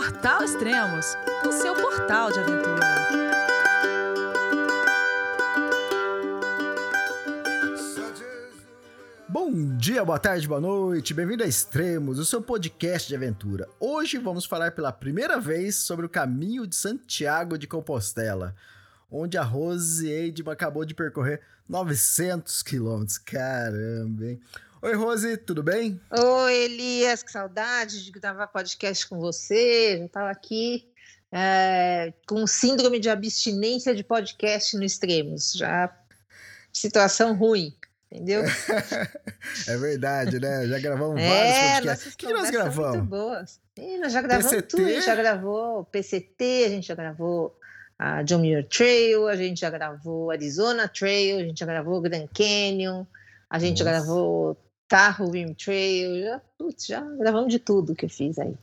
Portal Extremos, o seu portal de aventura. Bom dia, boa tarde, boa noite, bem-vindo a Extremos, o seu podcast de aventura. Hoje vamos falar pela primeira vez sobre o caminho de Santiago de Compostela, onde a Rose Eidman acabou de percorrer 900 quilômetros. Caramba, hein? Oi, Rose, tudo bem? Oi, Elias, que saudade de gravar podcast com você. Já estava aqui é, com síndrome de abstinência de podcast no Extremos. Já situação ruim, entendeu? é verdade, né? Já gravamos é, vários podcasts. O que nós gravamos? Muito boas. E nós já gravamos PCT? tudo. A gente já gravou PCT, a gente já gravou a John Muir Trail, a gente já gravou Arizona Trail, a gente já gravou Grand Canyon, a gente Nossa. já gravou Tahoe Rim Trail, já, putz, já gravamos de tudo que eu fiz aí.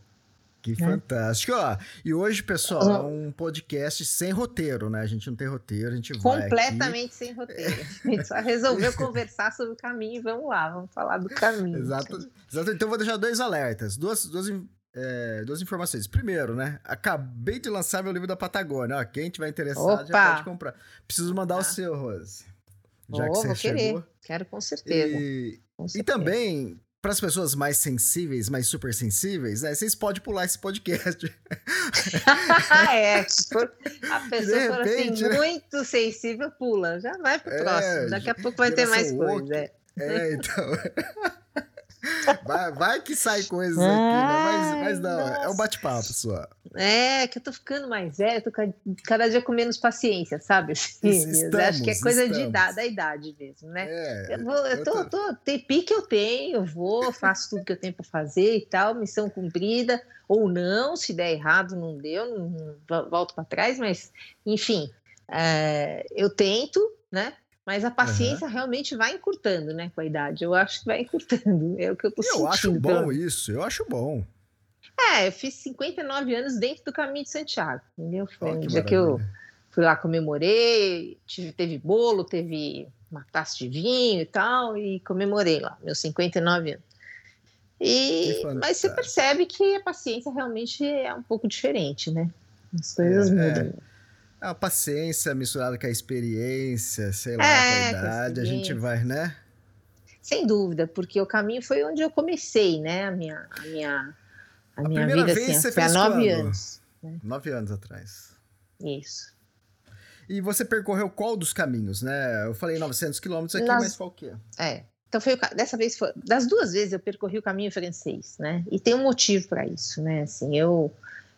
Que né? fantástico. Ó, e hoje, pessoal, é um podcast sem roteiro, né? A gente não tem roteiro, a gente vai. Completamente sem roteiro. A gente só resolveu conversar sobre o caminho e vamos lá, vamos falar do caminho. Exato. Exato. Então, vou deixar dois alertas, duas, duas é, duas informações. Primeiro, né? Acabei de lançar meu livro da Patagônia. Ó, quem tiver interessado Opa! já pode comprar. Preciso mandar ah. o seu, Rose. Já oh, que você vou chegou. querer. Quero com certeza. E, com certeza. E também, para as pessoas mais sensíveis, mais super sensíveis, né, vocês podem pular esse podcast. é, a pessoa for assim, né? muito sensível, pula. Já vai pro é, próximo. Daqui a pouco vai ter mais coisa. É. é, então. Vai, vai, que sai coisas aqui, né? Mas, mas não, nossa. é um bate-papo só. É, que eu tô ficando mais velha, tô cada dia com menos paciência, sabe? Estamos, acho que é coisa de idade, da idade mesmo, né? É, eu, vou, eu, tô, eu tô, tem pique eu tenho, eu vou, faço tudo que eu tenho para fazer e tal, missão cumprida, ou não, se der errado, não deu, não, não volto para trás, mas enfim, é, eu tento, né? Mas a paciência uhum. realmente vai encurtando, né, com a idade. Eu acho que vai encurtando. É o que eu tô eu sentindo. Eu acho bom isso, eu acho bom. É, eu fiz 59 anos dentro do caminho de Santiago, entendeu? Foi oh, um dia que eu fui lá comemorei, tive, teve bolo, teve uma taça de vinho e tal, e comemorei lá, meus 59 anos. E, mas você percebe que a paciência realmente é um pouco diferente, né? As coisas é, mudam. É. É a paciência misturada com a experiência, sei lá, é, com a idade, a gente vai, né? Sem dúvida, porque o caminho foi onde eu comecei, né? A minha, a minha, a, a minha vida vez assim, você fez há nove quando? anos. Né? Nove anos atrás. Isso. E você percorreu qual dos caminhos, né? Eu falei 900 quilômetros aqui, Nas... mas qual que é? É. Então foi dessa vez foi, das duas vezes eu percorri o caminho francês, né? E tem um motivo para isso, né? Assim, eu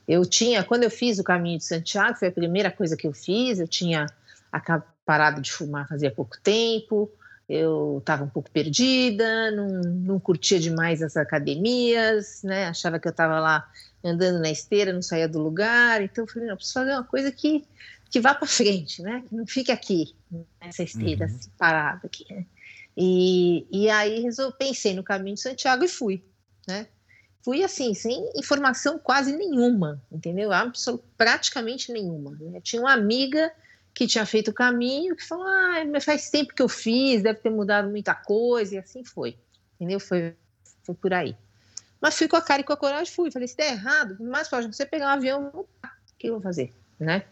eu tinha, quando eu fiz o caminho de Santiago, foi a primeira coisa que eu fiz, eu tinha parado de fumar fazia pouco tempo, eu estava um pouco perdida, não, não curtia demais as academias, né? Achava que eu estava lá andando na esteira, não saía do lugar, então eu falei, não, preciso fazer uma coisa que, que vá para frente, né? Que não fique aqui, nessa esteira, uhum. assim, parada aqui, né? E, e aí pensei no caminho de Santiago e fui, né? Fui assim, sem informação quase nenhuma, entendeu? praticamente nenhuma. Né? Tinha uma amiga que tinha feito o caminho que falou: ah, faz tempo que eu fiz, deve ter mudado muita coisa, e assim foi, entendeu? Foi, foi por aí. Mas fui com a cara e com a coragem, fui. Falei: se der errado, mais fácil você pegar um avião, o que eu vou fazer, né?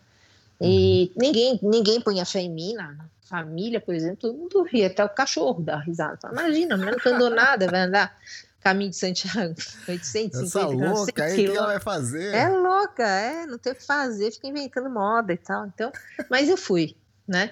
E uhum. ninguém, ninguém põe a fé em mim, na família, por exemplo, todo mundo ria, até o cachorro dá risada. Imagina, a mulher não andou nada, vai andar caminho de Santiago, 850 Essa louca aí, o que ela vai fazer? É louca, é, não tem o que fazer, fica inventando moda e tal. Então, mas eu fui, né?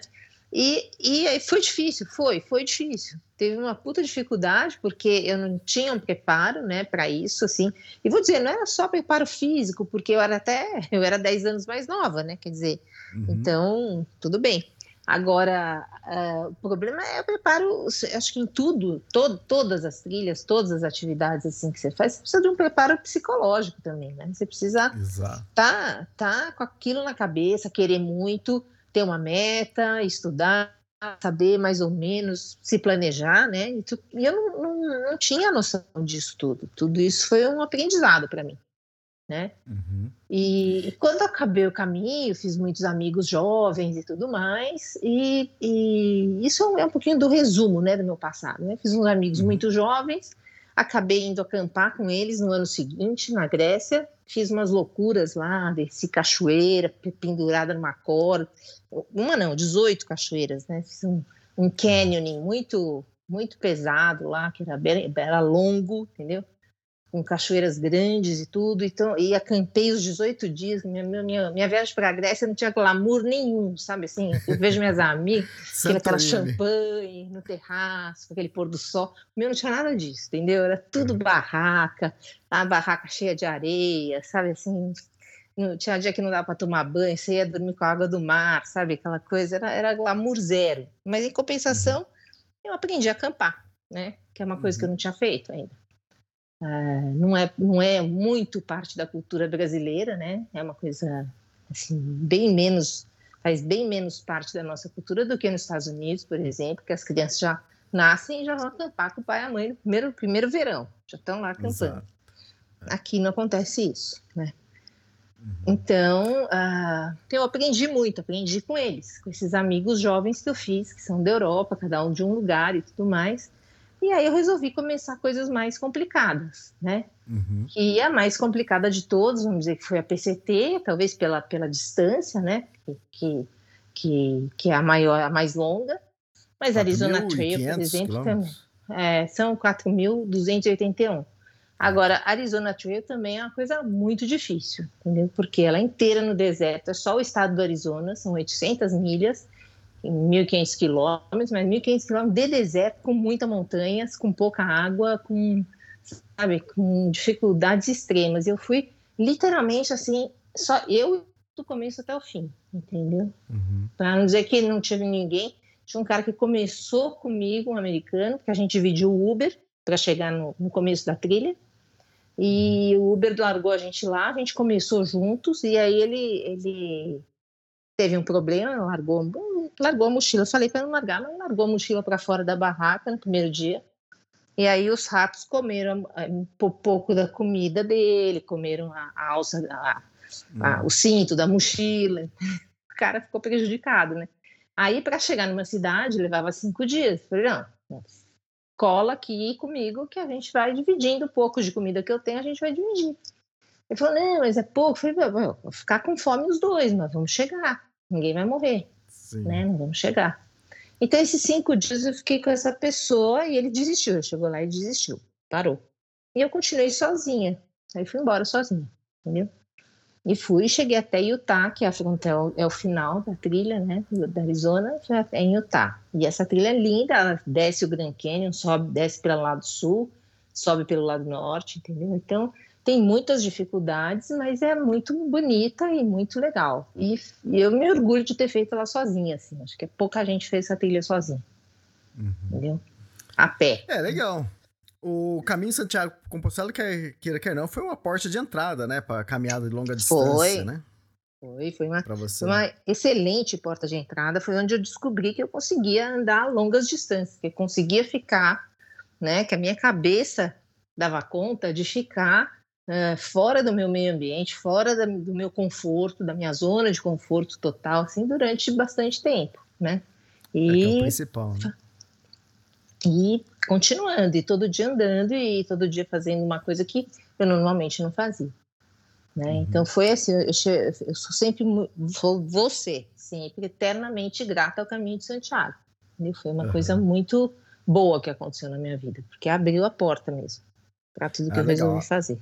E, e aí foi difícil, foi, foi difícil. Teve uma puta dificuldade, porque eu não tinha um preparo, né, para isso, assim. E vou dizer, não era só preparo físico, porque eu era até, eu era 10 anos mais nova, né, quer dizer, uhum. então, tudo bem. Agora, uh, o problema é o preparo, acho que em tudo, todo, todas as trilhas, todas as atividades assim que você faz, você precisa de um preparo psicológico também, né? Você precisa estar tá, tá com aquilo na cabeça, querer muito, ter uma meta, estudar, saber mais ou menos se planejar, né? E, tu, e eu não, não, não tinha noção disso tudo. Tudo isso foi um aprendizado para mim né? Uhum. E quando acabei o caminho, fiz muitos amigos jovens e tudo mais, e, e isso é um pouquinho do resumo, né, do meu passado, né? Fiz uns amigos uhum. muito jovens, acabei indo acampar com eles no ano seguinte, na Grécia, fiz umas loucuras lá, desci cachoeira pendurada numa corda. Uma não, 18 cachoeiras, né? Fiz um, um canyoning muito, muito pesado lá, que era, era longo, entendeu? Com cachoeiras grandes e tudo, então, e acampei os 18 dias, minha, minha, minha viagem para a Grécia não tinha glamour nenhum, sabe assim, eu vejo minhas amigas, aquela champanhe no terraço, aquele pôr do sol, o meu não tinha nada disso, entendeu? Era tudo uhum. barraca, a barraca cheia de areia, sabe assim, não, tinha dia que não dava para tomar banho, você ia dormir com a água do mar, sabe, aquela coisa, era, era glamour zero, mas em compensação, uhum. eu aprendi a acampar, né, que é uma coisa que eu uhum. não tinha feito ainda. Uh, não, é, não é muito parte da cultura brasileira, né? É uma coisa assim, bem menos, faz bem menos parte da nossa cultura do que nos Estados Unidos, por exemplo, que as crianças já nascem e já vão acampar com o pai e a mãe no primeiro, primeiro verão, já estão lá acampando. É. Aqui não acontece isso, né? Uhum. Então, uh, eu aprendi muito, aprendi com eles, com esses amigos jovens que eu fiz, que são da Europa, cada um de um lugar e tudo mais. E aí eu resolvi começar coisas mais complicadas, né? Uhum. E a mais complicada de todos, vamos dizer que foi a PCT, talvez pela, pela distância, né? Que, que, que é a maior, a mais longa. Mas Arizona Trail, por exemplo, também. É, são 4.281. Agora, Arizona Trail também é uma coisa muito difícil, entendeu? Porque ela é inteira no deserto, é só o estado do Arizona, são 800 milhas, 1.500 quilômetros, mas 1.500 quilômetros de deserto, com muitas montanhas, com pouca água, com, sabe, com dificuldades extremas. Eu fui literalmente assim, só eu do começo até o fim, entendeu? Uhum. Para não dizer que não tive ninguém, tinha um cara que começou comigo, um americano, que a gente dividiu o Uber para chegar no, no começo da trilha. E o Uber largou a gente lá, a gente começou juntos, e aí ele, ele teve um problema, largou, largou a mochila. Eu falei para não largar, mas largou a mochila para fora da barraca no primeiro dia. E aí os ratos comeram eh, um pouco da comida dele, comeram a, a alça, a, a, hum. o cinto da mochila. O cara ficou prejudicado, né? Aí para chegar numa cidade levava cinco dias. Eu falei, não, cola aqui comigo que a gente vai dividindo um pouco de comida que eu tenho, a gente vai dividir. Ele falou, não, mas é pouco. Eu falei, vou ficar com fome os dois, mas vamos chegar. Ninguém vai morrer, Né? Não vamos chegar. Então, esses cinco dias eu fiquei com essa pessoa e ele desistiu. Ele chegou lá e desistiu, parou. E eu continuei sozinha. Aí fui embora sozinha, entendeu? E fui, cheguei até Utah, que é, é o final da trilha, né, da Arizona, é em Utah. E essa trilha é linda, ela desce o Grand Canyon, sobe, desce pelo lado sul, sobe pelo lado norte, entendeu? Então, tem muitas dificuldades, mas é muito bonita e muito legal. E, e, eu me orgulho de ter feito ela sozinha, assim. Acho que pouca gente fez essa trilha sozinha. Uhum. Entendeu? A pé. É, legal. O caminho Santiago Compostela, quer queira, quer não, foi uma porta de entrada, né? Para caminhada de longa distância, foi. né? Foi, foi uma, foi uma excelente porta de entrada. Foi onde eu descobri que eu conseguia andar longas distâncias, que eu conseguia ficar, né? Que a minha cabeça dava conta de ficar uh, fora do meu meio ambiente, fora da, do meu conforto, da minha zona de conforto total, assim, durante bastante tempo, né? E, é, é o principal, né? E continuando, e todo dia andando, e todo dia fazendo uma coisa que eu normalmente não fazia. Né? Uhum. Então foi assim, eu, eu sou sempre, vou, vou ser sempre eternamente grata ao caminho de Santiago. Entendeu? Foi uma uhum. coisa muito boa que aconteceu na minha vida, porque abriu a porta mesmo para tudo que ah, eu legal. resolvi fazer.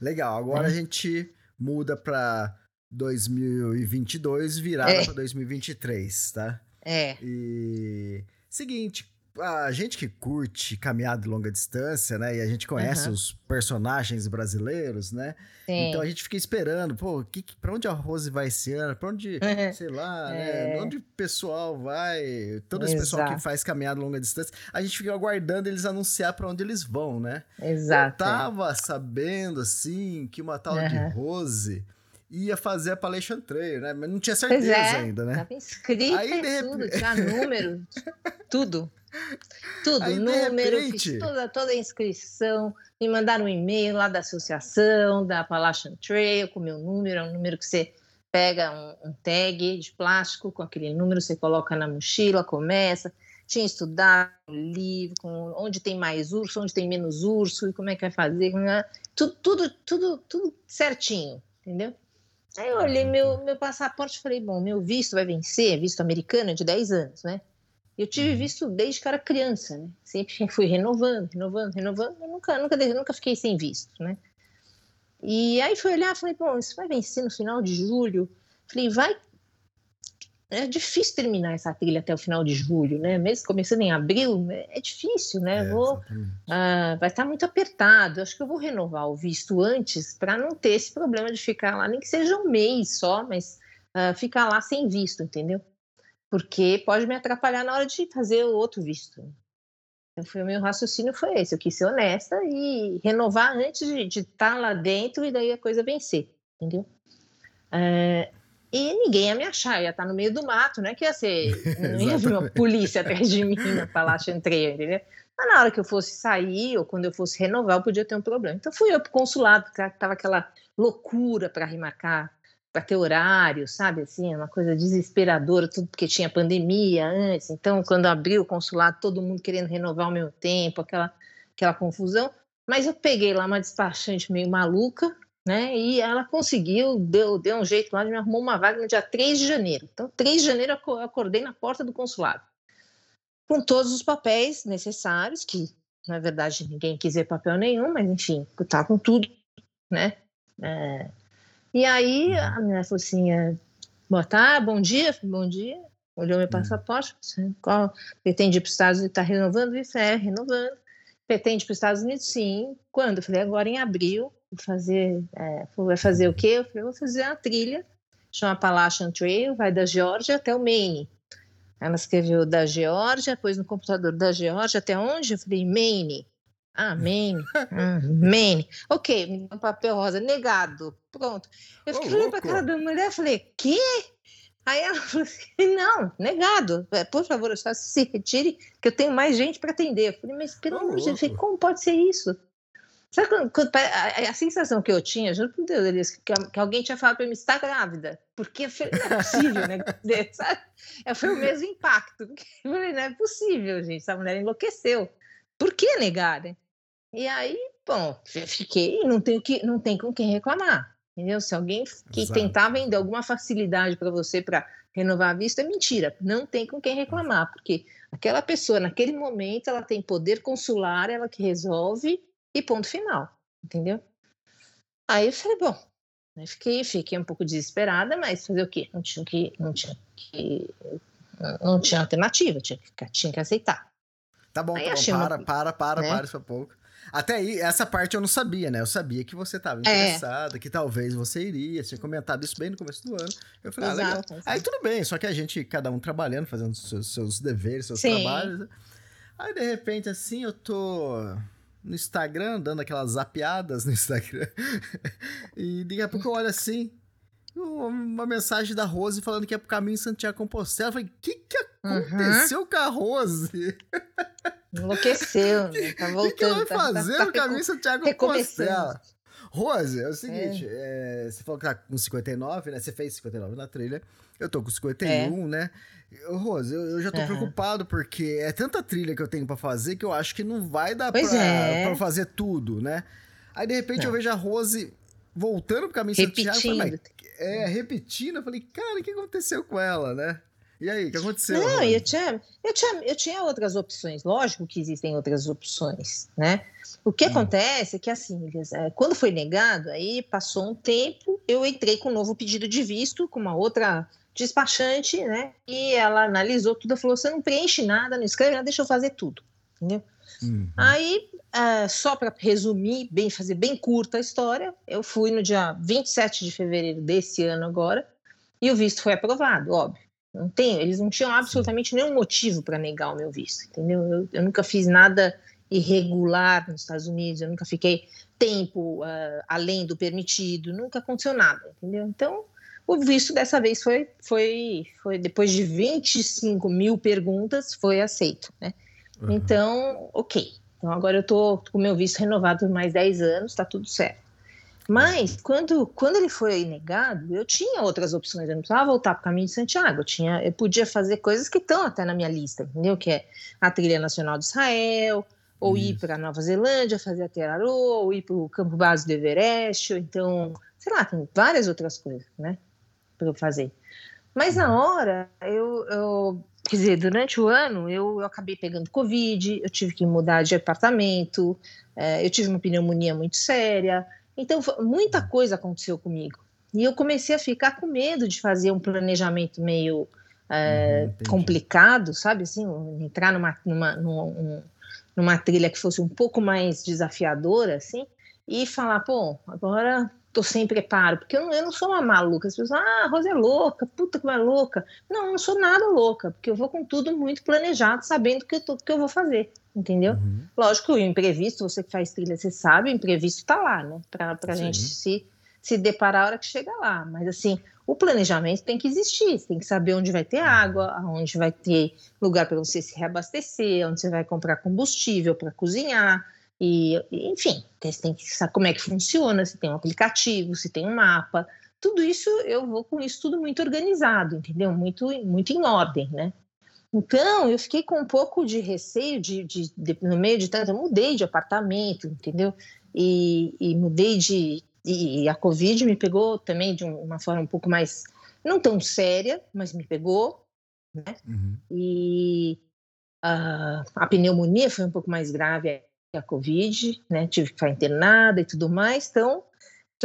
Legal, agora é. a gente muda para 2022, virada é. para 2023, tá? É. E seguinte, a gente que curte caminhada de longa distância, né? E a gente conhece uhum. os personagens brasileiros, né? Sim. Então a gente fica esperando, pô, que, pra onde a Rose vai esse ano? Pra onde, uhum. sei lá, né? É. Onde o pessoal vai? Todo esse Exato. pessoal que faz caminhada de longa distância, a gente fica aguardando eles anunciar para onde eles vão, né? Exato. Eu tava sabendo, assim, que uma tal uhum. de Rose ia fazer a Palation Trail, né? Mas não tinha certeza é, ainda, né? Tava inscrito Aí, em tudo, tinha número, tudo. Tudo, Aí, número, repente... fiz toda, toda a inscrição, me mandaram um e-mail lá da associação, da Appalachian Trail, com o meu número, é um número que você pega um, um, tag de plástico com aquele número, você coloca na mochila, começa, tinha estudado livro, onde tem mais urso, onde tem menos urso, e como é que vai fazer, é, tudo, tudo, tudo, tudo certinho, entendeu? Aí eu olhei meu, meu passaporte e falei, bom, meu visto vai vencer, visto americano de 10 anos, né? Eu tive uhum. visto desde que era criança, né? Sempre fui renovando, renovando, renovando, eu nunca, nunca, nunca fiquei sem visto, né? E aí fui olhar, falei, bom, isso vai vencer no final de julho. Falei, vai é difícil terminar essa trilha até o final de julho, né? Mesmo começando em abril, é difícil, né? É, vou, ah, vai estar muito apertado. Acho que eu vou renovar o visto antes para não ter esse problema de ficar lá, nem que seja um mês só, mas ah, ficar lá sem visto, entendeu? Porque pode me atrapalhar na hora de fazer o outro visto. Então, foi, o meu raciocínio foi esse. Eu quis ser honesta e renovar antes de estar lá dentro e daí a coisa vencer, entendeu? É, e ninguém ia me achar, eu ia estar no meio do mato, não é que ia ser, não ia vir uma polícia atrás de mim na Palácio Entreia, entendeu? Mas na hora que eu fosse sair ou quando eu fosse renovar, eu podia ter um problema. Então fui eu para o consulado, que estava aquela loucura para remarcar, para ter horário, sabe? Assim, uma coisa desesperadora, tudo porque tinha pandemia antes. Então, quando abriu o consulado, todo mundo querendo renovar ao mesmo tempo, aquela, aquela confusão. Mas eu peguei lá uma despachante meio maluca, né? E ela conseguiu, deu, deu um jeito lá, me arrumou uma vaga no dia 3 de janeiro. Então, 3 de janeiro eu acordei na porta do consulado, com todos os papéis necessários, que na verdade ninguém quis ver papel nenhum, mas enfim, tá com tudo, né? É... E aí a mulher falou assim: é, boa tarde, bom dia, bom dia. Olhou meu hum. passaporte, qual pretende ir para os Estados Unidos, está renovando? Isso é, renovando. Pretende para os Estados Unidos? Sim. Quando? Eu falei, agora em abril fazer, é, vai fazer o quê? Eu falei, vou fazer uma trilha, chama Appalachian Trail, vai da Geórgia até o Maine. Ela escreveu da Geórgia, pôs no computador da Geórgia até onde? Eu falei, Maine. Ah, Maine. Ah, Maine. Ok, me deu um papel rosa, negado. Pronto. Eu fiquei olhando para cara da mulher e falei, quê? Aí ela falou assim, não, negado. É, por favor, só se retire, que eu tenho mais gente para atender. Eu falei, mas pelo amor de Deus, como pode ser isso? Sabe a, sensação que eu tinha, juro por Deus, Elias, que, alguém tinha falado para mim, está grávida. Porque não é possível, né? Sabe? Foi o mesmo impacto. Eu falei, não é possível, gente. Essa mulher enlouqueceu. Por que negar, né? E aí, bom, fiquei, não tem, que, não tem com quem reclamar. Entendeu? Se alguém que Exato. tentar vender alguma facilidade para você para renovar a vista, é mentira. Não tem com quem reclamar, porque aquela pessoa, naquele momento, ela tem poder consular, ela que resolve e ponto final, entendeu? Aí eu falei, bom, né, fiquei, fiquei um pouco desesperada, mas fazer o quê? Não tinha que, não tinha que, não tinha alternativa, tinha que, tinha que aceitar. Tá bom, aí tá bom, para, uma... para, para, né? para, isso é pouco. Até aí, essa parte eu não sabia, né? Eu sabia que você estava é. interessada, é. que talvez você iria, você tinha comentado isso bem no começo do ano. Eu falei, Exato, ah, legal. Aí tudo bem, só que a gente, cada um trabalhando, fazendo seus, seus deveres, seus Sim. trabalhos. Né? Aí, de repente, assim, eu tô no Instagram, dando aquelas zapeadas no Instagram. e daqui a pouco eu olho assim, uma mensagem da Rose falando que é pro caminho Santiago Compostela. Eu falei, o que que aconteceu uhum. com a Rose? Enlouqueceu, né? Tá voltando. O que, que ela vai tá, fazer tá, tá, no caminho Santiago Compostela? Rose, é o seguinte, é. É, você falou que tá com 59, né? Você fez 59 na trilha. Eu tô com 51, é. né? Rose, eu, eu já tô uhum. preocupado porque é tanta trilha que eu tenho para fazer que eu acho que não vai dar pra, é. pra, fazer tudo, né? Aí de repente não. eu vejo a Rose voltando pro caminho repetindo. Santiago. Falei, é, repetindo. Eu falei, cara, o que aconteceu com ela, né? E aí, o que aconteceu? Não, eu tinha, eu, tinha, eu tinha outras opções. Lógico que existem outras opções, né? O que hum. acontece é que, assim, é, quando foi negado, aí passou um tempo, eu entrei com um novo pedido de visto, com uma outra despachante, né? E ela analisou tudo e falou: você não preenche nada, não escreve nada, deixa eu fazer tudo. Entendeu? Uhum. Aí, uh, só para resumir, bem, fazer bem curta a história, eu fui no dia 27 de fevereiro desse ano agora, e o visto foi aprovado, óbvio. Não tem, eles não tinham absolutamente nenhum motivo para negar o meu visto, entendeu? Eu, eu, nunca fiz nada irregular nos Estados Unidos, eu nunca fiquei tempo uh, além do permitido, nunca aconteceu nada, entendeu? Então, o visto dessa vez foi, foi, foi depois de 25 mil perguntas, foi aceito, né? Uhum. Então, ok. Então agora eu tô com o meu visto renovado por mais 10 anos, tá tudo certo. Mas quando, quando ele foi negado, eu tinha outras opções. Eu não precisava voltar para o caminho de Santiago. Eu, tinha, eu podia fazer coisas que estão até na minha lista, entendeu? Que é a trilha nacional de Israel, ou Isso. ir para Nova Zelândia fazer a Terarô, ou ir para o campo base do Everest, ou então, sei lá, tem várias outras coisas, né, para eu fazer. Mas na hora, eu, eu, quer dizer, durante o ano, eu, eu acabei pegando Covid, eu tive que mudar de apartamento, é, eu tive uma pneumonia muito séria, então muita coisa aconteceu comigo. E eu comecei a ficar com medo de fazer um planejamento meio é, uhum, complicado, sabe assim, entrar numa, numa, numa, numa trilha que fosse um pouco mais desafiadora, assim, e falar, pô, agora tô sem preparo, porque eu não, eu não sou uma maluca. As pessoas, ah, a Rosa é louca, puta que é louca. Não, eu não sou nada louca, porque eu vou com tudo muito planejado, sabendo o que, eu que eu vou fazer, entendeu? Uhum. Lógico, o imprevisto, você que faz trilha, você sabe, o imprevisto tá lá, né? Pra, pra gente se, se deparar a hora que chega lá. Mas assim, o planejamento tem que existir, você tem que saber onde vai ter água, onde vai ter lugar para você se reabastecer, onde você vai comprar combustível para cozinhar, e, enfim, você tem que saber como é que funciona, se tem um aplicativo, se tem um mapa, tudo isso eu vou com isso tudo muito organizado, entendeu? Muito, muito em ordem, né? Então, eu fiquei com um pouco de receio de, de, de no meio de tanto, eu mudei de apartamento, entendeu? E, e mudei de, e a Covid me pegou também de uma forma um pouco mais, não tão séria, mas me pegou, né? Uhum. E a, a pneumonia foi um pouco mais grave que a Covid, né? Tive que ficar internada e tudo mais, então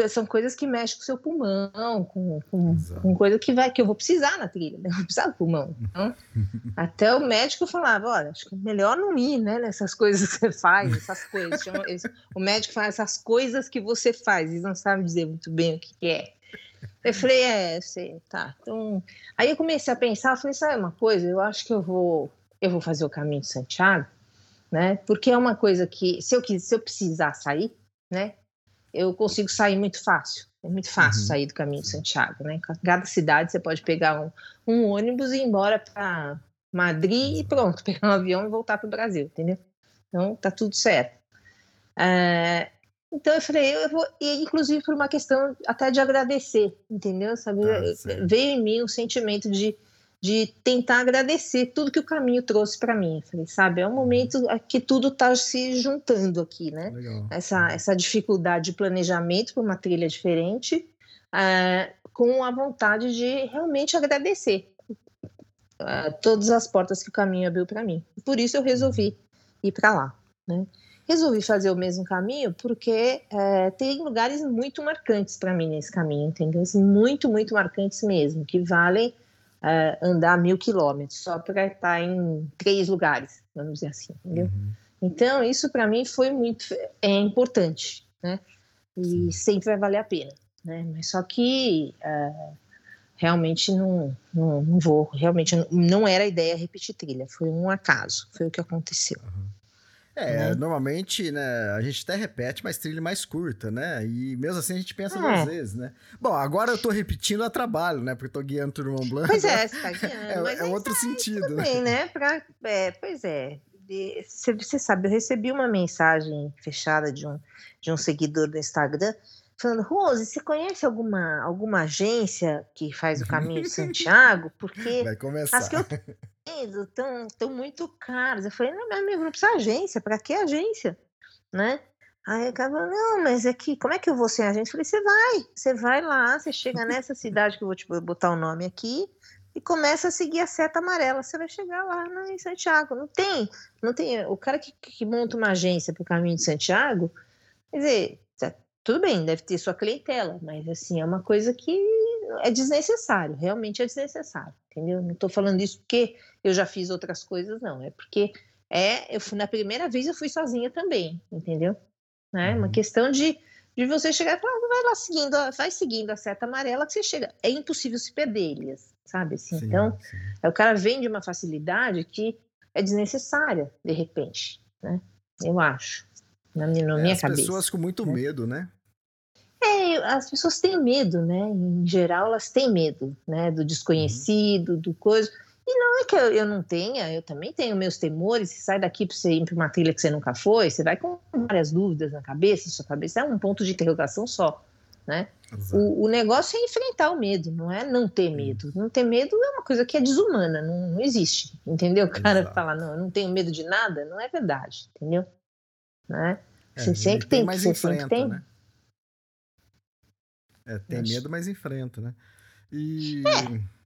são coisas que mexem com o seu pulmão, com, com, com, coisa que vai que eu vou precisar na trilha, né? Eu vou precisar do pulmão. Então, até o médico falava, olha, acho que é melhor não ir, né? Nessas coisas que você faz, essas coisas. Chama, esse, o médico fala essas coisas que você faz, eles não sabem dizer muito bem o que, que é. Eu falei, é, sei, tá. Então, aí eu comecei a pensar, falei, sabe uma coisa? Eu acho que eu vou, eu vou fazer o caminho de Santiago, né? Porque é uma coisa que, se eu, se eu precisar sair, né? Eu consigo sair muito fácil. É muito fácil uhum. sair do caminho de Santiago, né? Cada cidade você pode pegar um, um ônibus e ir embora para Madrid e pronto, pegar um avião e voltar para o Brasil, entendeu? Então tá tudo certo. É, então eu falei, eu vou, e inclusive por uma questão até de agradecer, entendeu? Sabe? Ah, Veio em mim um sentimento de de tentar agradecer tudo que o caminho trouxe para mim. Falei, sabe, é um momento que tudo está se juntando aqui, né? Legal. Essa, essa dificuldade de planejamento para uma trilha diferente, uh, com a vontade de realmente agradecer uh, todas as portas que o caminho abriu para mim. Por isso eu resolvi ir para lá, né? Resolvi fazer o mesmo caminho porque é, tem lugares muito marcantes para mim nesse caminho, entendeu? Assim, muito, muito marcantes mesmo, que valem uh, andar mil quilômetros só para estar em três lugares, vamos dizer assim, entendeu? Uhum. Então, isso para mim foi muito é importante, né? E sempre vai valer a pena, né? Mas só que uh, realmente não, não, não, vou, realmente não era a ideia repetir trilha, foi um acaso, foi o que aconteceu. Uhum. É, né? normalmente, né, a gente até repete, mas trilha mais curta, né? E mesmo assim a gente pensa é. duas vezes, né? Bom, agora eu tô repetindo a trabalho, né? Porque eu tô guiando todo Mont Blanc. Pois é, você tá guiando. é, é outro sentido, né? Também, né? Pra, é, pois é. Você sabe, eu recebi uma mensagem fechada de um, de um seguidor do Instagram falando, Rose, você conhece alguma, alguma agência que faz o caminho de Santiago? Porque Vai começar. as que eu estão tão muito caras. Eu falei, não, meu amigo, não precisa agência, para que agência? Né? Aí acaba, não, mas é que, como é que eu vou sem agência? Eu falei, você vai, você vai lá, você chega nessa cidade que eu vou te botar o nome aqui e começa a seguir a seta amarela, você vai chegar lá em Santiago. Não tem, não tem, o cara que, que monta uma agência para o caminho de Santiago, quer dizer, tá, tudo bem, deve ter sua clientela, mas assim, é uma coisa que é desnecessário, realmente é desnecessário, entendeu? Não estou falando isso porque eu já fiz outras coisas, não, é porque é, eu fui na primeira vez eu fui sozinha também, entendeu? Né? Uma uhum. questão de, de você chegar e falar, ah, vai lá seguindo, vai seguindo a seta amarela que você chega. É impossível se perder, Elias, sabe? Assim, sim, então, sim. o cara vem de uma facilidade que é desnecessária, de repente, né? Eu acho, na, na é, minha as cabeça. As pessoas com muito né? medo, né? É, as pessoas têm medo, né? Em geral, elas têm medo, né? Do desconhecido, do coisa. E não é que eu, eu não tenha, eu também tenho meus temores. Você sai daqui para você ir para uma trilha que você nunca foi, você vai com várias dúvidas na cabeça, sua cabeça é um ponto de interrogação só, né? O, o, negócio é enfrentar o medo, não é não ter medo. Não ter medo é uma coisa que é desumana, não, não existe, entendeu? O cara Exato. fala, não, eu não tenho medo de nada, não é verdade, entendeu? Né? É, você sempre tem, mais você enfrenta, tem. Né? É, tem medo, mas enfrenta, né? E... É.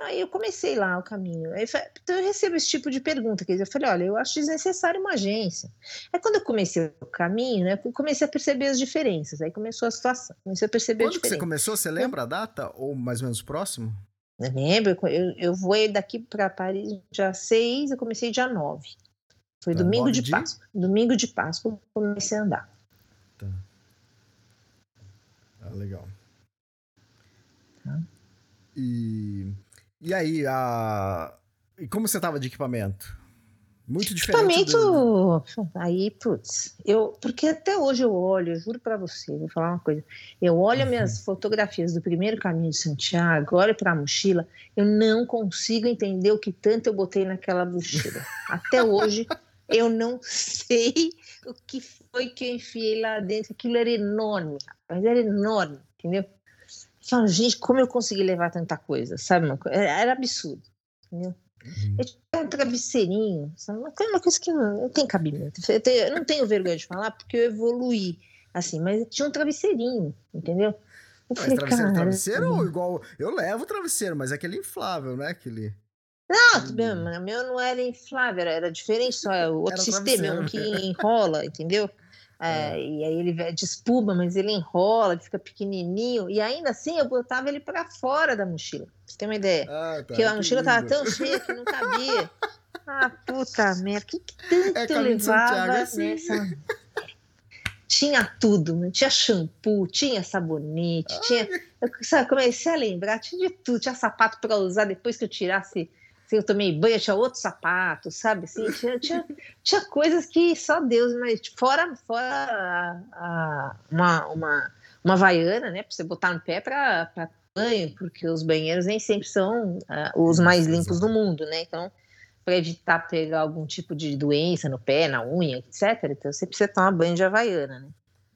Aí eu comecei lá o caminho. Aí, então eu recebo esse tipo de pergunta. Quer dizer, eu falei, olha, eu acho desnecessário uma agência. Aí quando eu comecei o caminho, né, comecei a perceber as diferenças. Aí começou a situação. Comecei a perceber quando a diferença. você começou? Você lembra a data? Ou mais ou menos próximo? Eu lembro. Eu, eu vou daqui para Paris dia 6, eu comecei dia 9. Foi domingo de, de Páscoa. Domingo de Páscoa eu comecei a andar. Ah, legal. Tá. E e aí, a... e como você tava de equipamento? Muito diferente. Equipamento. Do... Aí, putz, eu. Porque até hoje eu olho, eu juro para você, vou falar uma coisa. Eu olho uhum. minhas fotografias do primeiro caminho de Santiago, olho para a mochila, eu não consigo entender o que tanto eu botei naquela mochila. até hoje, eu não sei o que foi que eu enfiei lá dentro. Aquilo era enorme, mas era enorme, entendeu? Falo, gente, como eu consegui levar tanta coisa, sabe? Era absurdo, entendeu? Uhum. Eu tinha um travesseirinho, sabe? Uma coisa que não, não tem cabimento. Eu, tenho, eu, não tenho vergonha de falar porque eu evoluí, assim, mas tinha um travesseirinho, entendeu? Eu mas falei, travesseiro, cara, travesseiro ou igual. Eu levo o travesseiro, mas é aquele inflável, né? Aquele. Não, hum. meu não era inflável, era, era diferente, só é outro sistema, é um que enrola, entendeu? É, é. E aí ele é de espuma, mas ele enrola, ele fica pequenininho. E ainda assim eu botava ele para fora da mochila. Pra você tem uma ideia? Ah, tá, Porque a mochila lindo. tava tão cheia que não cabia. Ah, puta merda, que, que tanto é, levava é assim. nessa. Tinha tudo, tinha shampoo, tinha sabonete, Ai. tinha. Eu sabe, comecei a lembrar, tinha de tudo, tinha sapato para usar depois que eu tirasse se eu tomei banho, tinha outro sapato, sabe? Assim, tinha, tinha, tinha coisas que só Deus, mas fora, fora a, a, uma, uma, uma vaiana, né? Para você botar no pé para banho, porque os banheiros nem sempre são uh, os mais limpos do mundo, né? Então, para evitar pegar algum tipo de doença no pé, na unha, etc., então você precisa tomar banho de havaiana, né?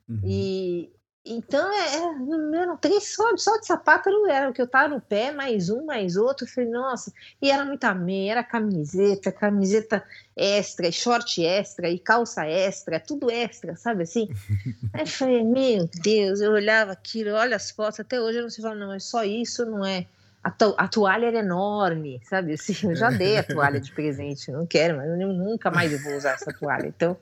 Uhum. E, então, é, é não tem só, só de sapato não era, o que eu tava no pé, mais um, mais outro, eu falei, nossa, e era muita meia, era camiseta, camiseta extra, short extra, e calça extra, tudo extra, sabe assim? Aí eu falei, meu Deus, eu olhava aquilo, olha as fotos, até hoje eu não sei falar, não, é só isso, não é? A, to a toalha era enorme, sabe? Assim, eu já dei a toalha de presente, não quero, mas eu nunca mais vou usar essa toalha, então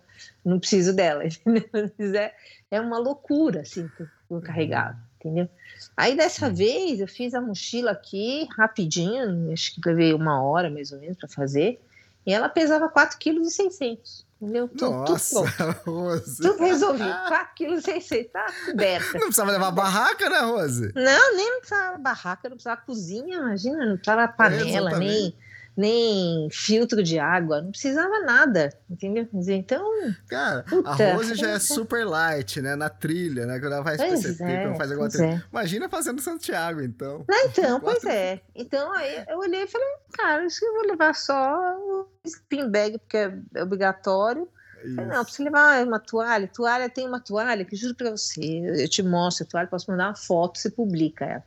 não preciso dela, entendeu? É, é uma loucura, assim, eu carregava, entendeu? Aí dessa vez eu fiz a mochila aqui rapidinho, acho que levei uma hora mais ou menos para fazer, e ela pesava 4,6 kg. Entendeu? Nossa, tudo, Rose. Tudo resolvido. 4,6 kg, tá coberta. Não precisava levar barraca, né, Rose? Não, nem precisava barraca, não precisava cozinha, imagina, não precisava panela, é, nem nem filtro de água, não precisava nada, entendeu? Então. Cara, puta, a Rose já é super light, né? Na trilha, né? Quando ela faz pois PCT, é, quando faz alguma trilha. É. Imagina fazendo Santiago, então. Não, então, pois é. Então aí eu olhei e falei, cara, isso que eu vou levar só o spin bag, porque é obrigatório. Falei, não, preciso levar uma toalha. Toalha tem uma toalha que juro pra você, eu te mostro a toalha, posso mandar uma foto, você publica ela.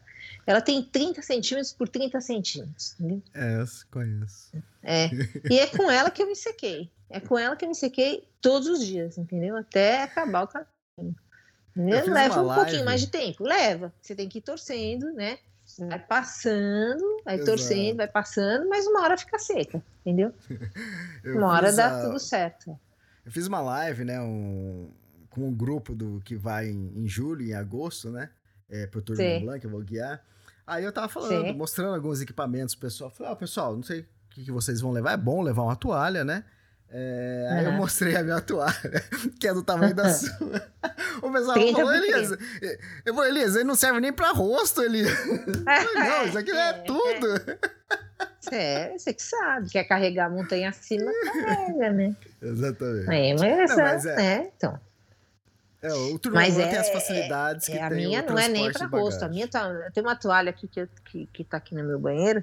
Ela tem 30 centímetros por 30 centímetros. Entendeu? É, conheço. É. E é com ela que eu me sequei. É com ela que eu me sequei todos os dias, entendeu? Até acabar o caminho. Leva um live. pouquinho mais de tempo. Leva. Você tem que ir torcendo, né? Vai passando, vai Exato. torcendo, vai passando, mas uma hora fica seca, entendeu? uma hora dá a... tudo certo. Eu fiz uma live, né? Um... Com um grupo do que vai em, em julho, em agosto, né? É, pro Tour Mont Blanc, eu vou guiar. Aí eu tava falando, Sim. mostrando alguns equipamentos pro pessoal. Falei, ó, oh, pessoal, não sei o que, que, vocês vão levar. É bom levar uma toalha, né? É, uhum. Aí eu mostrei a minha toalha, que é do tamanho da sua. o pessoal falou, Elias, eu vou, Elias, ele não serve nem pra rosto, Elias. não, isso aqui é, é tudo. É, você que sabe, quer carregar a montanha acima, carrega, né? Exatamente. É, mas, não, mas é, é, então. É, o Turma Mas é, tem as facilidades é, que a minha não é nem para rosto. A minha tá, tem uma toalha aqui que, que, que tá aqui no meu banheiro,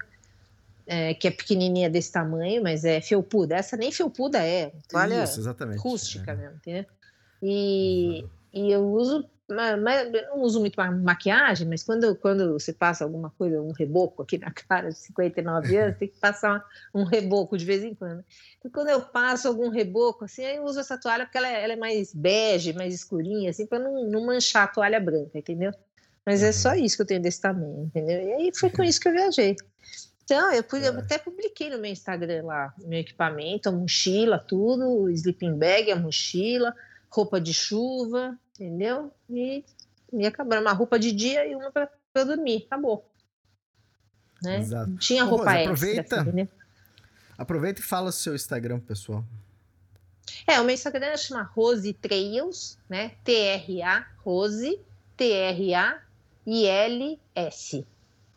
é, que é pequenininha desse tamanho, mas é felpuda. Essa nem felpuda é, toalha Isso, rústica é. mesmo, entendeu? E, e eu uso não uso muito maquiagem, mas quando, quando você passa alguma coisa, um reboco aqui na cara de 59 anos, tem que passar um reboco de vez em quando. E quando eu passo algum reboco, assim, aí eu uso essa toalha porque ela é, ela é mais bege, mais escurinha, assim, para não, não manchar a toalha branca, entendeu? Mas é só uhum. isso que eu tenho desse tamanho, entendeu? E aí foi com isso que eu viajei. Então, eu, eu é. até publiquei no meu Instagram lá, meu equipamento, a mochila, tudo, o sleeping bag, a mochila, roupa de chuva, entendeu? E, e acabou. Uma roupa de dia e uma para dormir, acabou. Né? Exato. Tinha roupa Rose, aproveita, extra. Assim, aproveita e fala o seu Instagram, pessoal. É, o meu Instagram chama Rose Trails, né? T-R-A, Rose, T-R-A-I-L-S.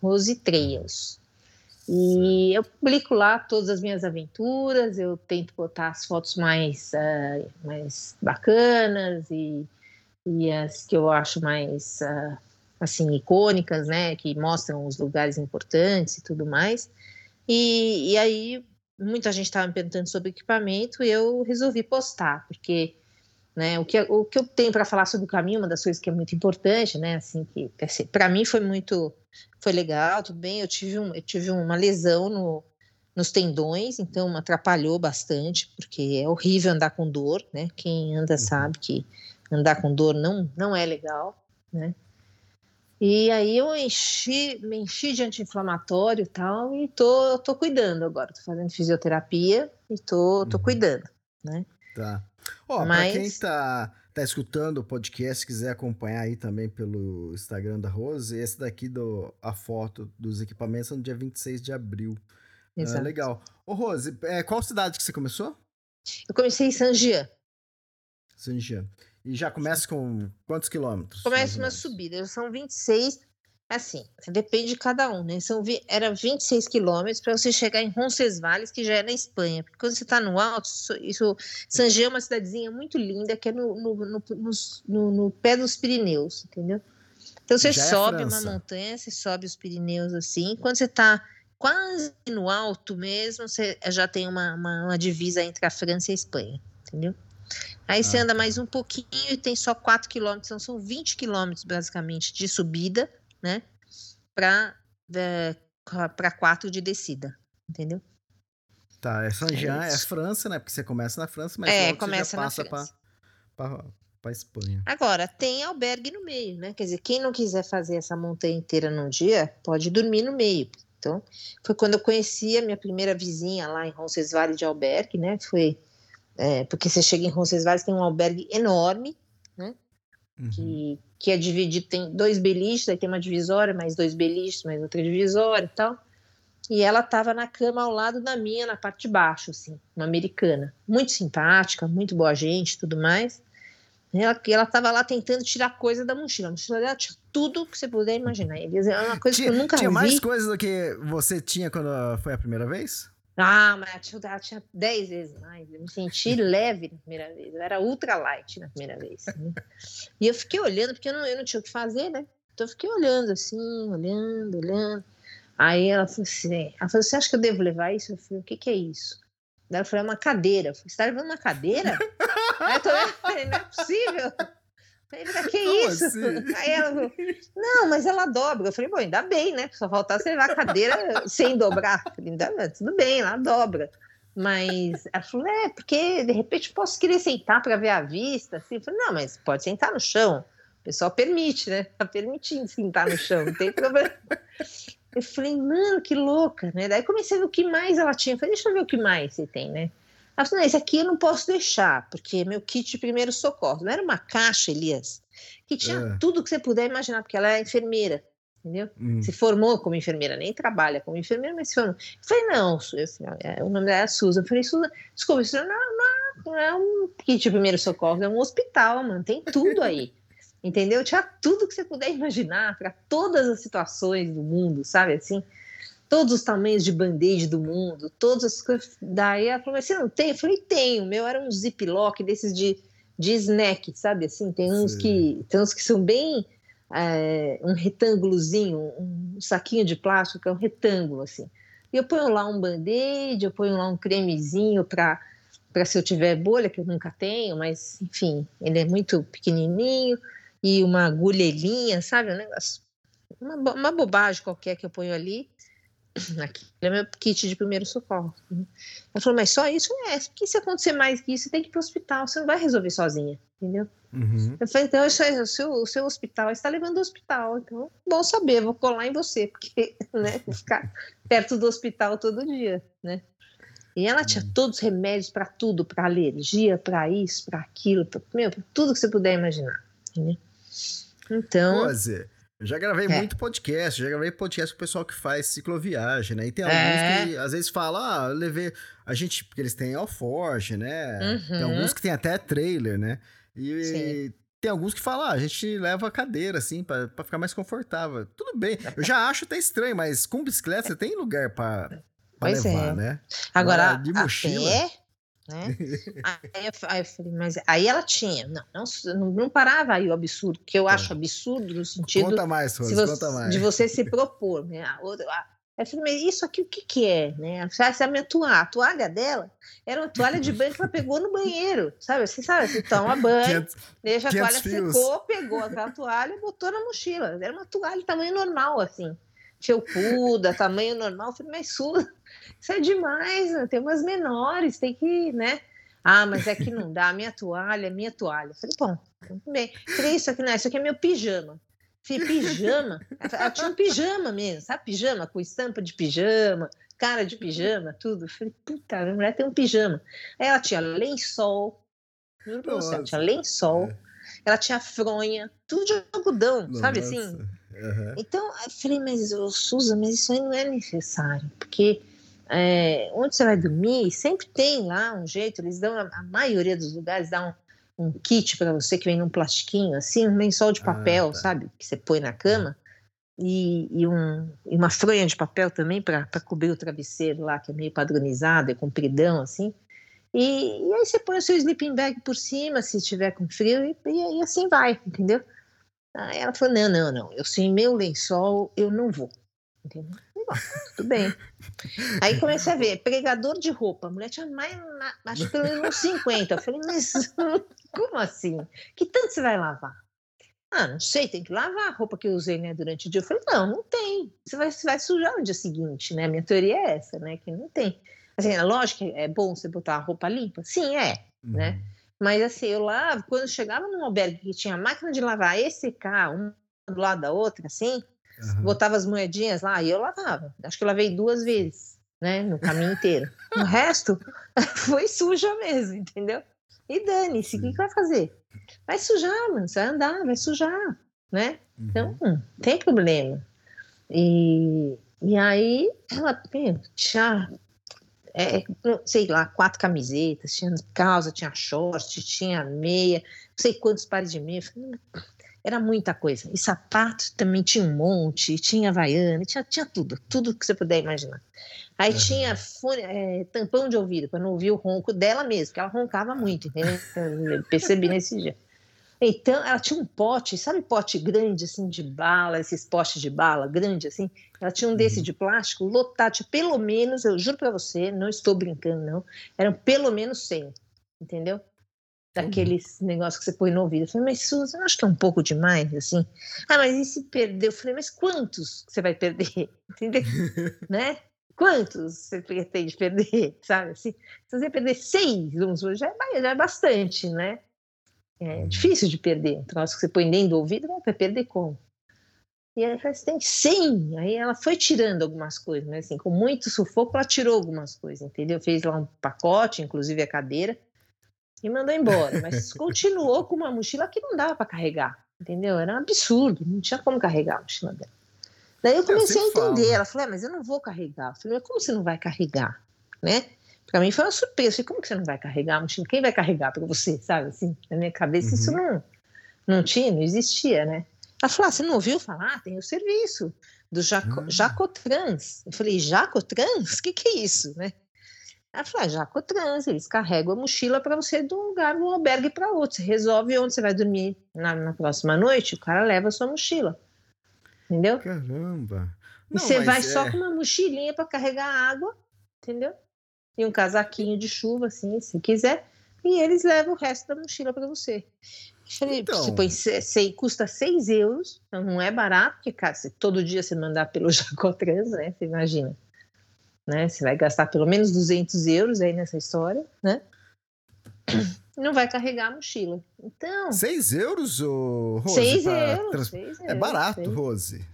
Rose Trails. E eu publico lá todas as minhas aventuras, eu tento botar as fotos mais, uh, mais bacanas e, e as que eu acho mais uh, assim icônicas, né, que mostram os lugares importantes e tudo mais. E, e aí muita gente estava me perguntando sobre equipamento e eu resolvi postar, porque né, o, que, o que eu tenho para falar sobre o caminho, uma das coisas que é muito importante, né, assim, que assim, para mim foi muito foi legal, tudo bem. Eu tive, um, eu tive uma lesão no, nos tendões, então atrapalhou bastante, porque é horrível andar com dor, né? Quem anda uhum. sabe que andar com dor não, não é legal, né? E aí eu enchi, me enchi de anti-inflamatório e tal, e tô, tô cuidando agora, tô fazendo fisioterapia e tô, tô uhum. cuidando, né? Tá. Ó, Mas... pra quem tá tá escutando o podcast, quiser acompanhar aí também pelo Instagram da Rose, esse daqui do a foto dos equipamentos é no dia 26 de abril. Ah, Exato. legal. Ô Rose, é, qual cidade que você começou? Eu comecei em Saint-Jean. Saint-Jean. E já começa com quantos quilômetros? Começa uma subida, são 26 Assim, depende de cada um, né? São, era 26 quilômetros para você chegar em Roncesvalles, que já é na Espanha. Porque quando você está no alto, isso, Sanger é uma cidadezinha muito linda, que é no, no, no, no, no pé dos Pirineus, entendeu? Então você já é sobe é uma montanha, você sobe os Pirineus assim. Quando você está quase no alto mesmo, você já tem uma, uma, uma, divisa entre a França e a Espanha, entendeu? Aí ah. você anda mais um pouquinho e tem só 4 quilômetros, então são 20 quilômetros basicamente de subida né? Para é, para quatro de descida, entendeu? Tá, é Saint-Jean, é, é, França, né? Porque você começa na França, mas é, começa você já passa para para Espanha. Agora, tem albergue no meio, né? Quer dizer, quem não quiser fazer essa montanha inteira num dia, pode dormir no meio. Então, foi quando eu conheci a minha primeira vizinha lá em Roncesvalles de albergue, né? Foi é, porque você chega em Roncesvalles, tem um albergue enorme, né? Uhum. Que, que é dividido, tem dois beliches, aí tem uma divisória, mais dois beliches, mais outra divisória e tal. E ela estava na cama ao lado da minha, na parte de baixo, assim, uma americana. Muito simpática, muito boa gente tudo mais. Ela estava lá tentando tirar coisa da mochila. A mochila dela tinha tudo que você puder imaginar. É uma coisa tinha, que eu nunca tinha vi. Tinha mais coisa do que você tinha quando foi a primeira vez? Ah, mas ela tinha 10 vezes mais. Eu me senti leve na primeira vez. Eu era ultra light na primeira vez. Né? E eu fiquei olhando, porque eu não, eu não tinha o que fazer, né? Então eu fiquei olhando assim, olhando, olhando. Aí ela falou assim: ela falou, você acha que eu devo levar isso? Eu falei, o que, que é isso? Daí ela falou, é uma cadeira. Eu falei, você tá levando uma cadeira? Aí eu olhando, não é possível. Ele que isso? Assim? Aí ela falou, não, mas ela dobra. Eu falei, bom, ainda bem, né? Só faltar você levar a cadeira sem dobrar. Falei, tudo bem, ela dobra. Mas ela falou, é, porque de repente posso querer sentar para ver a vista. Assim. Eu falei, não, mas pode sentar no chão. O pessoal permite, né? Tá permitindo sentar no chão, não tem problema. Eu falei, mano, que louca, né? Daí comecei a ver o que mais ela tinha. Eu falei, deixa eu ver o que mais você tem, né? Ela falou, não, esse aqui eu não posso deixar, porque é meu kit de primeiro socorro. Não era uma caixa, Elias, que tinha é. tudo que você puder imaginar, porque ela é enfermeira, entendeu? Hum. Se formou como enfermeira, nem trabalha como enfermeira, mas se formou. Eu falei, não, eu é, o nome dela é Susan. Eu falei, Susan, desculpa, isso não, não, não é um kit de primeiro socorro, é um hospital, mano, tem tudo aí. entendeu? Tinha tudo que você puder imaginar para todas as situações do mundo, sabe assim? Todos os tamanhos de band-aid do mundo, todas as coisas. Daí ela falou, mas você não tem? Eu falei, tenho. O meu era um ziplock desses de, de snack, sabe? Assim, tem uns, que, tem uns que são bem. É, um retângulozinho, um saquinho de plástico, é um retângulo, assim. E eu ponho lá um band-aid, eu ponho lá um cremezinho para para se eu tiver bolha, que eu nunca tenho, mas enfim, ele é muito pequenininho. e uma agulhelinha, sabe? Um negócio, uma, uma bobagem qualquer que eu ponho ali. Aqui é meu kit de primeiro socorro. Ela falou, mas só isso? É, porque se acontecer mais que isso, você tem que ir para o hospital, você não vai resolver sozinha, entendeu? Uhum. Eu falei, então isso é, o, seu, o seu hospital está levando ao hospital, então bom saber, vou colar em você, porque né, vou ficar perto do hospital todo dia, né? E ela tinha Uhum. todos os remédios para tudo, para alergia, para isso, para aquilo, pra, meu, pra tudo que você puder imaginar. Entendeu? Então, eu já gravei É. muito podcast, já gravei podcast com o pessoal que faz cicloviagem, né? E tem É. alguns que às vezes falam, ah, eu levei. A gente, porque eles têm Alforge, né? Tem Uhum. alguns que tem até trailer, né? E Sim. tem alguns que falam, ah, a gente leva a cadeira, assim, pra, pra ficar mais confortável. Tudo bem. Eu já aacho até estranho, mas com bicicleta você tem lugar pra, pra Pois levar, é. né? agora, de a mochila? pé, né? aí, eu, aí eu falei, mas aí ela tinha, não, não, não, parava aí o absurdo, que eu acho absurdo no sentido Conta mais, Rose, se você- conta mais. de você se propor, né? A outra, a, eu falei, mas isso aqui o que que é, né? Essa é a minha toalha, a toalha dela era uma toalha de banho que ela pegou no banheiro, sabe? Você sabe, você toma banho, 500 deixa a 500 toalha fios. secou, pegou aquela toalha e botou na mochila. Era uma toalha de tamanho normal, assim, felpuda, tamanho normal. Eu falei, mas Sula, isso é demais, né? tem umas menores, tem que, né? Ah, mas é que não dá, minha toalha, minha toalha. Eu falei, bom, tudo bem. Falei, isso aqui não, isso aqui é meu pijama. Falei, pijama? Ela tinha um pijama mesmo, sabe? Pijama com estampa de pijama, cara de pijama, tudo. Eu falei, puta, a mulher tem um pijama. Aí ela tinha lençol, juro pra você, ela Nossa. tinha lençol, É. ela tinha fronha, tudo de algodão, sabe assim? Nossa. Aham. Então, eu falei, mas Suza, mas isso aí não é necessário, porque é, onde você vai dormir, sempre tem lá um jeito, eles dão, a, maioria dos lugares dá um, um kit para você que vem num plastiquinho, assim, um lençol de Ah, papel, tá. sabe, que você põe na cama, e, e, um, e uma fronha de papel também para cobrir o travesseiro lá, que é meio padronizado, é compridão, assim. E, e aí você põe o seu sleeping bag por cima, se estiver com frio, e, e, e assim vai, entendeu? Aí ela falou: não, não, não, eu sem meu lençol eu não vou. Entendeu? Eu falei, "Bom, tudo bem. Aí comecei a ver, pregador de roupa. A mulher tinha mais, ma- acho que pelo menos uns 50. Eu falei, mas como assim? Que tanto você vai lavar? Ah, não sei, tem que lavar a roupa que eu usei né, durante o dia. Eu falei, não, não tem. Você vai, você vai sujar no dia seguinte, né? Minha teoria é essa, né? Que não tem. Assim, é lógico que é bom você botar a roupa limpa. Sim, é né? Mas assim, eu lavo, quando eu chegava num albergue que tinha máquina de lavar e secar, uma do lado da outra, assim, Aham. botava as moedinhas lá e eu lavava. Acho que eu lavei duas vezes, né? No caminho inteiro. O resto foi suja mesmo, entendeu? E dane-se, o que, que vai fazer? Vai sujar, mano, você vai andar, vai sujar, né? Uhum. Então, hum, tem problema. E, e aí, ela meu, tinha, é, sei lá, quatro camisetas, tinha calça, tinha short, tinha meia, não sei quantos pares de meia. Eu falei, "Não, Era muita coisa. E sapato também tinha um monte, tinha havaiana, tinha, tinha tudo, tudo que você puder imaginar. Aí tinha fone- é, tampão de ouvido, para não ouvir o ronco dela mesmo, porque ela roncava muito, entendeu? Eu percebi nesse dia. Então, ela tinha um pote, sabe pote grande, assim, de bala, esses potes de bala grande, assim? Ela tinha um desse de plástico, lotado, de pelo menos, eu juro para você, não estou brincando, não, eram pelo menos 100, entendeu? Daqueles negócios que você põe no ouvido. Eu falei, mas eu acho que é um pouco demais, assim. Ah, mas e se perder? Eu falei, mas quantos você vai perder? Entendeu? né? Quantos você pretende perder, sabe? Assim, se você perder seis, vamos já é, já é bastante, né? É difícil de perder. Um troço que você põe dentro do ouvido, vai perder como? E aí ela falou, tem 100. Aí ela foi tirando algumas coisas, mas assim, com muito sufoco, ela tirou algumas coisas, entendeu? Fez lá um pacote, inclusive a cadeira, e mandou embora. Mas continuou com uma mochila que não dava para carregar, entendeu? Era um absurdo, não tinha como carregar a mochila dela. Daí eu comecei a sempre falo. entender. Ela falou, ah, mas eu não vou carregar. Eu falei, mas como você não vai carregar? Né? Para mim foi uma surpresa. Eu falei, como que você não vai carregar a mochila? Quem vai carregar para você, sabe? Assim, na minha cabeça isso não, não tinha, não existia, né? Ela falou, ah, você não ouviu falar? Tem o serviço do Jaco, Hum. Jacotrans. Eu falei, Jacotrans? O que, que é isso, né? Ela falou, ah, Jacotrans, eles carregam a mochila para você de um lugar, de um albergue para outro. Você resolve onde você vai dormir na, na próxima noite, o cara leva a sua mochila. Entendeu? Caramba. E Não, você mas vai é- só com uma mochilinha para carregar água, entendeu? E um casaquinho de chuva, assim, se quiser. e eles levam o resto da mochila para você. Falei, então... você põe, sei, custa 6 euros, então não é barato, porque, cara, se todo dia você mandar pelo Jacotrans, né? Você imagina. Né? Você vai gastar pelo menos 200 euros aí nessa história, né? Não vai carregar a mochila. Então. 6 euros, Rose? 6 euros, trans... euros. É barato, 6. Rose.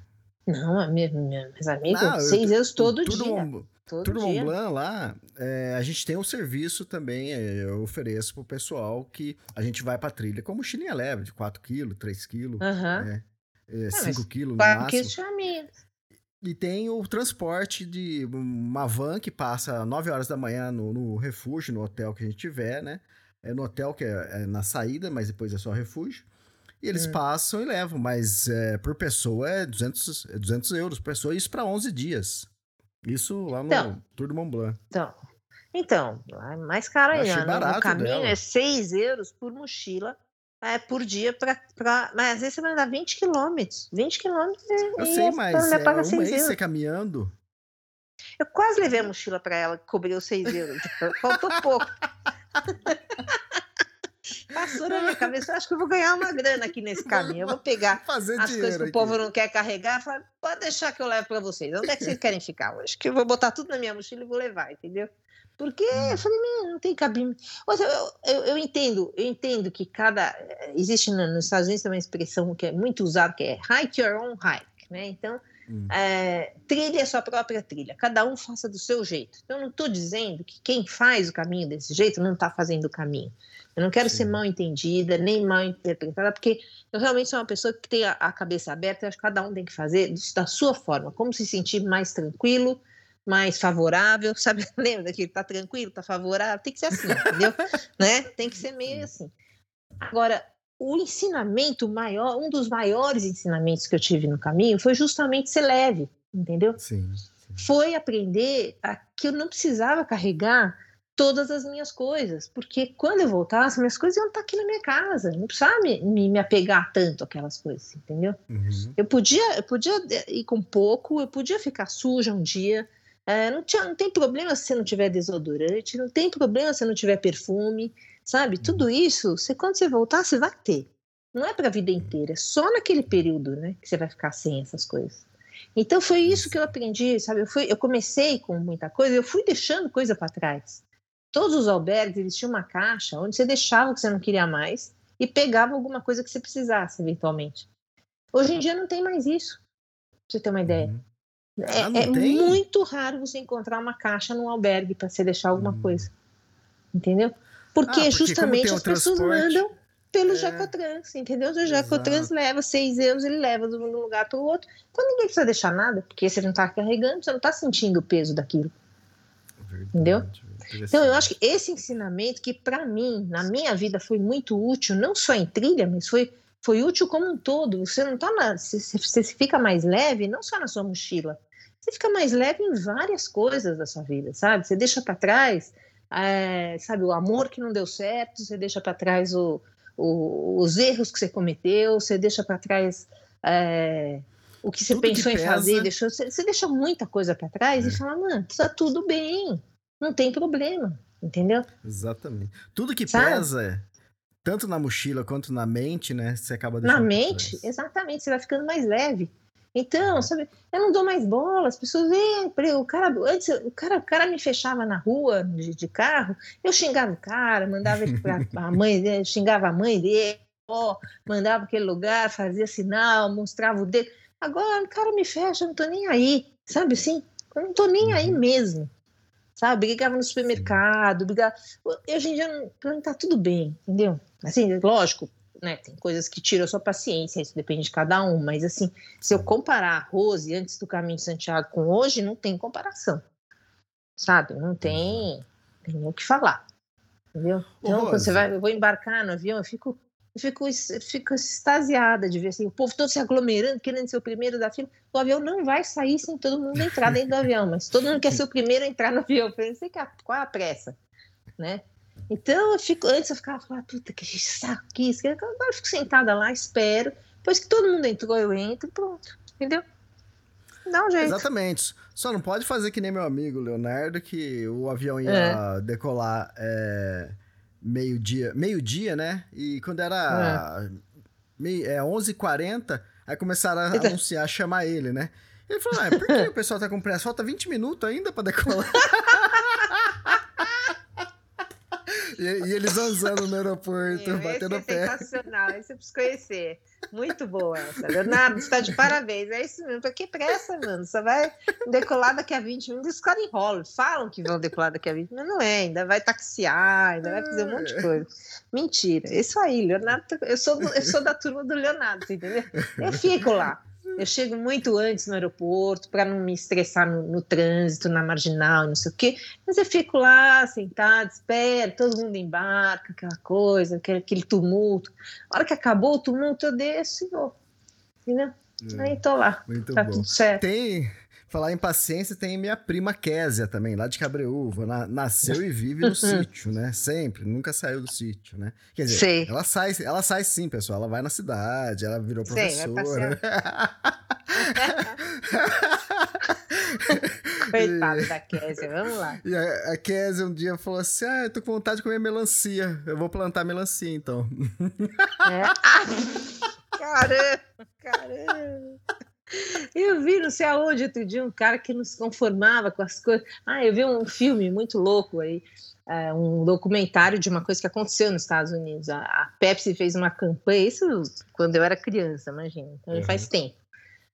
Não, minha, minha, meus amigos, 6 euros todo tudo dia. Um, todo. Mont Blanc lá, é, a gente tem um serviço também, é, eu ofereço pro pessoal que a gente vai pra trilha com mochilinha leve, de 4 kg, 3 kg, uhum. né? É, 5 kg no máximo. 4 kg e tem o transporte de uma van que passa 9 horas da manhã no, no refúgio, no hotel que a gente tiver, né? É no hotel que é, é na saída, mas depois é só refúgio. E eles é. passam e levam, mas é, por pessoa é 200, é 200 euros por pessoa, isso para 11 dias. Isso lá no então, Tour do Mont Blanc. Então, então é mais caro ainda. Né? No caminho dela. é 6 euros por mochila é, por dia para. Mas às vezes você vai andar 20 quilômetros. 20 quilômetros é. Eu sei, mas é um mês você caminhando. Eu quase levei a mochila para ela, que cobriu 6 euros. Faltou pouco. Passou na minha cabeça, acho que eu vou ganhar uma grana aqui nesse caminho. Eu vou pegar Fazer as coisas que aqui. o povo não quer carregar, falar, pode deixar que eu levo para vocês. Onde é que vocês querem ficar hoje? Que eu vou botar tudo na minha mochila e vou levar, entendeu? Porque eu falei, não tem cabimento. Eu, eu, eu, entendo, eu entendo que cada. Existe nos Estados Unidos uma expressão que é muito usada, que é hike your own hike, né? Então, hum. é, trilha é sua própria trilha, cada um faça do seu jeito. Então, eu não estou dizendo que quem faz o caminho desse jeito não está fazendo o caminho. Eu não quero Sim. ser mal entendida, nem mal interpretada, porque eu realmente sou uma pessoa que tem a, a cabeça aberta, eu acho que cada um tem que fazer da sua forma, como se sentir mais tranquilo, mais favorável, sabe? Lembra daquele tá tranquilo, tá favorável? Tem que ser assim, entendeu? né? Tem que ser meio assim. Agora, o ensinamento maior, um dos maiores ensinamentos que eu tive no caminho foi justamente ser leve, entendeu? Sim. sim. Foi aprender a, que eu não precisava carregar todas as minhas coisas, porque quando eu voltasse, minhas coisas iam estar aqui na minha casa, não precisava me, me, me apegar tanto aquelas coisas, entendeu? Uhum. Eu podia, eu podia ir com pouco, eu podia ficar suja um dia, é, não, tinha, não tem problema se você não tiver desodorante, não tem problema se não tiver perfume, sabe? Tudo uhum. isso, você, quando você voltar, você vai ter. Não é para a vida inteira, é só naquele período, né, que você vai ficar sem essas coisas. Então foi isso que eu aprendi, sabe? Eu, fui, eu comecei com muita coisa, eu fui deixando coisa para trás. Todos os albergues, eles tinham uma caixa onde você deixava o que você não queria mais e pegava alguma coisa que você precisasse, eventualmente. Hoje em dia não tem mais isso, pra você ter uma ideia. Uhum. É, ah, é muito raro você encontrar uma caixa num albergue para você deixar alguma hum. coisa. Entendeu? Porque, ah, porque justamente as pessoas mandam pelo é. Jacotrans, entendeu? O Jacotrans leva seis euros, ele leva de um lugar para o outro. Então ninguém precisa deixar nada, porque você não está carregando, você não está sentindo o peso daquilo. Verdade, entendeu? Então eu acho que esse ensinamento, que para mim, na minha vida, foi muito útil, não só em trilha, mas foi foi útil como um todo. Você não tá na, você, você fica mais leve, não só na sua mochila, você fica mais leve em várias coisas da sua vida, sabe? Você deixa para trás, é, sabe, o amor que não deu certo, você deixa para trás o, o, os erros que você cometeu, você deixa para trás é, o que você tudo pensou que em fazer, deixou, você, você, deixa muita coisa para trás é. e fala, mano, tá tudo bem, não tem problema, entendeu? Exatamente. Tudo que sabe? pesa tanto na mochila quanto na mente, né? Você acaba deixando. Na mente, exatamente, você vai ficando mais leve. Então, sabe, eu não dou mais bola, as pessoas o cara, antes, o cara, o cara me fechava na rua de, de carro, eu xingava o cara, mandava ele pra a mãe dele, xingava a mãe dele, ó, mandava aquele lugar, fazia sinal, mostrava o dedo. Agora o cara me fecha, eu não tô nem aí, sabe assim? Eu não tô nem aí uhum. mesmo sabe? Brigava no supermercado, brigava. Hoje em dia não, tá tudo bem, entendeu? Assim, lógico, né? Tem coisas que tiram a sua paciência, isso depende de cada um, mas assim, se eu comparar a Rose antes do caminho de Santiago com hoje, não tem comparação, sabe? Não tem, tem o que falar, entendeu? Então, quando você vai, eu vou embarcar no avião, eu fico eu fico, eu fico extasiada de ver assim, o povo todo se aglomerando, querendo ser o primeiro da fila. O avião não vai sair sem todo mundo entrar dentro do avião, mas todo mundo quer ser o primeiro a entrar no avião. Eu não sei qual a pressa, né? Então, eu fico, antes eu ficava falando, puta, que saco que isso. Agora eu fico sentada lá, espero. Depois que todo mundo entrou, eu entro, pronto. Entendeu? Dá um jeito. Exatamente. Só não pode fazer que nem meu amigo Leonardo, que o avião ia é. decolar. É meio-dia, meio-dia, né? E quando era é. É 11h40, aí começaram a anunciar, chamar ele, né? Ele falou, ah, por que o pessoal tá com pressa? Falta 20 minutos ainda pra decolar. E, e eles zanzando no aeroporto, Meu, batendo esse é pé. Sensacional, esse eu preciso conhecer. Muito boa essa. Leonardo, você tá de parabéns. É isso mesmo. Que pressa, mano. Só vai decolar daqui a 20 minutos. Os caras enrolam. Falam que vão decolar daqui a 20 minutos, não é. Ainda vai taxiar, ainda vai fazer um monte de coisa. Mentira. Isso aí, Leonardo. Eu sou, eu sou da turma do Leonardo, entendeu? Eu fico lá. Eu chego muito antes no aeroporto para não me estressar no, no, trânsito, na marginal, não sei o quê. Mas eu fico lá, sentada, espero, todo mundo embarca, aquela coisa, aquele, tumulto. A hora que acabou o tumulto, eu desço e vou. Entendeu? É, Aí tô lá. Muito tá bom. tudo certo. Tem, Falar em paciência, tem minha prima Késia também, lá de Cabreúva. Na, nasceu e vive no sítio, né? Sempre, nunca saiu do sítio, né? Quer dizer, sim. ela sai, ela sai sim, pessoal. Ela vai na cidade, ela virou professora. Coitada da Késia, vamos lá. E a, a Késia um dia falou assim: Ah, eu tô com vontade de comer melancia. Eu vou plantar melancia, então. É. caramba, caramba. Eu vi, não sei aonde, outro dia, um cara que não se conformava com as coisas. Ah, eu vi um filme muito louco aí, é, um documentário de uma coisa que aconteceu nos Estados Unidos. A, a Pepsi fez uma campanha, isso quando eu era criança, imagina, então uhum. faz tempo.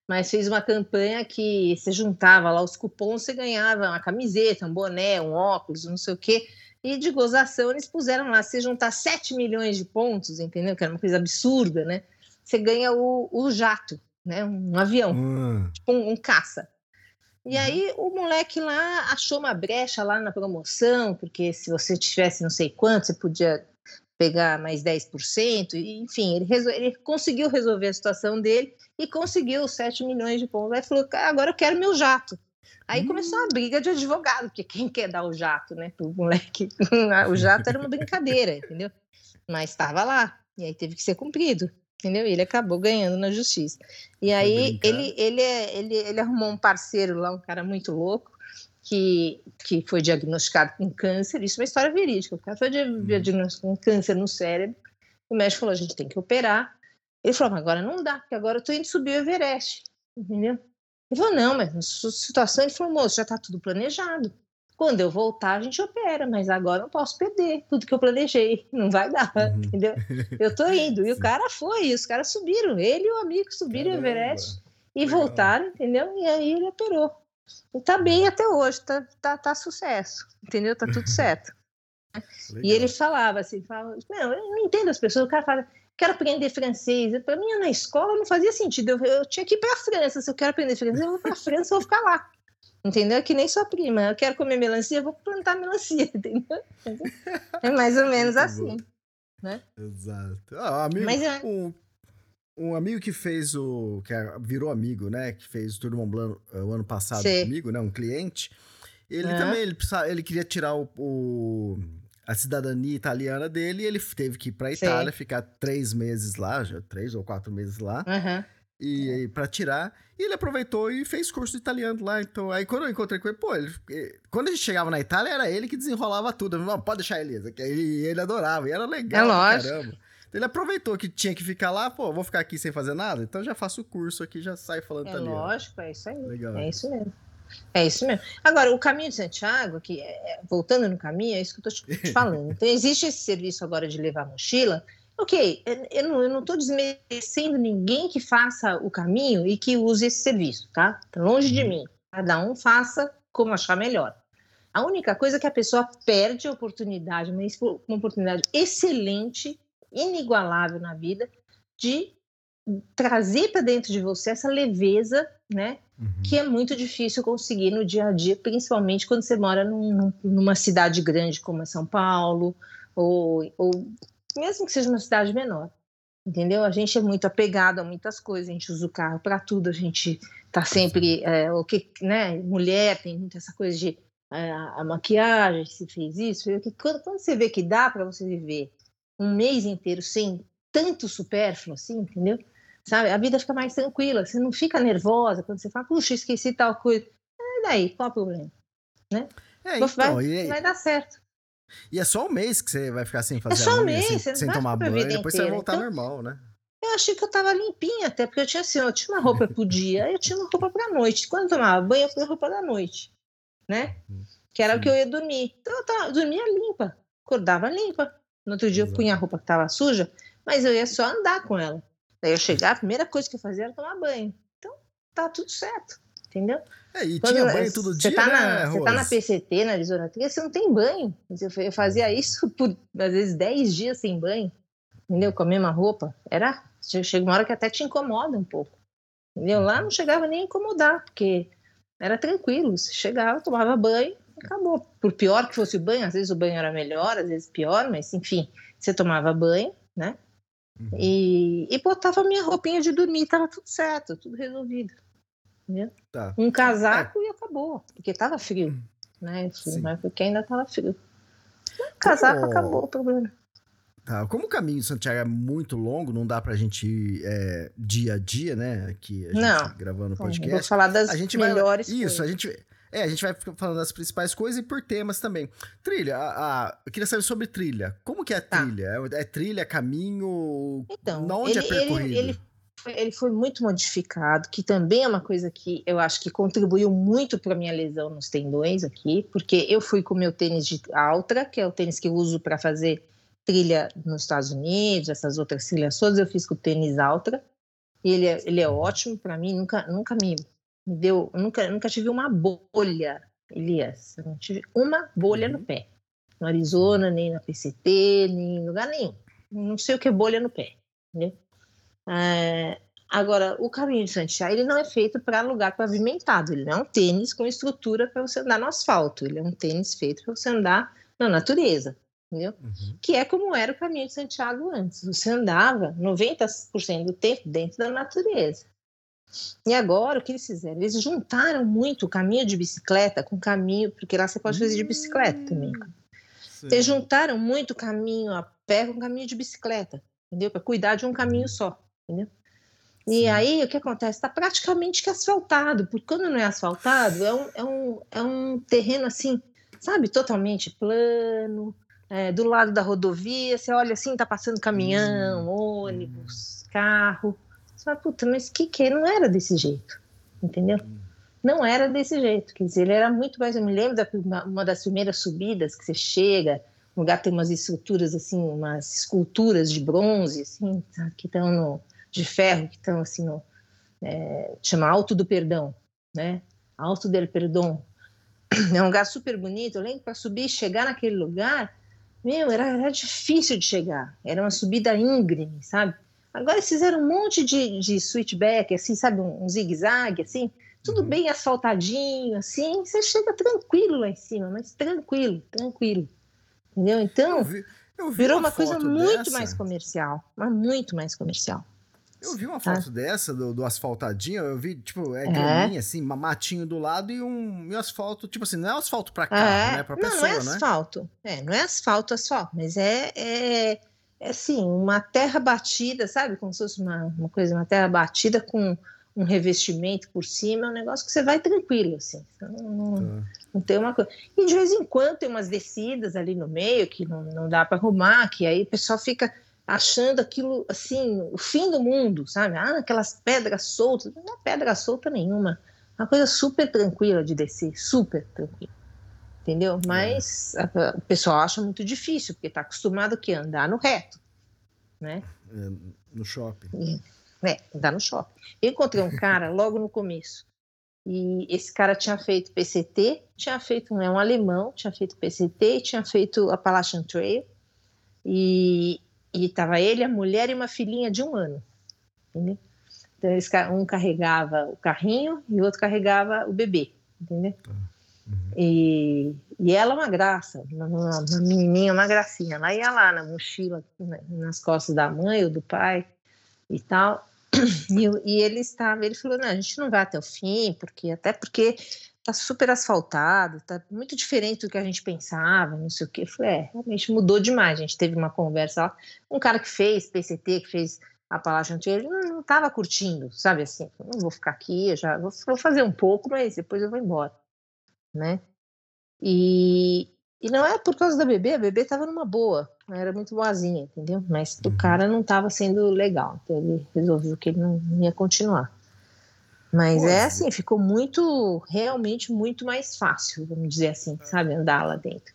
Mas fez uma campanha que você juntava lá os cupons, você ganhava uma camiseta, um boné, um óculos, não sei o quê. E de gozação, eles puseram lá, se juntar 7 milhões de pontos, entendeu? Que era uma coisa absurda, né? Você ganha o, o jato né? Um avião, hum. tipo um, um, caça. E uhum. aí o moleque lá achou uma brecha lá na promoção, porque se você tivesse não sei quanto, você podia pegar mais 10%, e, enfim, ele, resol... ele conseguiu resolver a situação dele e conseguiu 7 milhões de pontos. Aí falou, agora eu quero meu jato. Aí hum. começou a briga de advogado, porque quem quer dar o jato, né, pro moleque? o jato era uma brincadeira, entendeu? Mas estava lá, e aí teve que ser cumprido entendeu? E ele acabou ganhando na justiça. E aí ele, ele, ele, ele arrumou um parceiro lá, um cara muito louco, que, que foi diagnosticado com câncer. Isso é uma história verídica. O cara foi uhum. diagnosticado com câncer no cérebro. O médico falou: a gente tem que operar. Ele falou: mas agora não dá, porque agora eu tô indo subir o Everest. Entendeu? Ele falou: não, mas na sua situação, ele falou: moço, já está tudo planejado. Quando eu voltar, a gente opera, mas agora não posso perder tudo que eu planejei. Não vai dar, uhum. entendeu? Eu tô indo. E o cara foi, os caras subiram. Ele e o amigo subiram o Everest e Legal. voltaram, entendeu? E aí ele operou. E tá bem até hoje, tá, tá, tá sucesso, entendeu? Tá tudo certo. e ele falava assim, falava, não, eu não entendo as pessoas, o cara fala, quero aprender francês. Para mim, na escola não fazia sentido. Eu, eu tinha que ir para a França. Se eu quero aprender francês, eu vou para a França, eu vou ficar lá. Entendeu? Que nem sua prima. Eu quero comer melancia, vou plantar melancia, entendeu? É mais ou menos assim. Né? Exato. Ah, amigo, Mas, é um, um amigo que fez o. que é, virou amigo, né? Que fez o Tour Mont Blanc eh, o ano passado Sim. comigo, né? Um cliente. Ele uhum. também ele, ele queria tirar o, o, a cidadania italiana dele e ele teve que ir para Itália, Sim. ficar três meses lá, já três ou quatro meses lá. Uhum e, para tirar. E ele aproveitou e fez curso de italiano lá. Então, aí quando eu encontrei com ele, pô, ele, quando a gente chegava na Itália, era ele que desenrolava tudo. Não, pode deixar Elisa, que ele, ele adorava. E era legal, é lógico. caramba. Ele aproveitou que tinha que ficar lá, pô, vou ficar aqui sem fazer nada, então já faço o curso aqui, já saio falando é italiano. Lógico, é isso aí. Legal. É isso mesmo. É isso mesmo. Agora, o caminho de Santiago, aqui, é, voltando no caminho, é isso que eu estou te falando. Então, existe esse serviço agora de levar mochila, Ok, eu não estou desmerecendo ninguém que faça o caminho e que use esse serviço, tá? tá? longe de uhum. mim. Cada um faça como achar melhor. A única coisa é que a pessoa perde a oportunidade, uma, uma oportunidade excelente, inigualável na vida, de trazer para dentro de você essa leveza, né? Uhum. Que é muito difícil conseguir no dia a dia, principalmente quando você mora num, numa cidade grande como é São Paulo, ou, ou mesmo que seja uma cidade menor. Entendeu? A gente é muito apegado a muitas coisas, a gente usa o carro para tudo, a gente tá sempre. É, o que, né? Mulher tem muito essa coisa de é, a maquiagem, se fez isso. Quando, quando você vê que dá para você viver um mês inteiro sem tanto supérfluo assim, entendeu? Sabe? A vida fica mais tranquila, você não fica nervosa quando você fala, puxa, esqueci tal coisa. E daí, qual o problema? Né? É, então, vai, e... vai dar certo. E é só um mês que você vai ficar sem É fazer só a um mês, sem, você sem não vai tomar banho, depois você vai inteira. voltar Então- normal, né? Eu achei que eu tava limpinha, até porque eu tinha assim, eu tinha uma roupa pro dia, eu tinha uma roupa pra noite. Quando eu tomava banho, eu punha roupa da noite, né? Que era o Sim. que eu ia dormir. Então eu, tava, eu dormia limpa, acordava limpa. No outro dia eu Exato. punha a roupa que tava suja, mas eu ia só andar com ela. Daí eu chegava, a primeira coisa que eu fazia era tomar banho. Então tá tudo certo, entendeu? É, e Quando tinha banho todo você dia, tá né, na, Você tá na? PCT, na lisoterapia, você não tem banho. Eu eu fazia isso por, às vezes, 10 dias sem banho, entendeu? Com a mesma roupa. Era, che- chega uma hora que até te incomoda um pouco, entendeu? Lá não chegava nem a incomodar, porque era tranquilo. Você chegava, tomava banho, acabou. Por pior que fosse o banho, às vezes o banho era melhor, às vezes pior, mas enfim, você tomava banho, né? Uhum. E, e botava minha roupinha de dormir, tava tudo certo, tudo resolvido. Entendeu? Tá. Um casaco e acabou, porque tava frio, né? Sim. Mas porque ainda tava frio. Um casaco Como- acabou o problema. Tá, como o caminho de Santiago é muito longo, não dá pra gente ir é, dia a dia, né? Aqui, a gente Não. gravando o eu vou podcast. falar das A gente vai. melhores Isso, coisas. a gente. É, a gente vai falando das principais coisas e por temas também. Trilha, a, a- eu queria saber sobre trilha. Como que é a Tá. trilha? É, é trilha, caminho? Então, onde é ele, percorrido? ele, ele, ele foi muito modificado, que também é uma coisa que eu acho que contribuiu muito para minha lesão nos tendões aqui, porque eu fui com meu tênis de Altra, que é o tênis que eu uso para fazer trilha nos Estados Unidos, essas outras trilhas todas, eu fiz com o tênis Altra. E ele é, ele é ótimo para mim, nunca, nunca me, me deu, nunca, nunca tive uma bolha, Elias, eu não tive uma bolha no Uhum. pé. No Arizona, nem na PCT, nem em lugar nenhum. Não sei o que é bolha no pé, entendeu? É, agora, o caminho de Santiago, ele não é feito para lugar pavimentado, ele não é um tênis com estrutura para você andar no asfalto, ele é um tênis feito para você andar na natureza, entendeu? Uhum. que é como era o caminho de Santiago antes. Você andava 90% do tempo dentro da natureza. E agora, o que eles fizeram? Eles juntaram muito o caminho de bicicleta com o caminho, porque lá você pode fazer de bicicleta também. Sim. Eles juntaram muito o caminho a pé com o caminho de bicicleta, entendeu? Para cuidar de um caminho só, entendeu? E Sim. aí, o que acontece? Está praticamente que asfaltado, porque quando não é asfaltado, é um, é um, é um terreno assim, sabe, totalmente plano, é, do lado da rodovia, você olha assim, tá passando caminhão, ônibus, carro. Você fala, puta, mas que que é? Não era desse jeito, entendeu? Não era desse jeito, quer dizer, ele era muito mais, eu me lembro da uma- uma das primeiras subidas que você chega, o lugar tem umas estruturas assim, umas esculturas de bronze, assim, tá, que estão no, de ferro, que estão assim, no, é, chama Alto do Perdão, né? Alto del Perdão. É um lugar super bonito, eu lembro para subir chegar naquele lugar, meu, era, era difícil de chegar, era uma subida íngreme, sabe? Agora eles fizeram um monte de, de switchback, assim, sabe, um, um zigue-zague, assim, tudo Uhum. bem asfaltadinho, assim, você chega tranquilo lá em cima, mas tranquilo, tranquilo. Entendeu? Então, Eu vi, eu vi virou uma uma coisa muito dessa. mais comercial, mas muito mais comercial. Eu vi uma Tá. foto dessa, do, do asfaltadinho, eu vi, tipo, é É. graminha, assim, ma- matinho do lado e um, e um asfalto, tipo assim, não é asfalto pra carro, né? Pra não, pessoa, não é né? asfalto. É, não é asfalto, asfalto, mas é, é, é assim, uma terra batida, sabe? Como se fosse uma, uma coisa, uma terra batida com um revestimento por cima, é um negócio que você vai tranquilo, assim. Não, não, Tá. não tem uma coisa. E de vez em quando tem umas descidas ali no meio que não, não dá para arrumar, que aí o pessoal fica achando aquilo assim, o fim do mundo, sabe? Ah, aquelas pedras soltas. Não é pedra solta nenhuma. É uma coisa super tranquila de descer, super tranquila. Entendeu? Mas a- o pessoal acha muito difícil, porque está acostumado que andar no reto, né? É, no shopping. né, andar no shopping. Eu encontrei um cara logo no começo. E esse cara tinha feito PCT, tinha feito, é um alemão, tinha feito PCT, tinha feito Appalachian Trail. E, e tava ele, a mulher e uma filhinha de um ano. Entendeu? Então eles, um carregava o carrinho e o outro carregava o bebê. Entendeu? Uhum. E, e ela é uma graça, uma, uma, menininha, uma gracinha. Ela ia lá na mochila, né, nas costas da mãe ou do pai e tal. E, e ele estava, ele falou, não, a gente não vai até o fim, porque até porque tá super asfaltado, tá muito diferente do que a gente pensava, não sei o quê. Eu falei, é, realmente mudou demais. A gente teve uma conversa lá, um cara que fez PCT, que fez Appalachian Trail, ele não estava curtindo, sabe assim, não vou ficar aqui, eu já vou, vou fazer um pouco, mas depois eu vou embora, né? E, E não é por causa da bebê, a bebê tava numa boa, era muito boazinha, entendeu? Mas o Uhum. cara não tava sendo legal, então ele resolveu que ele não ia continuar. Mas é Pois. assim, ficou muito, realmente muito mais fácil, vamos dizer assim, sabe? Andar lá dentro.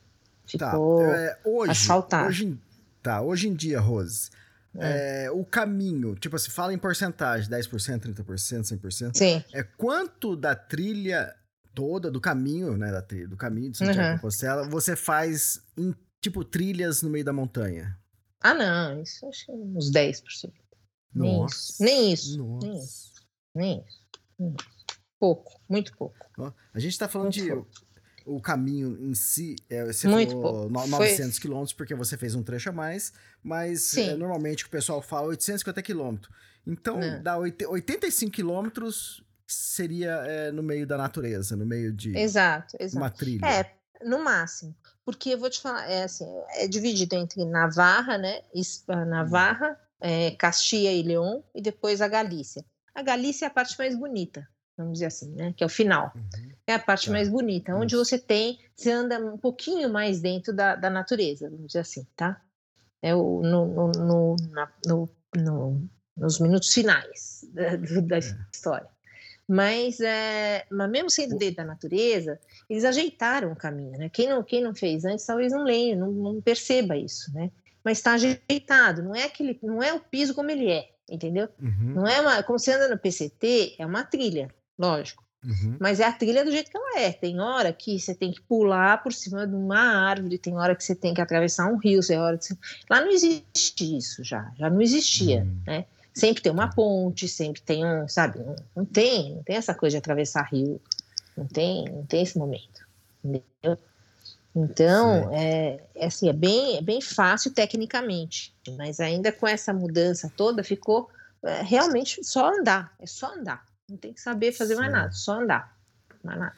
Tá. Ficou. é, hoje, asfaltado. hoje, em- tá, hoje em dia, Rose, é, o caminho, tipo assim, fala em porcentagem, 10%, 30%, 100%. Sim. É quanto da trilha toda, do caminho, né, da trilha, do caminho de Santiago Uhum. de Compostela, você faz em, tipo, trilhas no meio da montanha? Ah, não, isso acho que uns 10%. Nem Nossa. isso. Nem isso. Nem Nossa. isso. Nem isso. nem isso. Pouco, muito pouco. A gente tá falando Muito de pouco. o caminho em si, é, você Muito falou pouco. no- Foi- 900 quilômetros porque você fez um trecho a mais, mas é, normalmente o pessoal fala 850 quilômetros. Então, É. dá oit- 85 quilômetros seria é, no meio da natureza, no meio de Exato, exato. uma trilha. É, no máximo. Porque eu vou te falar, é assim, é dividido entre Navarra, né? Navarra, é, Castilla e León e depois a Galícia. A Galícia é a parte mais bonita, vamos dizer assim, né? Que é o final. Uhum. É a parte Tá. mais bonita, onde Isso. você tem, você anda um pouquinho mais dentro da, da natureza, vamos dizer assim, tá? É o, no, no, no, na- no- no- nos minutos finais da, da história. Mas, é, mas mesmo sendo dentro da natureza, eles ajeitaram o caminho, né? Quem não, quem não fez antes talvez não leia, não, não perceba isso, né? Mas está ajeitado, não é aquele, não é o piso como ele é, entendeu? Uhum, Não é uma, como você anda no PCT, é uma trilha, lógico. uhum. Mas é a trilha do jeito que ela é. Tem hora que você tem que pular por cima de uma árvore, tem hora que você tem que atravessar um rio, tem hora que você... Lá não existe isso já, já não existia, Hum. né? Sempre tem uma ponte, sempre tem um, sabe? Não, não tem, não tem essa coisa de atravessar rio, não tem, não tem esse momento, entendeu? Então, é, é assim, é bem, é bem fácil tecnicamente, mas ainda com essa mudança toda ficou é, realmente só andar, é só andar. Não tem que saber fazer mais Certo. nada, só andar. Mais nada.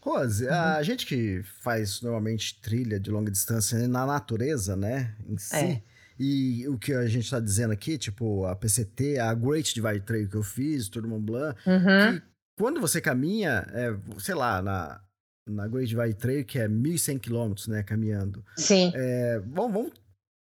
Rose, a Uhum. gente que faz normalmente trilha de longa distância na natureza, né, em si, É. e o que a gente tá dizendo aqui, tipo, a PCT, a Great Divide Trail que eu fiz, Tour Mont Blanc, Uhum. que quando você caminha, é, sei lá, na, na Great Divide Trail, que é 1.100 quilômetros, né, caminhando, Sim, é, vamos, vamos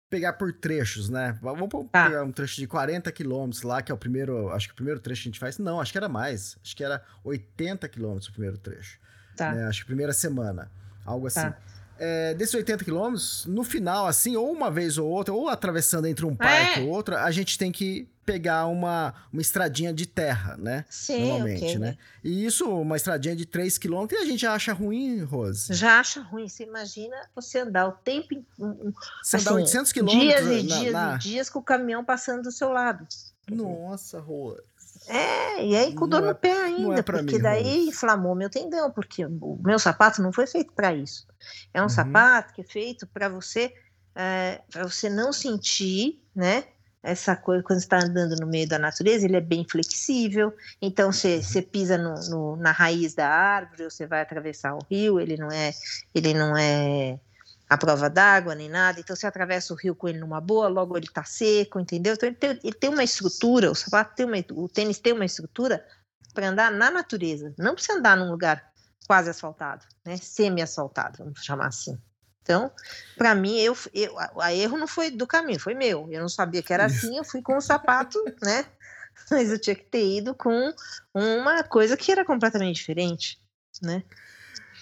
pegar por trechos, né, vamos Tá. pegar um trecho de 40 quilômetros lá, que é o primeiro, acho que o primeiro trecho que a gente faz, não, acho que era mais, acho que era 80 quilômetros o primeiro trecho tá. né? Acho que primeira semana, algo assim. Tá. É, desses 80 quilômetros, no final, assim, ou uma vez ou outra, ou atravessando entre um parque É. ou outro, a gente tem que pegar uma, uma estradinha de terra, né? Sim, Normalmente, ok. né? E isso, uma estradinha de 3 quilômetros, e a gente acha ruim, Rose. Já acha ruim. Você imagina você andar o tempo. um- Você assim, 800 quilômetros Dias e dias na- e dias com o caminhão passando do seu lado. Nossa, Rose. É, e aí com dor Não é- no pé ainda, é porque mim, daí Rose. inflamou meu tendão, porque o meu sapato não foi feito para isso. É um Uhum. sapato que é feito para você, para você não sentir, né? Essa coisa quando você está andando no meio da natureza, ele é bem flexível. Então você, Uhum. você pisa no, no- na raiz da árvore, ou você vai atravessar o rio, ele não é, ele não é a prova d'água nem nada. Então você atravessa o rio com ele numa boa, logo ele está seco, entendeu? Então ele tem, ele tem uma estrutura, o sapato tem uma, o tênis tem uma estrutura para andar na natureza, não para você andar num lugar quase asfaltado, né? Semi-asfaltado, vamos chamar assim. Então, para mim, eu, eu, a, erro não foi do caminho, foi meu. Eu não sabia que era assim, eu fui com o sapato, né? Mas eu tinha que ter ido com uma coisa que era completamente diferente, né?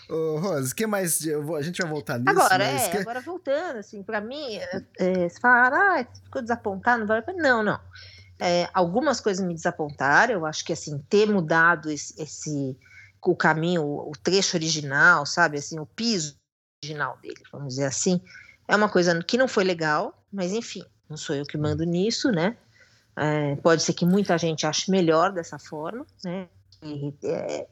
Ô, Rose, o que mais? vou- a gente vai voltar nisso. Agora, é, que- agora voltando, assim, para mim, é, é, você fala, ah, ficou desapontado, não vale a pena. Não, não. É, algumas coisas me desapontaram, eu acho que, assim, ter mudado esse, esse o caminho, o trecho original, sabe, assim, o piso original dele, vamos dizer assim, é uma coisa que não foi legal, mas, enfim, não sou eu que mando nisso, né? É, pode ser que muita gente ache melhor dessa forma, né? E, é,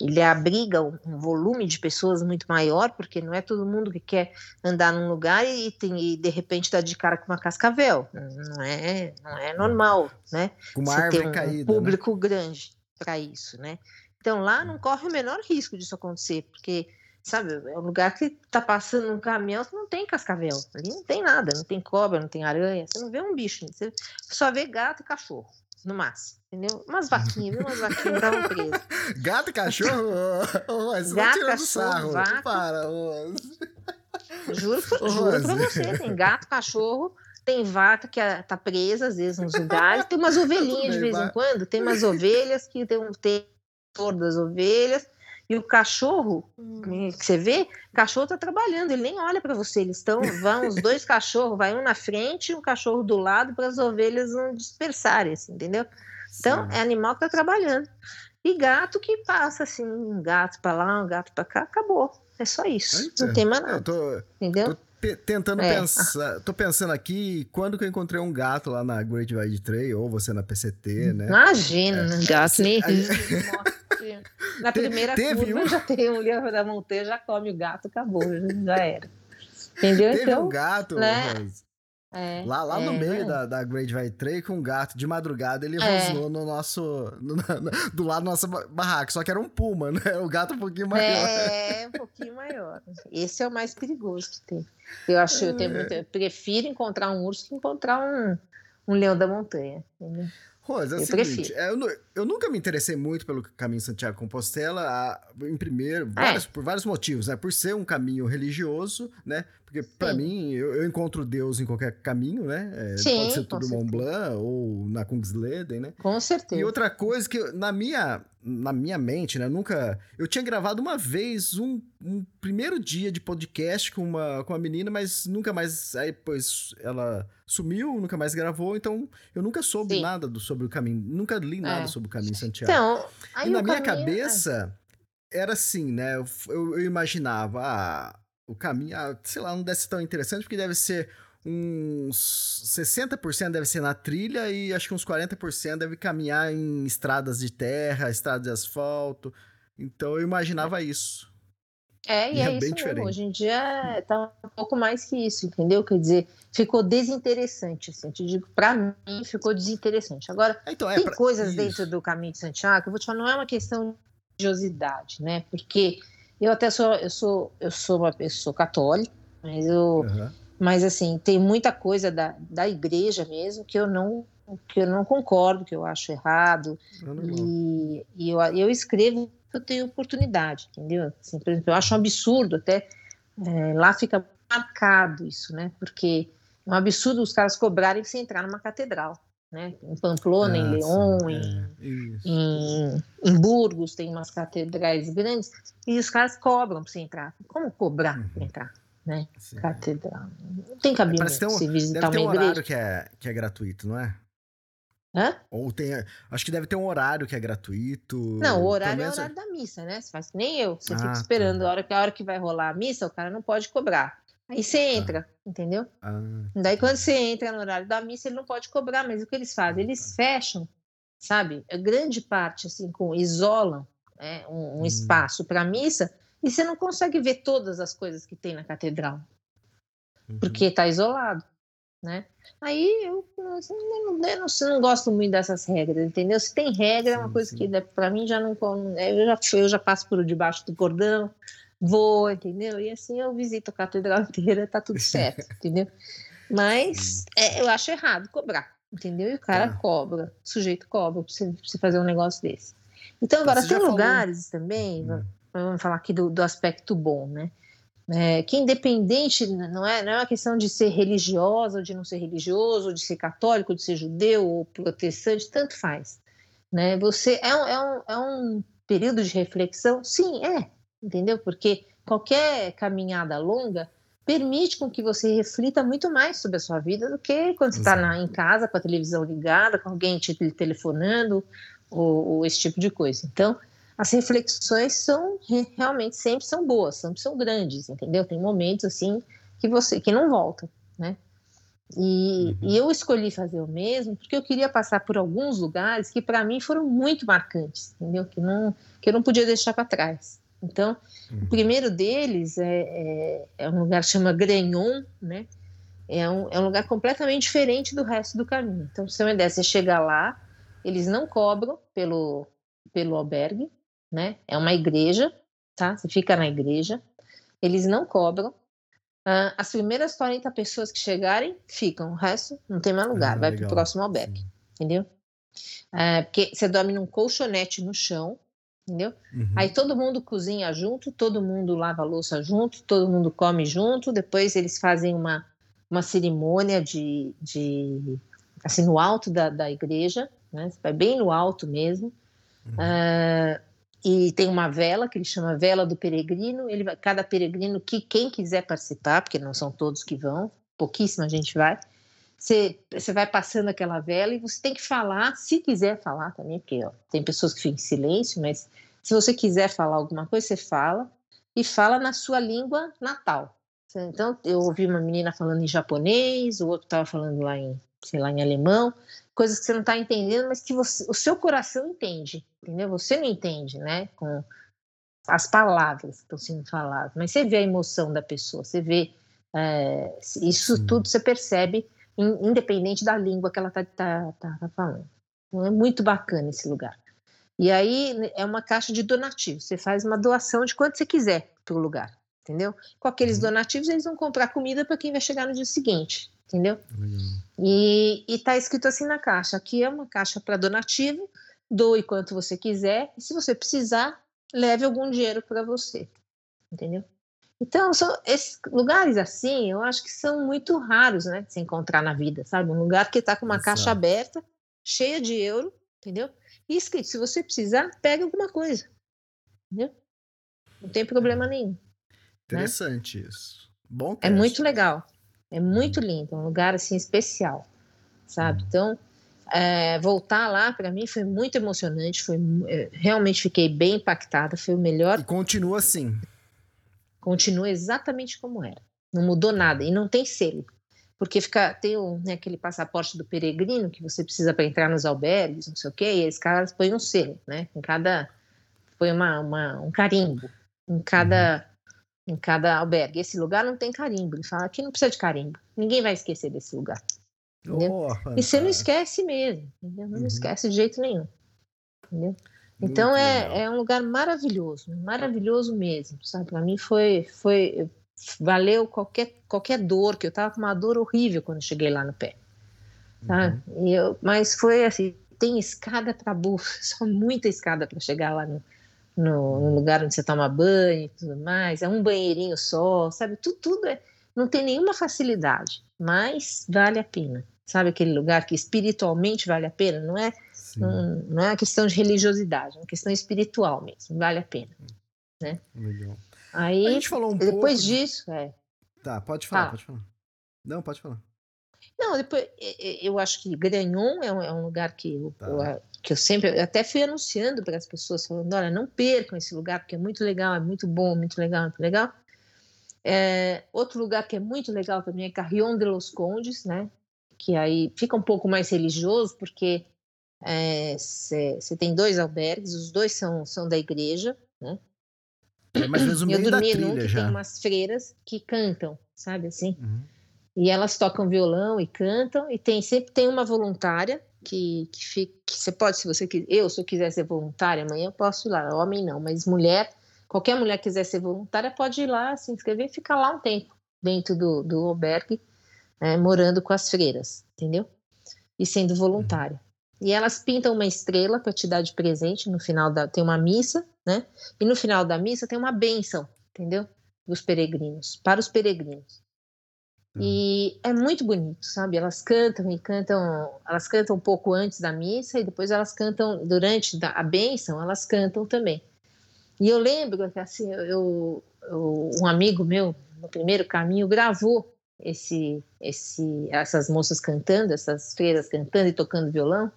ele abriga um, um volume de pessoas muito maior, porque não é todo mundo que quer andar num lugar e, tem, e de repente dá de cara com uma cascavel. Não é, não é normal, né? uma Você árvore ter um, caída. um né? público grande para isso, né? Então lá não corre o menor risco disso acontecer, porque sabe, é um lugar que tá passando um caminhão, você não tem cascavel, ali não tem nada, não tem cobra, não tem aranha, você não vê um bicho, você só vê gato e cachorro, no máximo, entendeu? Umas vaquinhas, viu? Umas vaquinhas estavam presas. Gato e cachorro? Você tá Gato, tirando cachorro, sarro. vaca. Para, Rose. Juro, juro pra você. Tem gato, cachorro, tem vaca que tá presa, às vezes, nos lugares. Tem umas ovelhinhas de vez em quando. Tem umas ovelhas que tem um temor das ovelhas. E o cachorro, hum. que você vê, o cachorro tá trabalhando, ele nem olha para você. Eles estão, vão os dois cachorros, vai um na frente e um cachorro do lado para as ovelhas não dispersarem, assim, entendeu? Então, Sim. é animal que tá trabalhando. E gato que passa assim, um gato para lá, um gato para cá, acabou. É só isso. Eita. Não tem mais nada. Tô, entendeu? Tô tentando é. pensar. Tô pensando aqui quando que eu encontrei um gato lá na Great Wide Trail, ou você na PCT, né? Imagina, é. gato nem. na primeira Teve curva um... já tem um livro da montanha, já come o gato, acabou, já era. Entendeu? Teve então, um gato, né? É, lá lá é, no meio é. da, da Great White Trail, com um gato de madrugada, ele é. rosnou no nosso. No, no, do lado da nossa barraca. Só que era um puma, né? O gato um pouquinho maior. É, um pouquinho maior. Esse é o mais perigoso que tem. Eu acho, eu tenho muito. Eu prefiro encontrar um urso que encontrar um, um leão da montanha. Rosa, é o eu seguinte, é, eu, eu, nunca me interessei muito pelo caminho Santiago Compostela, em primeiro, é. vários, por vários motivos, né? Por ser um caminho religioso, né? Porque para mim, eu, eu, encontro Deus em qualquer caminho, né? É, Sim, pode ser tudo Mont Blanc ou na Kungsleden, né? Com certeza. E outra coisa que na minha na minha mente, né? Nunca. Eu tinha gravado uma vez um, um, primeiro dia de podcast com uma, com uma menina, mas nunca mais. Aí, pois, ela sumiu, nunca mais gravou, então eu nunca soube Sim. nada do, sobre o caminho. Nunca li nada é. sobre o caminho Santiago. Então, e na minha caminho... É cabeça, era assim, né? Eu, eu, eu imaginava, ah, o caminho, ah, sei lá, não deve ser tão interessante, porque deve ser uns 60% deve ser na trilha e acho que uns 40% deve caminhar em estradas de terra, estradas de asfalto. Então eu imaginava isso. É, e, e é, é, bem isso mesmo. Hoje em dia tá um pouco mais que isso, entendeu? Quer dizer, ficou desinteressante, assim, te digo, pra mim ficou desinteressante. Agora, então, é tem pra... coisas isso. dentro do caminho de Santiago, eu vou te falar, não é uma questão de religiosidade, né? Porque eu até sou, eu sou, eu sou uma pessoa católica, mas eu... Uhum mas assim tem muita coisa da, da igreja mesmo que eu não que eu não concordo que eu acho errado e, e eu, eu escrevo eu tenho oportunidade entendeu assim, por exemplo eu acho um absurdo até é, lá fica marcado isso né porque é um absurdo os caras cobrarem você entrar numa catedral né? Em Pamplona, ah, em León, sim, em, é, em, em, Burgos tem umas catedrais grandes e os caras cobram para você entrar. Como cobrar uhum. para entrar? né? Sim. Catedral. Não tem cabimento ter um, se visitar deve ter um horário que é, que é gratuito, não é? Hã? Ou tem. Acho que deve ter um horário que é gratuito. Não, o horário é o horário da missa, né? Você faz que nem eu. Você ah, fica tá. esperando tá. a, hora que, a hora que vai rolar a missa, o cara não pode cobrar. Aí você tá. entra, ah. entendeu? Ah. Daí quando você entra no horário da missa, ele não pode cobrar, mas o que eles fazem? Eles fecham, sabe? A grande parte, assim, com isolam né? um, um hum. espaço para missa e você não consegue ver todas as coisas que tem na catedral, uhum. porque está isolado, né? Aí eu, assim, eu, não, eu, não, eu, não, gosto muito dessas regras, entendeu? Se tem regra, é uma coisa sim. que para mim já não. Eu já, eu já passo por debaixo do cordão, vou, entendeu? E assim eu visito a catedral inteira, tá tudo certo, entendeu? Mas é, eu acho errado cobrar, entendeu? E o cara tá. cobra, o sujeito cobra pra você, pra você fazer um negócio desse. Então, agora, tem lugares falou... também, hum vamos falar aqui do, do aspecto bom, né? É, que independente, não é, não é uma questão de ser religiosa ou de não ser religioso, de ser católico, de ser judeu ou protestante, tanto faz. Né? Você é um, é, um, é um período de reflexão? Sim, é, entendeu? Porque qualquer caminhada longa permite com que você reflita muito mais sobre a sua vida do que quando você está em casa com a televisão ligada, com alguém te telefonando ou, ou esse tipo de coisa. Então, as reflexões são realmente sempre são boas, sempre são grandes, entendeu? Tem momentos assim que você que não volta, né? E, uhum. e eu escolhi fazer o mesmo porque eu queria passar por alguns lugares que para mim foram muito marcantes, entendeu? Que não que eu não podia deixar para trás. Então, uhum. o primeiro deles é, é, é, um lugar que chama Grignon, né? É um, é um lugar completamente diferente do resto do caminho. Então, se você uma ideia, você chega lá, eles não cobram pelo, pelo albergue, né? É uma igreja, tá? Você fica na igreja, eles não cobram. Uh, as primeiras 40 pessoas que chegarem ficam, o resto não tem mais lugar, ah, vai para o próximo albergue, entendeu? Uh, porque você dorme num colchonete no chão, entendeu? Uhum. Aí todo mundo cozinha junto, todo mundo lava a louça junto, todo mundo come junto, depois eles fazem uma, uma cerimônia de, de assim, no alto da, da igreja, né? Vai bem no alto mesmo. Uhum. Uh, e tem uma vela que ele chama vela do peregrino. Ele cada peregrino que quem quiser participar, porque não são todos que vão, pouquíssima gente vai. Você, você vai passando aquela vela e você tem que falar, se quiser falar também, porque ó, tem pessoas que ficam em silêncio, mas se você quiser falar alguma coisa, você fala e fala na sua língua natal. Então, eu ouvi uma menina falando em japonês, o outro estava falando lá em, sei lá, em alemão, coisas que você não está entendendo, mas que você, o seu coração entende, entendeu? Você não entende, né? Com as palavras que estão sendo faladas, mas você vê a emoção da pessoa, você vê é, isso Sim. tudo você percebe independente da língua que ela está tá, tá, tá falando. Então é muito bacana esse lugar. E aí né, é uma caixa de donativos. Você faz uma doação de quanto você quiser para o lugar, entendeu? Com aqueles uhum. donativos eles vão comprar comida para quem vai chegar no dia seguinte, entendeu? Uhum. E está escrito assim na caixa: aqui é uma caixa para donativo, doe quanto você quiser e se você precisar leve algum dinheiro para você, entendeu? Então, são esses lugares assim, eu acho que são muito raros, né, de se encontrar na vida, sabe? Um lugar que está com uma Exato. caixa aberta, cheia de euro, entendeu? E escrito, se você precisar, pega alguma coisa, entendeu? Não tem problema nenhum. Né? Interessante né? isso. Bom É muito legal. É muito lindo, é um lugar assim especial, sabe? Uhum. Então, é, voltar lá para mim foi muito emocionante, foi é, realmente fiquei bem impactada, foi o melhor. E continua assim continua exatamente como era. Não mudou nada e não tem selo. Porque fica, tem o, né, aquele passaporte do peregrino que você precisa para entrar nos albergues, não sei o quê, e esses caras põem um selo, né? Em cada. Põe uma, uma, um carimbo em cada, uhum. Em cada albergue. Esse lugar não tem carimbo. Ele fala aqui não precisa de carimbo. Ninguém vai esquecer desse lugar. Oh, e você não esquece mesmo. Entendeu? Não uhum. esquece de jeito nenhum. Entendeu? Então é, é um lugar maravilhoso, maravilhoso mesmo, sabe? Para mim foi, foi valeu qualquer, qualquer dor, que eu tava com uma dor horrível quando cheguei lá no pé, sabe? Uhum. E eu, mas foi assim, tem escada para burro, só muita escada para chegar lá no, no, no, lugar onde você toma banho e tudo mais, é um banheirinho só, sabe? Tudo, tudo é, não tem nenhuma facilidade, mas vale a pena, sabe? Aquele lugar que espiritualmente vale a pena, não é não, não, é uma questão de religiosidade, é uma questão espiritual mesmo, vale a pena. Né? Legal. Aí, a gente falou um depois pouco... disso, é. Tá, pode falar, pode falar. Não, pode falar. Não, depois eu acho que Granhon é um, é um lugar que eu, tá. Que eu sempre eu até fui anunciando para as pessoas falando, olha, não percam esse lugar porque é muito legal, é muito bom, muito legal, muito legal. É, outro lugar que é muito legal também é Carrion de los Condes, né? Que aí fica um pouco mais religioso porque você é, tem dois albergues, os dois são, são da igreja, né? É mais ou menos o meio Eu dormi da num que já. tem umas freiras que cantam, sabe assim? Uhum. E elas tocam violão e cantam, e tem sempre tem uma voluntária que, que, fica, que você pode, se você quiser, eu, se eu quiser ser voluntária amanhã, eu posso ir lá, homem não, mas mulher, qualquer mulher que quiser ser voluntária pode ir lá, se inscrever e ficar lá um tempo dentro do, do albergue, é, morando com as freiras, entendeu? E sendo voluntária. E elas pintam uma estrela para te dar de presente. No final da tem uma missa, né? E no final da missa tem uma bênção, entendeu? Dos peregrinos, para os peregrinos. Hum. E é muito bonito, sabe? Elas cantam e cantam, elas cantam um pouco antes da missa e depois elas cantam durante a bênção, elas cantam também. E eu lembro que assim, eu, eu um amigo meu no primeiro caminho gravou esse, esse, essas moças cantando, essas freiras cantando e tocando violão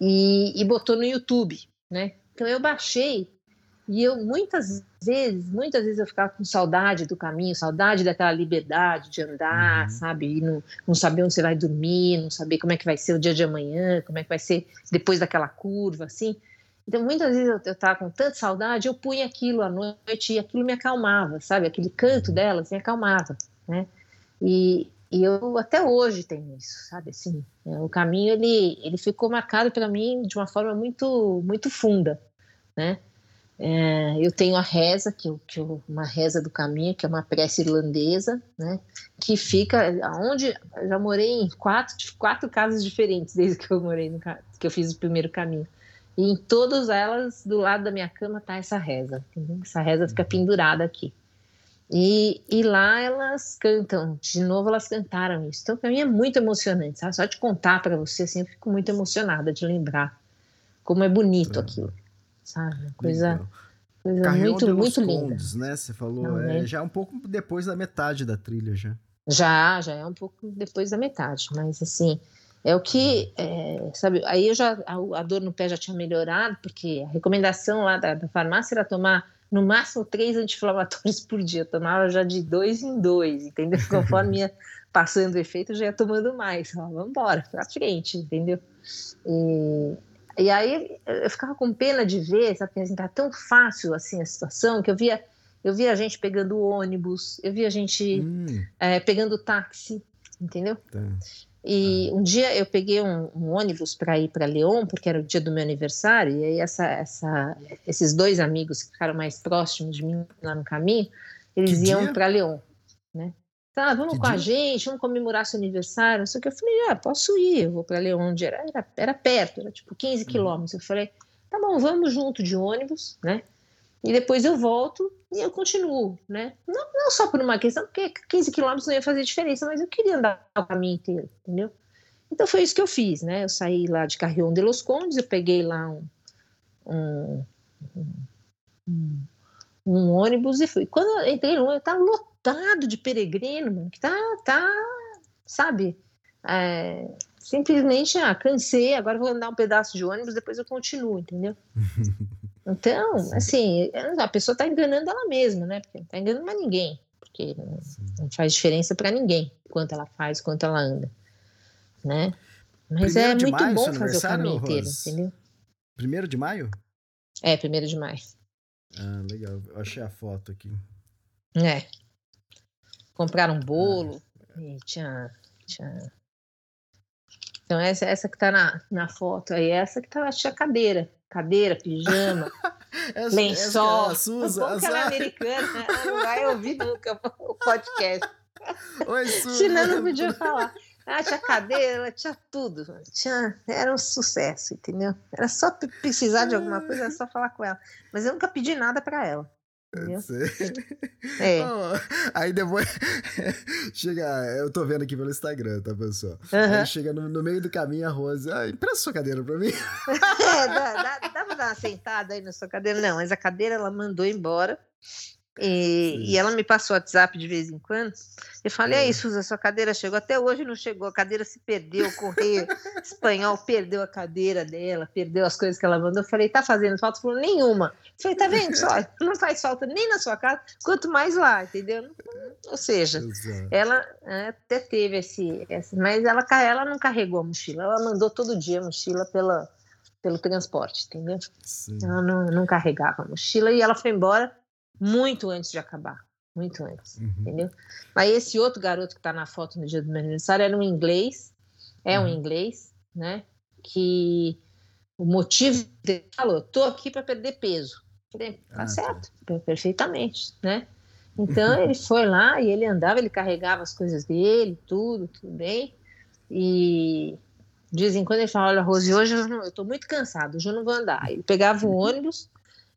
e, e botou no YouTube, né? Então eu baixei e eu muitas vezes, muitas vezes eu ficava com saudade do caminho, saudade daquela liberdade de andar, uhum. sabe? E não, não saber onde você vai dormir, não saber como é que vai ser o dia de amanhã, como é que vai ser depois daquela curva, assim. Então, muitas vezes eu, eu tava com tanta saudade, eu punha aquilo à noite e aquilo me acalmava, sabe? Aquele canto delas me acalmava, né? E, e eu até hoje tenho isso, sabe? Assim, é, o caminho ele, ele ficou marcado para mim de uma forma muito muito funda, né? É, eu tenho a reza, que, que uma reza do caminho, que é uma prece irlandesa, né? Que fica aonde já morei em quatro, quatro casas diferentes desde que eu morei no que eu fiz o primeiro caminho. E em todas elas, do lado da minha cama, tá essa reza. Essa reza fica pendurada aqui. E, e lá elas cantam, de novo elas cantaram isso. Então, para mim é muito emocionante, sabe? Só de contar para você, assim, eu fico muito emocionada de lembrar como é bonito é. aquilo, sabe? Coisa, coisa Carreão muito, de muito linda. Condes, né? Você falou, Não, é, né? já um pouco depois da metade da trilha, já. Já, já é um pouco depois da metade, mas assim, é o que, é, sabe, aí eu já, a, a, dor no pé já tinha melhorado, porque a recomendação lá da, da farmácia era tomar no máximo três anti-inflamatórios por dia. Eu tomava já de dois em dois, entendeu? Conforme ia passando o efeito, eu já ia tomando mais. Ó, vamos embora, pra frente, entendeu? E, e aí eu ficava com pena de ver, sabe, assim, tá tão fácil assim a situação, que eu via, eu via a gente pegando ônibus, eu via a gente hum. é, pegando táxi, entendeu? Tá. E um dia eu peguei um, um ônibus para ir para León, porque era o dia do meu aniversário, e aí essa, essa, esses dois amigos que ficaram mais próximos de mim lá no caminho, eles que iam para León, né? Tá, vamos que com dia? a gente, vamos comemorar seu aniversário, não sei o que. Eu falei, ah, posso ir, eu vou para León, onde era, era, era perto, era tipo 15 uhum. quilômetros. Eu falei, tá bom, vamos junto de ônibus, né? E depois eu volto e eu continuo, né? Não, não só por uma questão, porque 15 quilômetros não ia fazer diferença, mas eu queria andar o caminho inteiro, entendeu? Então foi isso que eu fiz, né? Eu saí lá de Carrion de los Condes, eu peguei lá um, um, um, um ônibus e fui. Quando eu entrei no ônibus, tá lotado de peregrino, mano, que tá, tá, sabe? É, simplesmente, ah, cansei, agora vou andar um pedaço de ônibus, depois eu continuo, entendeu? Então, assim, a pessoa está enganando ela mesma, né? Porque não está enganando mais ninguém, porque não, faz diferença para ninguém quanto ela faz, quanto ela anda, né? Mas primeiro é muito maio, bom fazer o caminho inteiro, entendeu? Primeiro de maio? É, primeiro de maio. Ah, legal. Eu achei a foto aqui. É. Compraram um bolo ah. e tinha, tinha então, essa, essa que tá na, na foto aí, essa que tá, tinha cadeira. Cadeira, pijama, essa, lençol. Essa é a Suza, bom que ela é americana, né? ela não vai ouvir nunca o podcast. Oi, Suza. Senão não podia falar. Ela tinha cadeira, tinha tudo. Tinha, era um sucesso, entendeu? Era só precisar de alguma coisa, era só falar com ela. Mas eu nunca pedi nada para ela. É. Oh, aí depois chega. Eu tô vendo aqui pelo Instagram, tá, pessoal? Uhum. Aí chega no, no, meio do caminho a Rose. Ah, empresta sua cadeira pra mim. É, dá, dá, dá pra dar uma sentada aí na sua cadeira? Não, mas a cadeira ela mandou embora. E, e, ela me passou o WhatsApp de vez em quando. Eu falei: é. aí, Suza, sua cadeira chegou. Até hoje não chegou. A cadeira se perdeu. O correio espanhol perdeu a cadeira dela, perdeu as coisas que ela mandou. Eu falei: tá fazendo falta? Falou: nenhuma. Eu falei: tá vendo só? Não faz falta nem na sua casa, quanto mais lá, entendeu? Ou seja, Exato. ela é, até teve esse, esse. Mas ela, ela não carregou a mochila. Ela mandou todo dia a mochila pela, pelo transporte, entendeu? Sim. Ela não, não carregava a mochila e ela foi embora muito antes de acabar. Muito antes, uhum. entendeu? Mas esse outro garoto que está na foto no dia do meu aniversário era um inglês, é um uhum. inglês, né? Que o motivo dele falou: tô aqui para perder peso. Falei, tá ah, tá. certo, perfeitamente, né? Então ele foi lá e ele andava, ele carregava as coisas dele, tudo, tudo bem. E de vez em quando ele falava: Olha, Rose, hoje eu estou muito cansado, hoje eu não vou andar. Ele pegava o ônibus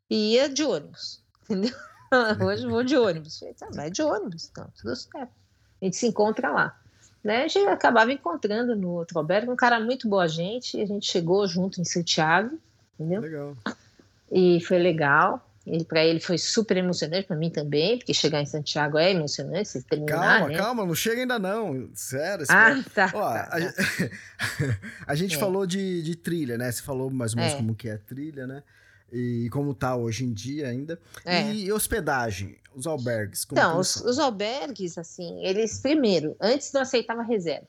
e ia de ônibus, entendeu? Hoje vou de ônibus. Falei, tá, vai de ônibus, então, tudo certo. A gente se encontra lá. Né? A gente acabava encontrando no outro albergue, um cara muito boa gente, a gente chegou junto em Santiago, entendeu? Legal. E foi legal. Ele, para ele foi super emocionante, para mim também, porque chegar em Santiago é emocionante, terminar, Calma, né? calma, não chega ainda não, sério. Ah, tá. Ó, tá, a, tá. a, gente é. falou de, de trilha, né? Você falou mais ou menos é. como que é trilha, né? E como tá hoje em dia ainda. É. E hospedagem, os albergues. então, os, os, albergues, assim, eles primeiro, antes não aceitava reserva.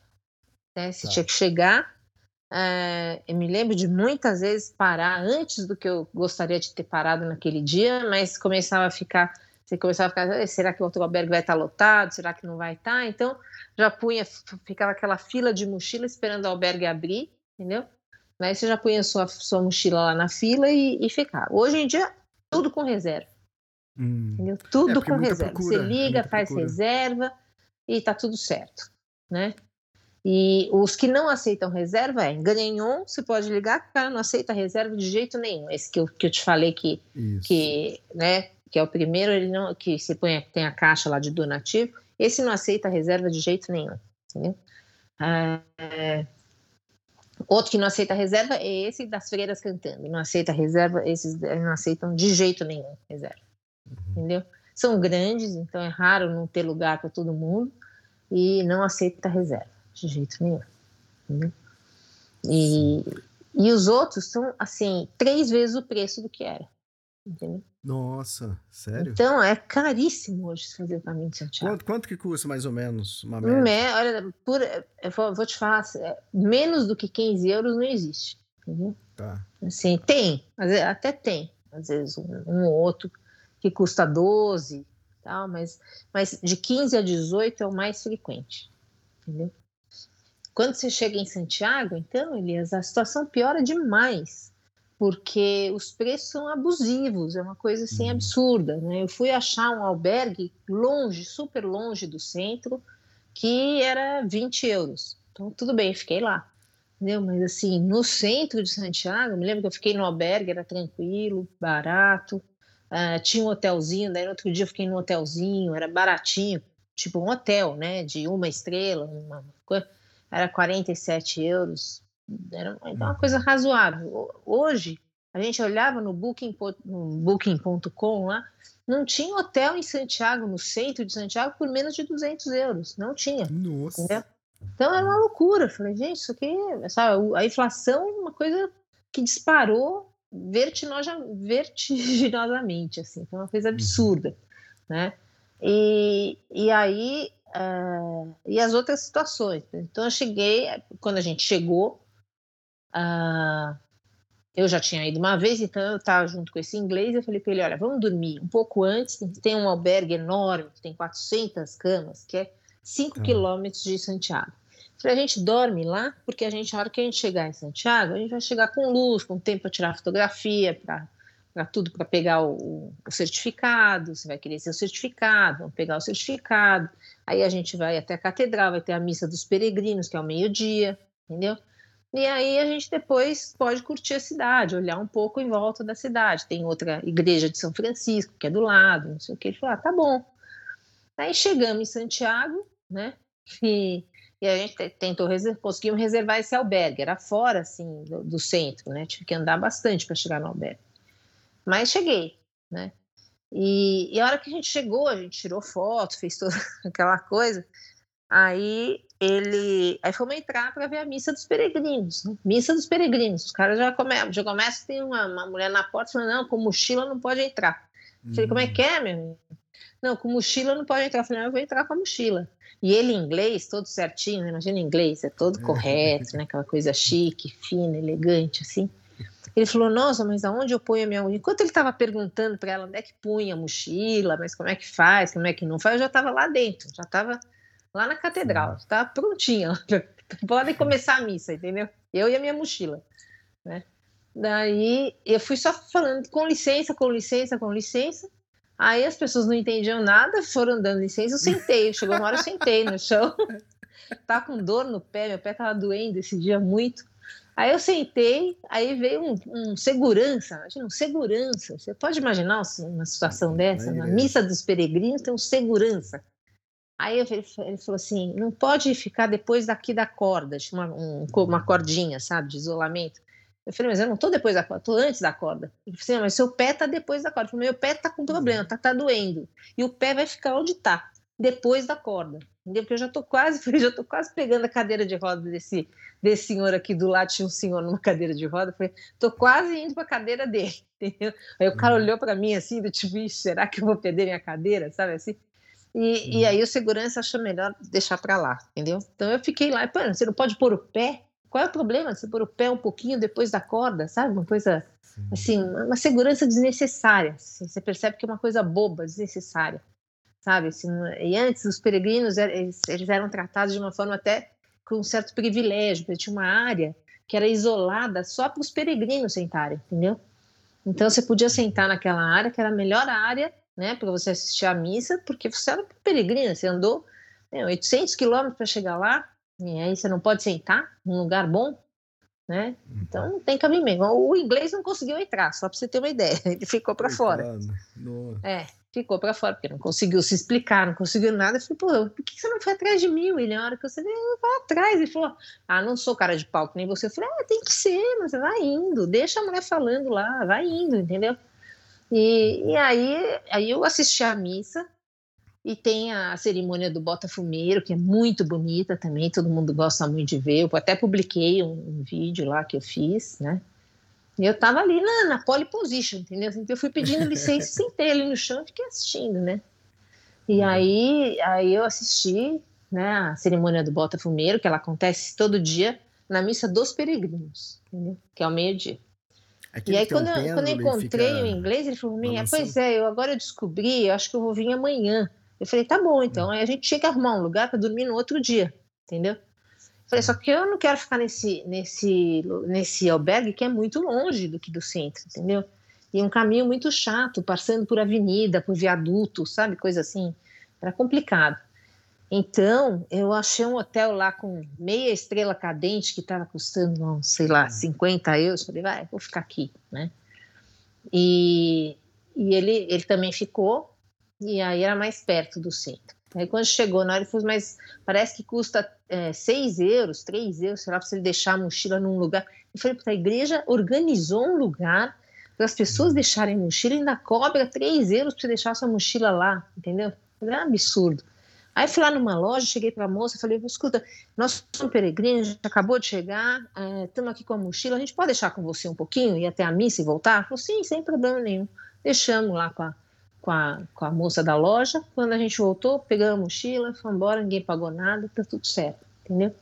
Né? Você tá. tinha que chegar. É, eu me lembro de muitas vezes parar antes do que eu gostaria de ter parado naquele dia, mas começava a ficar. Você começava a ficar, será que o outro albergue vai estar lotado? Será que não vai estar? Então, já punha, ficava aquela fila de mochila esperando o albergue abrir, entendeu? Né? Você já põe a sua, sua mochila lá na fila e, e ficar. Hoje em dia, tudo com reserva. Hum. Tudo é, com reserva. Procura, você liga, faz procura. reserva e tá tudo certo, né? E os que não aceitam reserva é Gagnon, você pode ligar o cara não aceita reserva de jeito nenhum. Esse que eu, que eu te falei que, que, né, que é o primeiro, ele não, que se põe, tem a caixa lá de donativo, esse não aceita reserva de jeito nenhum. Entendeu? É, outro que não aceita reserva é esse das freiras cantando. Não aceita reserva, esses não aceitam de jeito nenhum reserva. Uhum. Entendeu? São grandes, então é raro não ter lugar para todo mundo e não aceita reserva de jeito nenhum. Entendeu? E, e os outros são, assim, três vezes o preço do que era. Entendeu? Nossa, sério? Então é caríssimo hoje fazer caminho de Santiago. Quanto, quanto que custa mais ou menos uma média? Me, olha, por, eu vou, vou te falar, é, menos do que 15 euros não existe. Entendeu? Tá. Assim, tem, até tem, às vezes um, um ou outro que custa 12, tal, mas, mas de 15 a 18 é o mais frequente. Entendeu? Quando você chega em Santiago, então, Elias, a situação piora demais, porque os preços são abusivos, é uma coisa assim uhum. absurda. Né? Eu fui achar um albergue longe, super longe do centro, que era 20 euros. Então, tudo bem, fiquei lá. Entendeu? Mas assim, no centro de Santiago, me lembro que eu fiquei no albergue, era tranquilo, barato. Uh, tinha um hotelzinho, daí no outro dia eu fiquei no hotelzinho, era baratinho, tipo um hotel, né? De uma estrela, uma coisa era 47 euros, era uma coisa uhum. razoável. Hoje, a gente olhava no Booking.com Booking lá, não tinha hotel em Santiago, no centro de Santiago, por menos de 200 euros. Não tinha. Nossa. Entendeu? Então era uma loucura. Eu falei, gente, isso aqui, sabe, a inflação é uma coisa que disparou vertiginosa, vertiginosamente, assim, foi uma coisa uhum. absurda, né? E, e aí Uh, e as outras situações. Então, eu cheguei, quando a gente chegou, uh, eu já tinha ido uma vez, então eu estava junto com esse inglês. Eu falei para ele: olha, vamos dormir um pouco antes. Tem um albergue enorme, que tem 400 camas, que é 5 tá. quilômetros de Santiago. Falei, a gente dorme lá, porque a gente, a hora que a gente chegar em Santiago, a gente vai chegar com luz, com tempo para tirar fotografia, para para tudo para pegar o, o, certificado, você vai querer seu certificado, vamos pegar o certificado, aí a gente vai até a catedral, vai ter a missa dos peregrinos, que é ao meio-dia, entendeu? E aí a gente depois pode curtir a cidade, olhar um pouco em volta da cidade. Tem outra igreja de São Francisco, que é do lado, não sei o que. Ele falou, ah, tá bom. Aí chegamos em Santiago, né? E, e a gente tentou, conseguimos reservar esse albergue. Era fora, assim, do, do centro, né? Tive que andar bastante para chegar no albergue. Mas cheguei, né? E, e, a hora que a gente chegou, a gente tirou foto, fez toda aquela coisa. Aí ele. Aí fomos entrar para ver a missa dos peregrinos. Né? Missa dos peregrinos. Os caras já começam, já começa, tem uma, uma, mulher na porta falando: não, com mochila não pode entrar. Uhum. Falei, como é que é, meu? Não, com mochila não pode entrar. Eu falei, não, eu vou entrar com a mochila. E ele em inglês, todo certinho, né? imagina inglês, é todo correto, né? Aquela coisa chique, fina, elegante, assim. Ele falou: Nossa, mas aonde eu ponho a minha. Enquanto ele estava perguntando para ela onde é que punha a mochila, mas como é que faz, como é que não faz, eu já estava lá dentro, já estava lá na catedral, estava prontinha. Podem começar a missa, entendeu? Eu e a minha mochila. Né? Daí eu fui só falando com licença, com licença, com licença. Aí as pessoas não entendiam nada, foram dando licença, eu sentei. Chegou uma hora eu sentei no chão. Tava com dor no pé, meu pé tava doendo esse dia muito. Aí eu sentei, aí veio um, um segurança, imagina, um segurança. Você pode imaginar uma situação dessa? Na missa dos peregrinos tem um segurança. Aí ele falou assim: não pode ficar depois daqui da corda, uma, um, uma cordinha, sabe, de isolamento. Eu falei, mas eu não estou depois da corda, estou antes da corda. Ele falou assim: mas seu pé está depois da corda. Eu falei, meu pé está com problema, está tá doendo. E o pé vai ficar onde está, depois da corda entendeu? Porque eu já estou quase, já tô quase pegando a cadeira de roda desse, desse senhor aqui do lado, tinha um senhor numa cadeira de roda, falei, tô quase indo para a cadeira dele, entendeu? Aí o cara uhum. olhou para mim assim, do tipo, será que eu vou perder minha cadeira, sabe assim? E, e uhum. aí o segurança achou melhor deixar para lá, entendeu? Então eu fiquei lá, pô, você não pode pôr o pé? Qual é o problema de você pôr o pé um pouquinho depois da corda, sabe? Uma coisa, assim, uma segurança desnecessária. Assim, você percebe que é uma coisa boba, desnecessária sabe? Assim, e antes os peregrinos eles, eles, eram tratados de uma forma até com um certo privilégio, porque tinha uma área que era isolada só para os peregrinos sentarem, entendeu? Então você podia sentar naquela área que era a melhor área, né, para você assistir à missa, porque você era peregrino, você andou né, 800 quilômetros para chegar lá, E aí você não pode sentar num lugar bom, né? Então não tem cabimento. O inglês não conseguiu entrar, só para você ter uma ideia. Ele ficou para fora. É, ficou para fora, porque não conseguiu se explicar, não conseguiu nada. Eu falei, pô, por que você não foi atrás de mim, William? A hora que você veio, eu vou atrás. Ele falou, ah, não sou cara de palco nem você. Eu falei, ah, tem que ser, mas vai indo, deixa a mulher falando lá, vai indo, entendeu? E, e aí, aí eu assisti a missa, e tem a cerimônia do Botafumeiro, que é muito bonita também, todo mundo gosta muito de ver. Eu até publiquei um, um vídeo lá que eu fiz, né? E eu tava ali na, na pole position, entendeu? Então eu fui pedindo licença, sentei ali no chão e fiquei assistindo, né? E uhum. aí, aí eu assisti né, a cerimônia do Botafumeiro, que ela acontece todo dia na missa dos peregrinos, entendeu? que é ao meio-dia. E aí, quando, um eu, quando eu encontrei o inglês, ele falou: Minha, pois é, eu agora eu descobri, eu acho que eu vou vir amanhã. Eu falei: Tá bom, então. Aí a gente tinha que arrumar um lugar para dormir no outro dia, entendeu? Falei, só que eu não quero ficar nesse, nesse, nesse albergue que é muito longe do que do centro, entendeu? E um caminho muito chato, passando por avenida, por viaduto, sabe? Coisa assim. Era complicado. Então, eu achei um hotel lá com meia estrela cadente que estava custando, sei lá, 50 euros. Falei, vai, vou ficar aqui, né? E, e ele, ele também ficou, e aí era mais perto do centro. Aí quando chegou na hora, ele falou, mas parece que custa é, 6 euros, 3 euros, sei lá, para você deixar a mochila num lugar. Eu falei, a igreja organizou um lugar para as pessoas deixarem mochila e ainda cobra 3 euros para você deixar a sua mochila lá, entendeu? É um absurdo. Aí fui lá numa loja, cheguei para a moça e falei, escuta, nós somos peregrinos, a gente acabou de chegar, estamos é, aqui com a mochila, a gente pode deixar com você um pouquinho, ir até a missa e voltar? Falou, sim, sem problema nenhum. Deixamos lá com a com a, com a moça da loja. Quando a gente voltou, pegamos a mochila, foi embora, ninguém pagou nada, tá tudo certo, entendeu?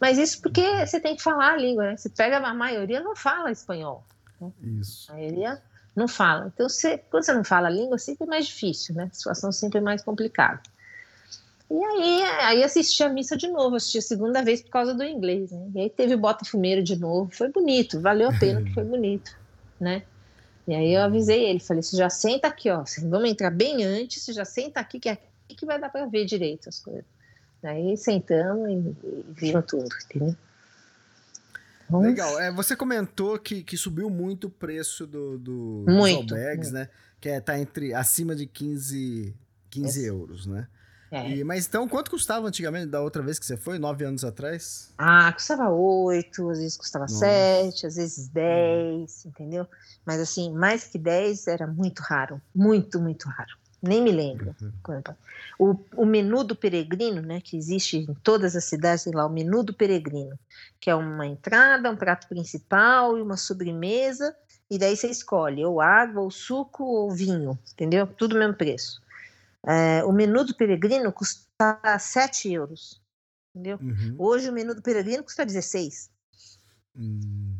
Mas isso porque você tem que falar a língua, né? Você pega a maioria não fala espanhol. Né? Isso. A maioria não fala. Então, você, quando você não fala a língua, sempre é mais difícil, né? A situação sempre é mais complicada. E aí, aí assisti a missa de novo, assisti a segunda vez por causa do inglês, né? E aí teve o Bota Fumeiro de novo, foi bonito, valeu a pena, foi bonito, né? E aí eu avisei ele, falei, você já senta aqui, ó, vamos entrar bem antes, você já senta aqui, que é aqui que vai dar para ver direito as coisas. Aí sentamos e, e viram tudo, entendeu? Legal. É, você comentou que, que subiu muito o preço do, do muito, dos albergues, né? Que é, tá entre acima de 15, 15 euros, né? É. E, mas então, quanto custava antigamente, da outra vez que você foi, nove anos atrás? Ah, custava oito, às vezes custava Nossa. sete, às vezes dez, hum. entendeu? Mas assim, mais que dez era muito raro, muito, muito raro. Nem me lembro. Uhum. O, o menu do peregrino, né, que existe em todas as cidades, sei lá, o menu do peregrino, que é uma entrada, um prato principal e uma sobremesa, e daí você escolhe ou água, ou suco, ou vinho, entendeu? Tudo o mesmo preço. É, o menu do peregrino custa 7 euros. Entendeu? Uhum. Hoje o menu do peregrino custa 16. Uhum.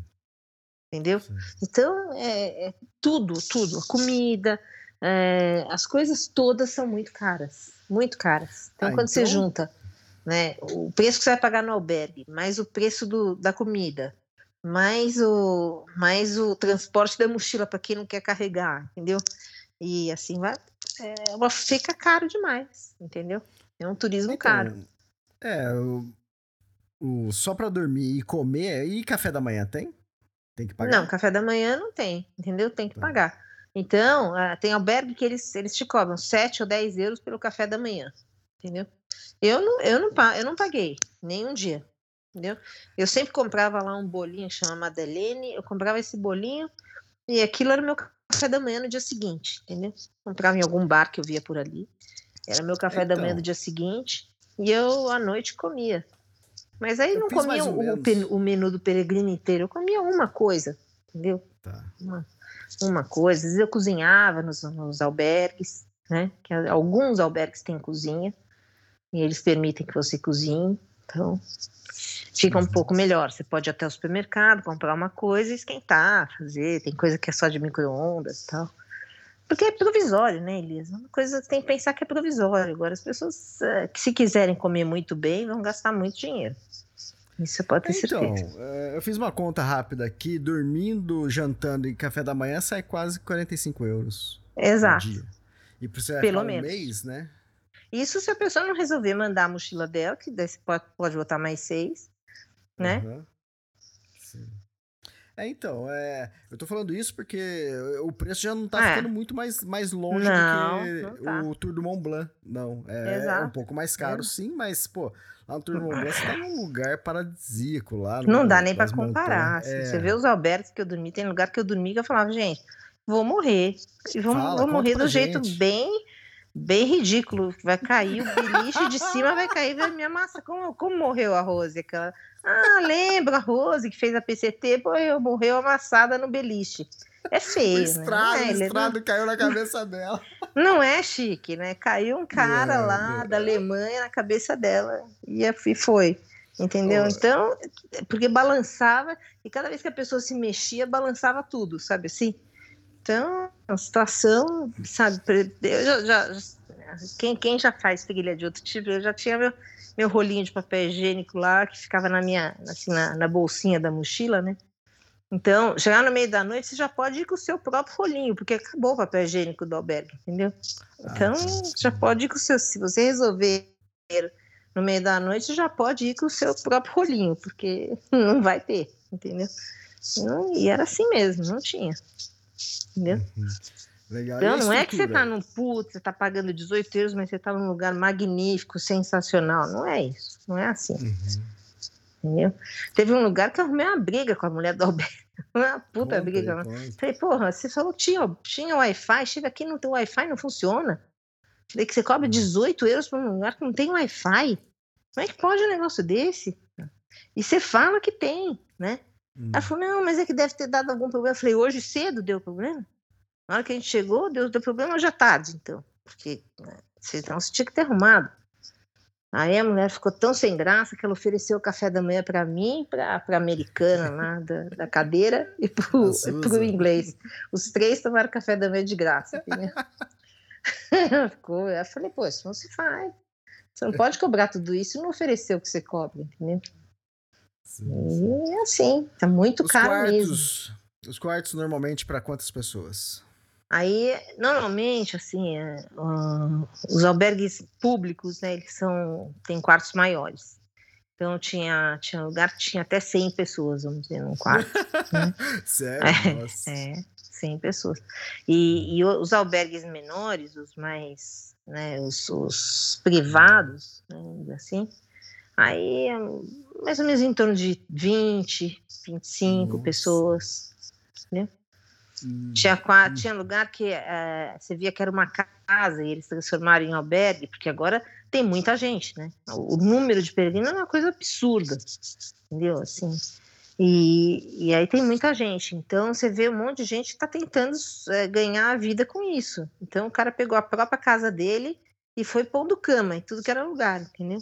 Entendeu? Sim. Então, é, é, tudo, tudo. A comida, é, as coisas todas são muito caras. Muito caras. Então, ah, quando então... você junta né, o preço que você vai pagar no albergue, mais o preço do, da comida, mais o, mais o transporte da mochila para quem não quer carregar, entendeu? E assim vai, é, fica caro demais, entendeu? É um turismo então, caro. É, o, o, só para dormir e comer, e café da manhã tem? Tem que pagar? Não, café da manhã não tem, entendeu? Tem que tá. pagar. Então, tem albergue que eles, eles te cobram 7 ou 10 euros pelo café da manhã, entendeu? Eu não, eu não, eu não paguei, nem um dia, entendeu? Eu sempre comprava lá um bolinho que chama Madeleine, eu comprava esse bolinho e aquilo era meu café da manhã no dia seguinte, entendeu? Comprava em algum bar que eu via por ali. Era meu café então, da manhã do dia seguinte e eu à noite comia. Mas aí não comia o, o, menu do peregrino inteiro, eu comia uma coisa, entendeu? Tá. Uma, uma coisa. Às vezes eu cozinhava nos, nos albergues, né? Que alguns albergues têm cozinha e eles permitem que você cozinhe. Então, fica um pouco melhor. Você pode ir até o supermercado, comprar uma coisa e esquentar, fazer. Tem coisa que é só de micro-ondas e tal. Porque é provisório, né, Elisa? Uma coisa que tem que pensar que é provisório. Agora, as pessoas é, que se quiserem comer muito bem vão gastar muito dinheiro. Isso pode ter então, certeza. Então, eu fiz uma conta rápida aqui, dormindo, jantando e café da manhã sai quase 45 euros. Exato. E para você Pelo menos. um mês, né? Isso se a pessoa não resolver mandar a mochila dela, que daí você pode, pode botar mais seis, né? Uhum. Sim. É, então, é, eu tô falando isso porque o preço já não tá É. ficando muito mais, mais longe Não, do que tá. o Tour do Mont Blanc. Não, é, é um pouco mais caro, sim, mas, pô, lá no Tour do Mont Blanc você tá num lugar paradisíaco lá. Não dá nem para comparar. assim. É, Você vê os albergues que eu dormi, tem lugar que eu dormi que eu falava, gente, vou morrer. E vou, Fala, vou morrer do jeito gente. bem bem ridículo. Vai cair o beliche de cima, vai cair vai me amassar. Como, como morreu a Rose? Aquela... Ah, lembra a Rose que fez a PCT? Pô, eu morreu amassada no beliche. É o feio, né? estrado, o é, ele- estrado caiu na cabeça dela. não é chique, né? Caiu um cara É, lá é. da Alemanha na cabeça dela e e foi. Entendeu? Então, porque balançava e cada vez que a pessoa se mexia, balançava tudo, sabe assim? Então, a situação, sabe? Eu já, já- quem, quem já faz trilha de outro tipo, eu já tinha meu, meu rolinho de papel higiênico lá que ficava na minha, assim, na, na bolsinha da mochila, né? Então, chegar no meio da noite, você já pode ir com o seu próprio rolinho, porque acabou o papel higiênico do albergue, entendeu? Então, Ah, já pode ir com o seu. Se você resolver no meio da noite, já pode ir com o seu próprio rolinho, porque não vai ter, entendeu? E era assim mesmo, não tinha. Entendeu? Legal. E a Então, não é que você estrutura? tá num puto, você tá pagando 18 euros, mas você tá num lugar magnífico, sensacional. Não é isso. Não é assim. Uhum. Entendeu? Teve um lugar que eu arrumei uma briga com a mulher do albergue. Uma puta Conta briga. aí. Falei, porra, você falou que tinha, tinha Wi-Fi, chega aqui no teu Wi-Fi, não funciona. Falei que você cobra 18 euros para um lugar que não tem Wi-Fi. Como é que pode um negócio desse? E você fala que tem, né? Hum. Ela falou, não, mas é que deve ter dado algum problema. Eu falei, hoje cedo deu problema? Na hora que a gente chegou, deu, deu problema já tarde, então. Porque né, senão você tinha que ter arrumado. Aí a mulher ficou tão sem graça que ela ofereceu o café da manhã para mim, para a americana lá da, da cadeira e para o Susan. inglês. Os três tomaram café da manhã de graça, entendeu? ficou, eu falei, pô, isso não se faz. Você não pode cobrar tudo isso e não oferecer o que você cobra, entendeu? E é assim, tá muito Os caro mesmo. quartos, os quartos normalmente para quantas pessoas? Aí, normalmente, assim, é, ah, os albergues públicos, né, eles são, tem quartos maiores. Então, tinha, tinha lugar que tinha até 100 pessoas, vamos dizer, num quarto. Sério? É, Nossa. É, 100 pessoas. E, e os albergues menores, os mais, né, os, os privados, né, assim, aí é mais ou menos em torno de 20, 25 Nossa. pessoas. Hum. Tinha, qua- Hum. tinha lugar que eh, você via que era uma casa e eles transformaram em albergue, porque agora tem muita gente, né? O, número de peregrinos é uma coisa absurda, entendeu? Assim, e, e aí tem muita gente. Então você vê um monte de gente que está tentando eh, ganhar a vida com isso. Então o cara pegou a própria casa dele e foi pondo cama em tudo que era lugar, entendeu?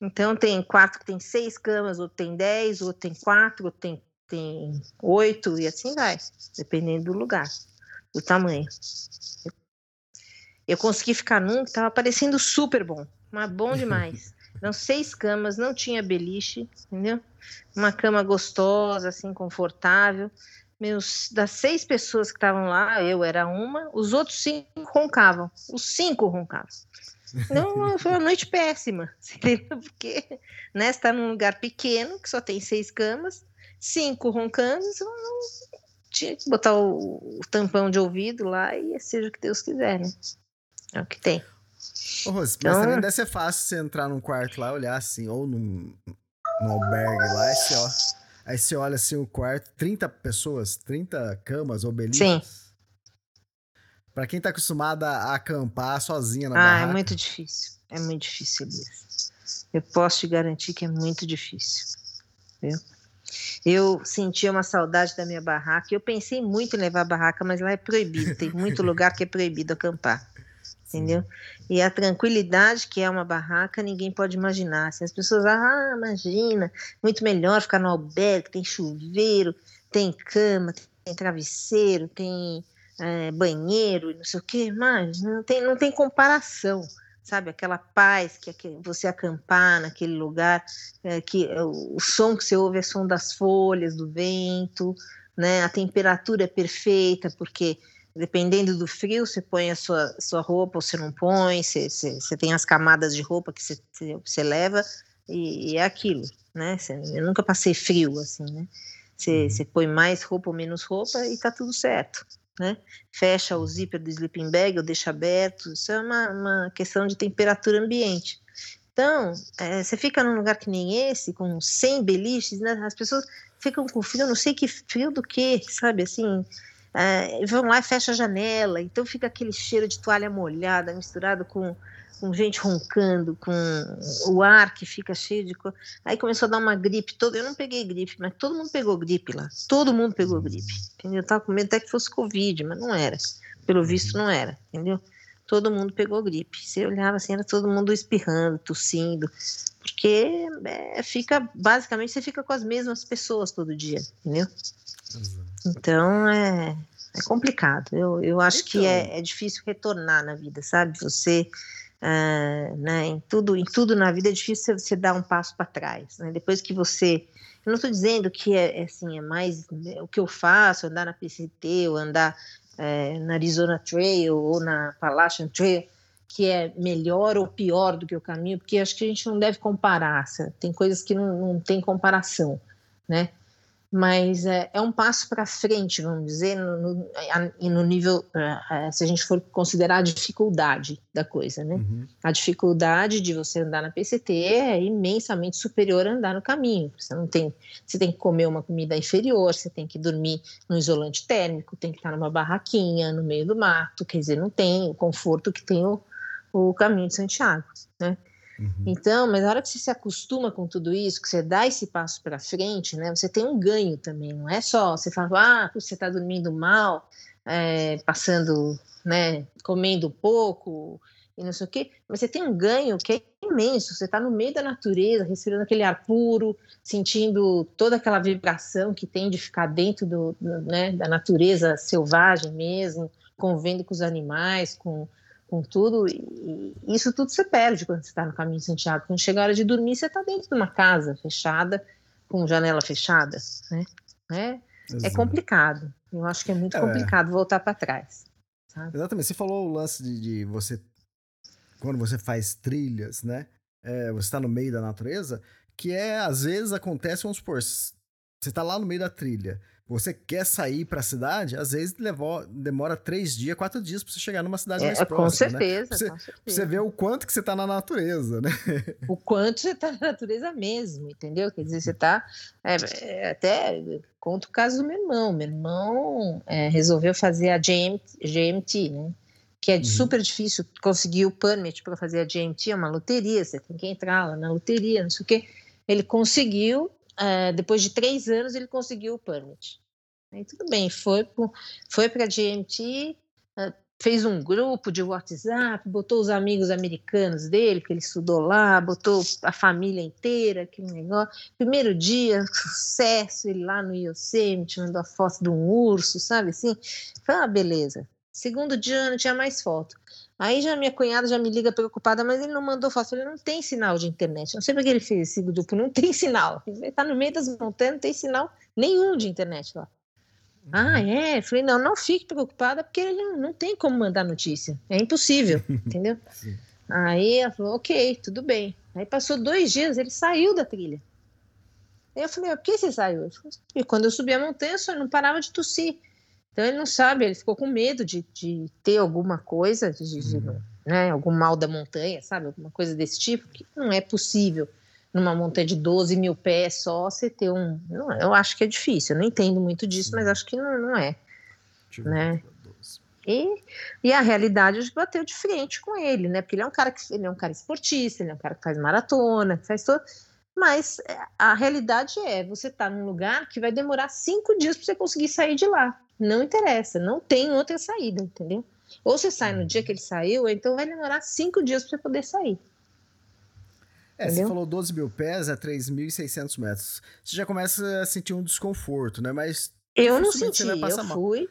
Então tem quarto que tem seis camas, outro tem dez, outro tem quatro, outro tem, tem oito, e assim vai, dependendo do lugar, do tamanho. Eu consegui ficar num que estava parecendo super bom, mas bom demais. Eram seis camas, não tinha beliche, entendeu? Uma cama gostosa, assim, confortável. Meus, das seis pessoas que estavam lá, eu era uma, os outros cinco roncavam. Os cinco roncavam. Não, foi uma noite péssima? Porque né, você tá num lugar pequeno, que só tem seis camas, cinco roncando, você não, tinha que botar o, o tampão de ouvido lá e seja o que Deus quiser, né? É o que tem. Ô, Rose, Então- mas também deve ser fácil você entrar num quarto lá, olhar assim, ou num, num albergue lá, aí você, ó, aí você olha assim o quarto, 30 pessoas, 30 camas ou beliches. Sim. Pra quem tá acostumada a acampar sozinha na Ah, barraca. é muito difícil. É muito difícil, Elias. Eu posso te garantir que é muito difícil. Viu? Eu sentia uma saudade da minha barraca. Eu pensei muito em levar a barraca, mas lá é proibido. Tem muito lugar que é proibido acampar. Entendeu? E a tranquilidade que é uma barraca, ninguém pode imaginar. Assim, as pessoas, ah, imagina, muito melhor ficar no albergue, tem chuveiro, tem cama, tem travesseiro, tem é, banheiro, não sei o quê, mas não tem, não tem comparação, sabe? Aquela paz que, que você acampar naquele lugar, é, que é, o, o som que você ouve é som das folhas, do vento, né? A temperatura é perfeita, porque dependendo do frio, você põe a sua, sua roupa ou você não põe, você, você, você tem as camadas de roupa que você, você leva e, e é aquilo, né? eu nunca passei frio assim, né? Você, uhum. você põe mais roupa ou menos roupa e tá tudo certo, né? Fecha o zíper do sleeping bag ou deixa aberto, isso é uma, uma questão de temperatura ambiente. Então, é, você fica num lugar que nem esse, com 100 beliches, né? As pessoas ficam com frio, não sei que frio do que, sabe, assim, é, vão lá e fecham a janela, então fica aquele cheiro de toalha molhada misturado com, com gente roncando, com o ar que fica cheio de. Aí começou a dar uma gripe toda. Eu não peguei gripe, mas todo mundo pegou gripe lá. Todo mundo pegou gripe. Entendeu? Eu tava com medo até que fosse Covid, mas não era. Pelo visto, não era. Entendeu? Todo mundo pegou gripe. Você olhava assim, era todo mundo espirrando, tossindo. Porque é, fica, basicamente, você fica com as mesmas pessoas todo dia, entendeu? Então é, é complicado. Eu, eu acho então... que é, é difícil retornar na vida, sabe? Você Uh, né, em tudo em tudo na vida é difícil você dar um passo para trás né? depois que você eu não estou dizendo que é, é, assim é mais né, o que eu faço andar na PCT ou andar é, na Arizona Trail ou na Appalachian Trail que é melhor ou pior do que o caminho porque acho que a gente não deve comparar tem coisas que não, não tem comparação né mas é, é um passo para frente, vamos dizer, no, no, no nível, uh, se a gente for considerar a dificuldade da coisa, né? Uhum. A dificuldade de você andar na PCT é imensamente superior a andar no caminho. Você não tem, você tem que comer uma comida inferior, você tem que dormir no isolante térmico, tem que estar numa barraquinha no meio do mato, quer dizer, não tem o conforto que tem o, o caminho de Santiago, né? Uhum. Então, mas na hora que você se acostuma com tudo isso, que você dá esse passo para frente, né, você tem um ganho também. Não é só você fala, ah, você está dormindo mal, é, passando, né, comendo pouco e não sei o quê, mas você tem um ganho que é imenso. Você está no meio da natureza, respirando aquele ar puro, sentindo toda aquela vibração que tem de ficar dentro do, do né, da natureza selvagem mesmo, convivendo com os animais, com com tudo, e isso tudo você perde quando você está no caminho de Santiago. Quando chega a hora de dormir, você está dentro de uma casa fechada, com janela fechada, né? É, é complicado. Eu acho que é muito é. complicado voltar para trás. Sabe? Exatamente. Você falou o lance de, de, você, quando você faz trilhas, né? É, você está no meio da natureza, que é, às vezes, acontece, vamos supor, você está lá no meio da trilha, você quer sair para a cidade, às vezes levou, demora três dias, quatro dias para você chegar numa cidade é, mais próxima. Com certeza, né? você, com certeza. Você vê o quanto que você está na natureza, né? O quanto você está na natureza mesmo, entendeu? Quer dizer, você está. É, é, até conto o caso do meu irmão. Meu irmão é, resolveu fazer a GMT, GMT né? Que é uhum. super difícil conseguir o permit para fazer a GMT, é uma loteria, você tem que entrar lá na loteria, não sei o quê. Ele conseguiu Uh, depois de três anos ele conseguiu o permit. Tudo bem, foi, foi para a GMT, uh, fez um grupo de WhatsApp, botou os amigos americanos dele, que ele estudou lá, botou a família inteira, aquele negócio. Primeiro dia, sucesso, ele lá no Yosemite, mandou a foto de um urso, sabe assim? Foi uma beleza. Segundo dia, não tinha mais foto. Aí já minha cunhada já me liga preocupada, mas ele não mandou foto. Ele não tem sinal de internet. Não sei porque ele fez esse grupo, não tem sinal. Ele está no meio das montanhas, não tem sinal nenhum de internet lá. Ah, uhum. é? Falei, não, não fique preocupada, porque ele não, não tem como mandar notícia. É impossível, entendeu? Sim. Aí ela falou, ok, tudo bem. Aí passou dois dias, ele saiu da trilha. Aí eu falei, por que você saiu? Falei, e quando eu subi a montanha, só não parava de tossir. Então ele não sabe, ele ficou com medo de, de ter alguma coisa, de, de, uhum. né, algum mal da montanha, sabe? Alguma coisa desse tipo, que não é possível numa montanha de 12 mil pés só você ter um. Não, eu acho que é difícil, eu não entendo muito disso, mas acho que não, não é. Né? E, e a realidade a gente bateu de frente com ele, né? Porque ele é um cara que ele é um cara esportista, ele é um cara que faz maratona, que faz todo. Mas é, a realidade é, você tá num lugar que vai demorar cinco dias para você conseguir sair de lá. Não interessa, não tem outra saída, entendeu? Ou você sai no dia que ele saiu, ou então vai demorar cinco dias para você poder sair. É, Entendeu? você falou 12 mil pés a 3.600 metros. Você já começa a sentir um desconforto, né? Mas. Eu não senti, eu mal. fui.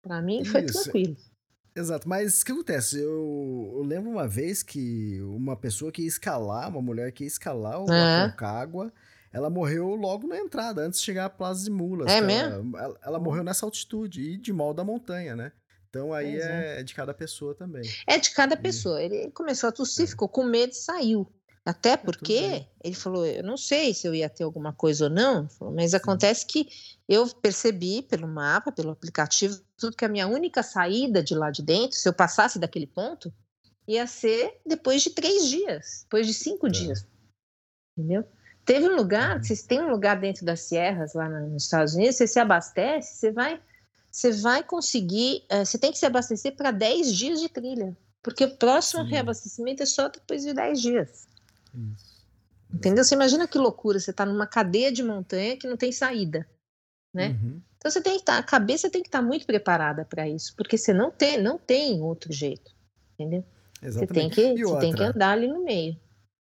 Pra mim Isso. foi tranquilo. Exato, mas o que acontece? Eu, eu, lembro uma vez que uma pessoa que ia escalar, uma mulher que ia escalar o é. Aconcagua, ela morreu logo na entrada, antes de chegar à Plaza de Mulas. É mesmo? Ela, ela, morreu nessa altitude e de mal da montanha, né? Então aí é. é. de cada pessoa também. É de cada pessoa. Ele começou a tossir, ficou com medo e saiu. Até porque ele falou: Eu não sei se eu ia ter alguma coisa ou não, mas acontece que eu percebi pelo mapa, pelo aplicativo, tudo que a minha única saída de lá de dentro, se eu passasse daquele ponto, ia ser depois de três dias, depois de cinco é. dias. Entendeu? Teve um lugar, uhum. vocês têm um lugar dentro das Sierras, lá nos Estados Unidos, você se abastece, você vai, você vai conseguir, uh, você tem que se abastecer para 10 dias de trilha, porque o próximo Sim. reabastecimento é só depois de 10 dias. Isso. Entendeu? Você imagina que loucura, você está numa cadeia de montanha que não tem saída, né? Uhum. Então você tem que estar, tá, a cabeça tem que estar tá muito preparada para isso, porque você não tem, não tem outro jeito, entendeu? Exatamente. Você tem que, você tem que andar ali no meio.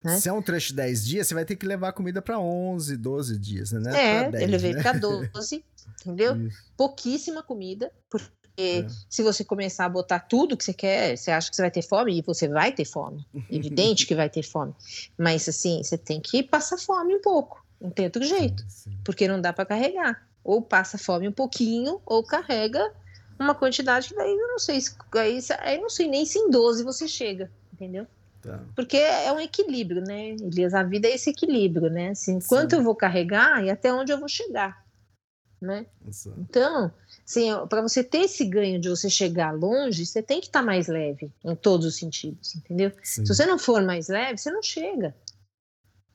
Né? Se é um trecho de 10 dias, você vai ter que levar comida para 11, 12 dias, né? É, 10, eu levei né? para 12, entendeu? Isso. Pouquíssima comida, porque é. se você começar a botar tudo que você quer, você acha que você vai ter fome e você vai ter fome. Evidente que vai ter fome. Mas assim, você tem que passar fome um pouco. Não tem outro jeito. Sim, sim. Porque não dá para carregar. Ou passa fome um pouquinho, ou carrega uma quantidade que daí eu não sei. Aí, aí não sei nem se em 12 você chega, entendeu? Tá. Porque é um equilíbrio, né, Elias? A vida é esse equilíbrio, né? Assim, quanto eu vou carregar e até onde eu vou chegar, né? Exato. Então, assim, para você ter esse ganho de você chegar longe, você tem que estar tá mais leve em todos os sentidos, entendeu? Sim. Se você não for mais leve, você não chega.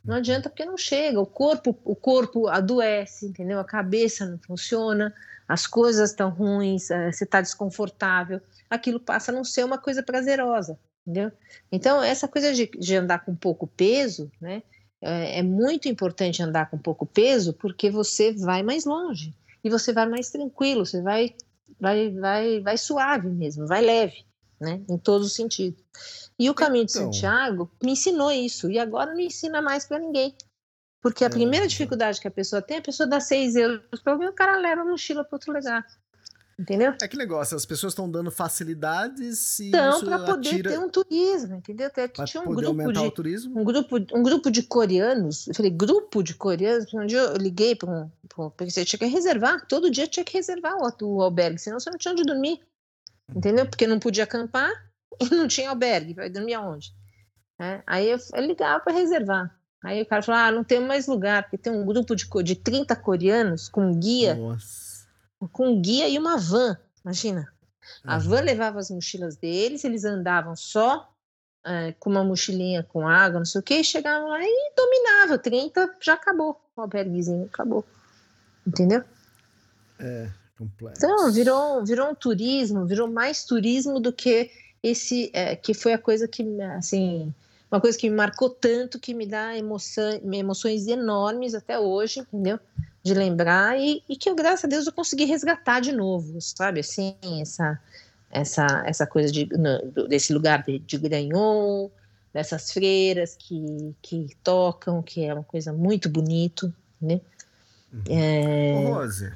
Não adianta porque não chega. O corpo, o corpo adoece, entendeu? A cabeça não funciona, as coisas estão ruins, eh, você está desconfortável. Aquilo passa a não ser uma coisa prazerosa, entendeu? Então essa coisa de, de andar com pouco peso, né? É, é muito importante andar com pouco peso porque você vai mais longe e você vai mais tranquilo, você vai, vai, vai, vai suave mesmo, vai leve, né? Em todos os sentidos. E o caminho então... de Santiago me ensinou isso e agora não ensina mais para ninguém. Porque a é, primeira dificuldade que a pessoa tem, a pessoa dá 6 euros para alguém, o cara leva a mochila para outro lugar. Entendeu? É que negócio, as pessoas estão dando facilidades e então, para poder atira... ter um turismo, entendeu? Até tinha um grupo de um grupo, um grupo de coreanos. Eu falei, grupo de coreanos, um dia eu liguei para um, pra porque você tinha que reservar, todo dia tinha que reservar o, o albergue, senão você não tinha onde dormir. Entendeu? Porque não podia acampar e não tinha albergue, vai dormir aonde? É, aí eu, eu ligava para reservar. Aí o cara falou: ah, não tem mais lugar, porque tem um grupo de, de 30 coreanos com guia. Nossa com um guia e uma van, imagina. A van levava as mochilas deles, eles andavam só é, com uma mochilinha com água, não sei o que, e chegavam lá e dominava. 30 já acabou. O alberguezinho acabou. Entendeu? É, complexo. Então, virou, virou um turismo, virou mais turismo do que esse, é, que foi a coisa que, assim, uma coisa que me marcou tanto, que me dá emoção, emoções enormes até hoje, entendeu? De lembrar e, e, que eu, graças a Deus, eu consegui resgatar de novo, sabe? Assim, essa, essa, essa coisa de, no, desse lugar de, de Granhon, dessas freiras que, que tocam, que é uma coisa muito bonito, né? Uhum. É, Rose,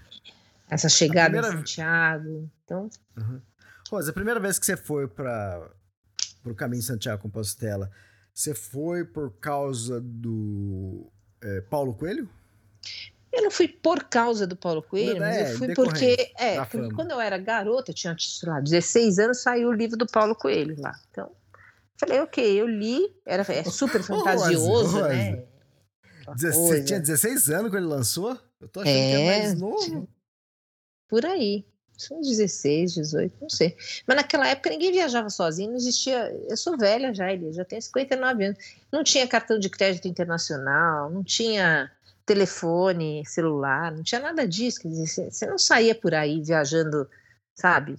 essa chegada primeira... em Santiago, então... Uhum. Rose, a primeira vez que você foi para o caminho Santiago Compostela, você foi por causa do é, Paulo Coelho? Eu não fui por causa do Paulo Coelho, mas é, eu fui porque, é, porque quando eu era garota, eu tinha, sei lá, 16 anos, saiu o livro do Paulo Coelho lá. Então, falei, ok, eu li, era, é super fantasioso, Rose, né? Você tinha 16 anos quando ele lançou? Eu tô achando é, que é mais novo. Por aí. São 16, 18, não sei. Mas naquela época ninguém viajava sozinho, não existia. Eu sou velha já, ele já tenho 59 anos. Não tinha cartão de crédito internacional, não tinha telefone, celular, não tinha nada disso. Quer dizer, você não saía por aí viajando, sabe?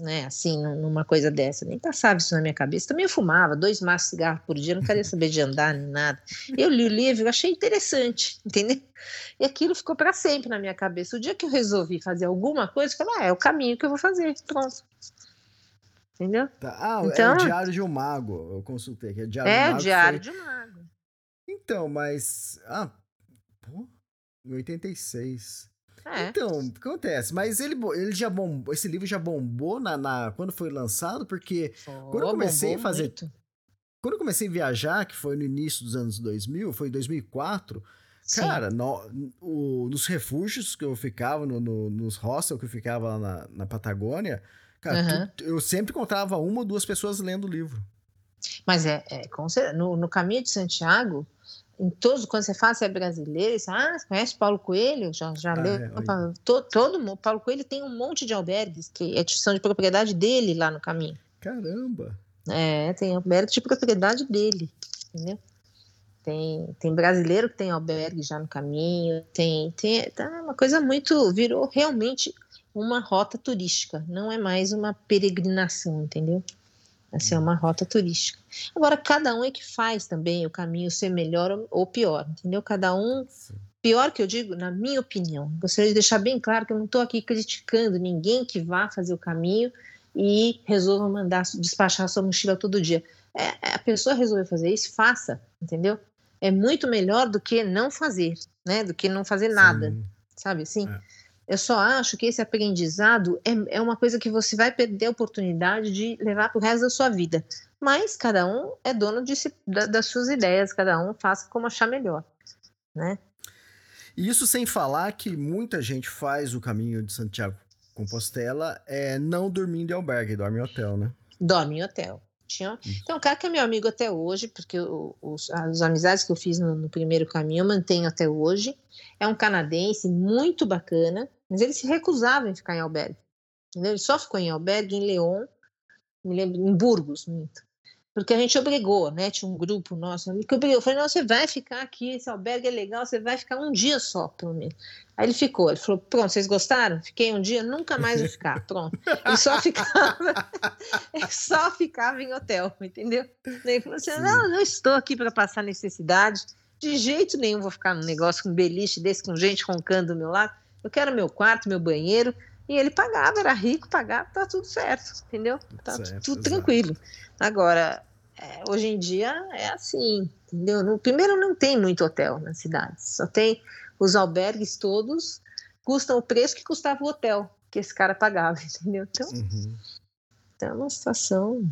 Né, assim, numa coisa dessa. Nem passava isso na minha cabeça. Também eu fumava dois maços de cigarro por dia, não queria saber de andar nem nada. Eu li o livro, achei interessante, entendeu? E aquilo ficou para sempre na minha cabeça. O dia que eu resolvi fazer alguma coisa, eu falei, ah, é o caminho que eu vou fazer. Pronto. Entendeu? Tá. Ah, então, é o Diário de um Mago, eu consultei. Que é, Diário é o Diário foi... de um Mago. Então, mas. Ah, Pô, em 86. É. Então, o que acontece? Mas ele, ele já bombou, esse livro já bombou na, na quando foi lançado, porque oh, quando eu comecei a fazer. Muito. Quando eu comecei a viajar, que foi no início dos anos 2000, foi em 2004, Sim. cara, no, o, nos refúgios que eu ficava, no, no, nos hostels que eu ficava lá na, na Patagônia, Cara, tu- eu sempre encontrava uma ou duas pessoas lendo o livro. Mas é, é no, no caminho de Santiago, em todos, quando você fala, você é brasileiro, você, ah, você conhece Paulo Coelho? Já, já Ah, leu? é, Opa, to- todo mundo, Paulo Coelho tem um monte de albergues que é, são de propriedade dele lá no caminho. Caramba! É, tem albergue de propriedade dele, entendeu? Tem, tem brasileiro que tem albergue já no caminho, tem, tem tá uma coisa muito, virou realmente uma rota turística, não é mais uma peregrinação, entendeu? Assim, é uma rota turística. Agora, cada um é que faz também o caminho ser melhor ou- pior, entendeu? Cada um Pior que eu digo, na minha opinião, gostaria de deixar bem claro que eu não estou aqui criticando ninguém que vá fazer o caminho e resolva mandar despachar sua mochila todo dia. É, a pessoa resolveu fazer isso, faça, entendeu? É muito melhor do que não fazer, né? Do que não fazer nada, Sim. sabe assim? É. Eu só acho que esse aprendizado é, é uma coisa que você vai perder a oportunidade de levar para o resto da sua vida. Mas cada um é dono de si, da, das suas ideias, cada um faça como achar melhor, né? E Isso sem falar que muita gente faz o caminho de Santiago Compostela é não dormindo em albergue, dorme em hotel, né? dorme em hotel. Tinha... Tem um cara que é meu amigo até hoje, porque o- os, as amizades que eu fiz no, no primeiro caminho eu mantenho até hoje. É um canadense muito bacana, mas ele se recusava em ficar em albergue. Entendeu? Ele só ficou em albergue em León, me lembro, em Burgos, minto. Porque a gente obrigou, né? Tinha um grupo nosso que obrigou. Eu falei, não, você vai ficar aqui, esse albergue é legal, você vai ficar um dia só, pelo menos. Aí ele ficou, ele falou, pronto, vocês gostaram? Fiquei um dia, nunca mais vou ficar, pronto. Ele só ficava, ele só ficava em hotel, entendeu? Ele falou assim, Sim. não, não estou aqui para passar necessidade, de jeito nenhum vou ficar num negócio com um beliche desse, com gente roncando do meu lado, eu quero meu quarto, meu banheiro, e ele pagava, era rico, pagava, tá tudo certo, entendeu? Tá Certo, tudo exato. tranquilo. Agora, é, hoje em dia é assim, entendeu? No, primeiro, não tem muito hotel na cidade, só tem os albergues todos, custam o preço que custava o hotel que esse cara pagava, entendeu? Então, Uhum. então é uma situação.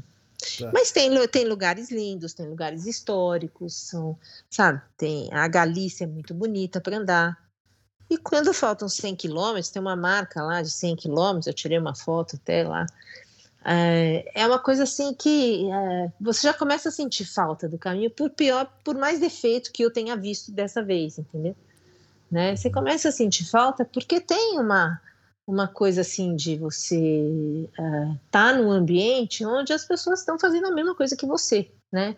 Tá. Mas tem, tem lugares lindos, tem lugares históricos, são, sabe? Tem a Galícia é muito bonita para andar. E quando faltam 100 quilômetros, tem uma marca lá de 100 quilômetros, eu tirei uma foto até lá. É, é uma coisa assim que é, você já começa a sentir falta do caminho, por pior, por mais defeito que eu tenha visto dessa vez, entendeu? Né? Você começa a sentir falta porque tem uma, uma coisa assim de você estar tá num ambiente onde as pessoas estão fazendo a mesma coisa que você, né?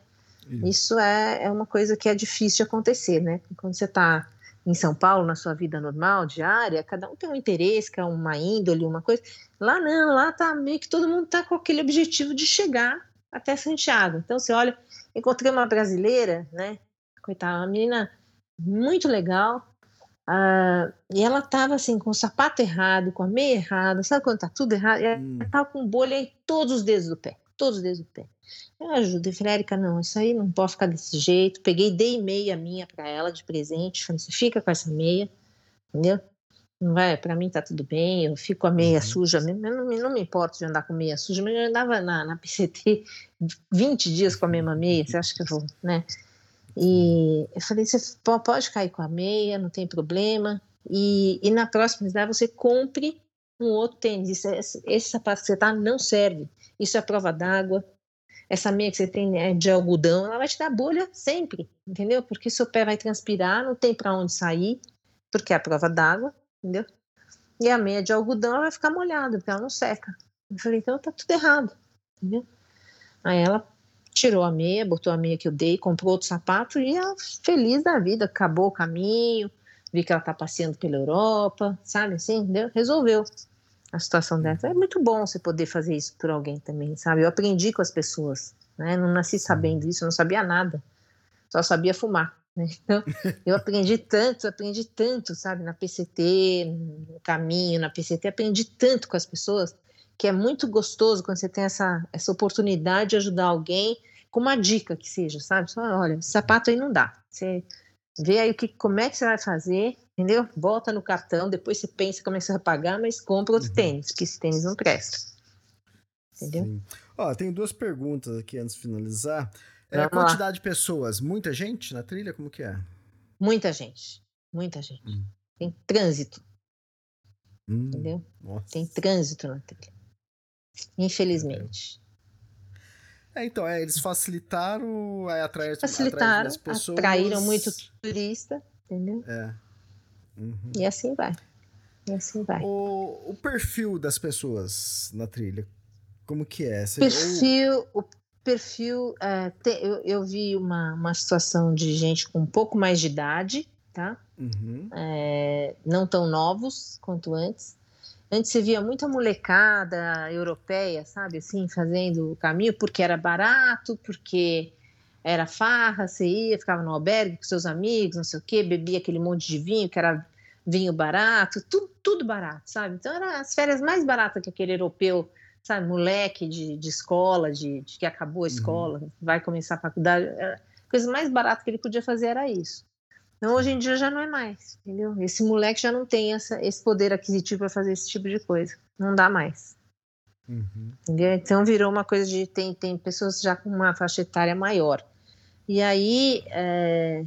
Isso. Isso é, é uma coisa que é difícil de acontecer, né? Quando você está em São Paulo, na sua vida normal, diária, cada um tem um interesse, que é uma índole, uma coisa. Lá não, lá tá meio que todo mundo tá com aquele objetivo de chegar até Santiago. Então você olha, encontrei uma brasileira, né? Coitada, uma menina muito legal. ah, e ela tava assim, com o sapato errado, com a meia errada, sabe quando tá tudo errado? E ela Hum. tava com bolha em todos os dedos do pé, todos os dedos do pé. Eu ajudei, falei, Érica, não, isso aí não pode ficar desse jeito. Peguei, dei meia minha para ela de presente, falei, você fica com essa meia, entendeu? Não vai, para mim tá tudo bem, eu fico com a meia Uhum. suja mesmo, eu não, me- não me importo de andar com meia suja, mas eu andava na, na PCT 20 dias com a mesma meia, você acha que eu vou, né? E eu falei, você po- pode cair com a meia, não tem problema, e, e na próxima cidade você compre um outro tênis, esse, esse sapato que você tá não serve, isso é prova d'água, essa meia que você tem é de algodão, ela vai te dar bolha sempre, entendeu? Porque seu pé vai transpirar, não tem para onde sair, porque é a prova d'água, entendeu? E a meia de algodão ela vai ficar molhada, porque ela não seca. Eu falei, então tá tudo errado, entendeu? Aí ela tirou a meia, botou a meia que eu dei, comprou outro sapato e ela feliz da vida, acabou o caminho, vi que ela tá passeando pela Europa, sabe assim, entendeu? Resolveu a situação dessa. É muito bom você poder fazer isso por alguém também, sabe? Eu aprendi com as pessoas, né? Não nasci sabendo isso, não sabia nada, só sabia fumar. né? Então, eu aprendi tanto, aprendi tanto, sabe? Na PCT, no caminho, na PCT, aprendi tanto com as pessoas que é muito gostoso quando você tem essa, essa oportunidade de ajudar alguém com uma dica que seja, sabe? Só, olha, esse sapato aí não dá. Você vê aí o que, como é que você vai fazer, entendeu? Bota no cartão, depois você pensa como é que você vai pagar, mas compra outro Uhum. tênis, porque esse tênis não presta. Entendeu? Sim. Ó, tem duas perguntas aqui antes de finalizar. É, a Vamos lá. quantidade de pessoas, muita gente na trilha, como que é? Muita gente, muita gente. Hum. Tem trânsito, Hum, entendeu? Nossa. Tem trânsito na trilha. Infelizmente. É, então, é, eles facilitaram, é, atrair, facilitaram, as pessoas. atraíram muito turista, entendeu? É. Uhum. E assim vai. E assim vai. O, o, perfil das pessoas na trilha, como que é? Você, perfil, ou... o perfil, é, te, eu, eu vi uma, uma situação de gente com um pouco mais de idade, tá? Uhum. É, não tão novos quanto antes. Antes você via muita molecada europeia, sabe, assim, fazendo o caminho porque era barato, porque era farra, você ia, ficava no albergue com seus amigos, não sei o quê, bebia aquele monte de vinho, que era vinho barato, tudo, tudo barato, sabe? Então, eram as férias mais baratas que aquele europeu, sabe, moleque de, de escola, de, de que acabou a uhum. escola, uhum. vai começar a faculdade, a coisa mais barata que ele podia fazer era isso. Então, hoje em dia já não é mais, entendeu? Esse moleque já não tem essa, esse poder aquisitivo para fazer esse tipo de coisa. Não dá mais. Uhum. Entendeu? Então virou uma coisa de. Tem, tem pessoas já com uma faixa etária maior. E aí, é,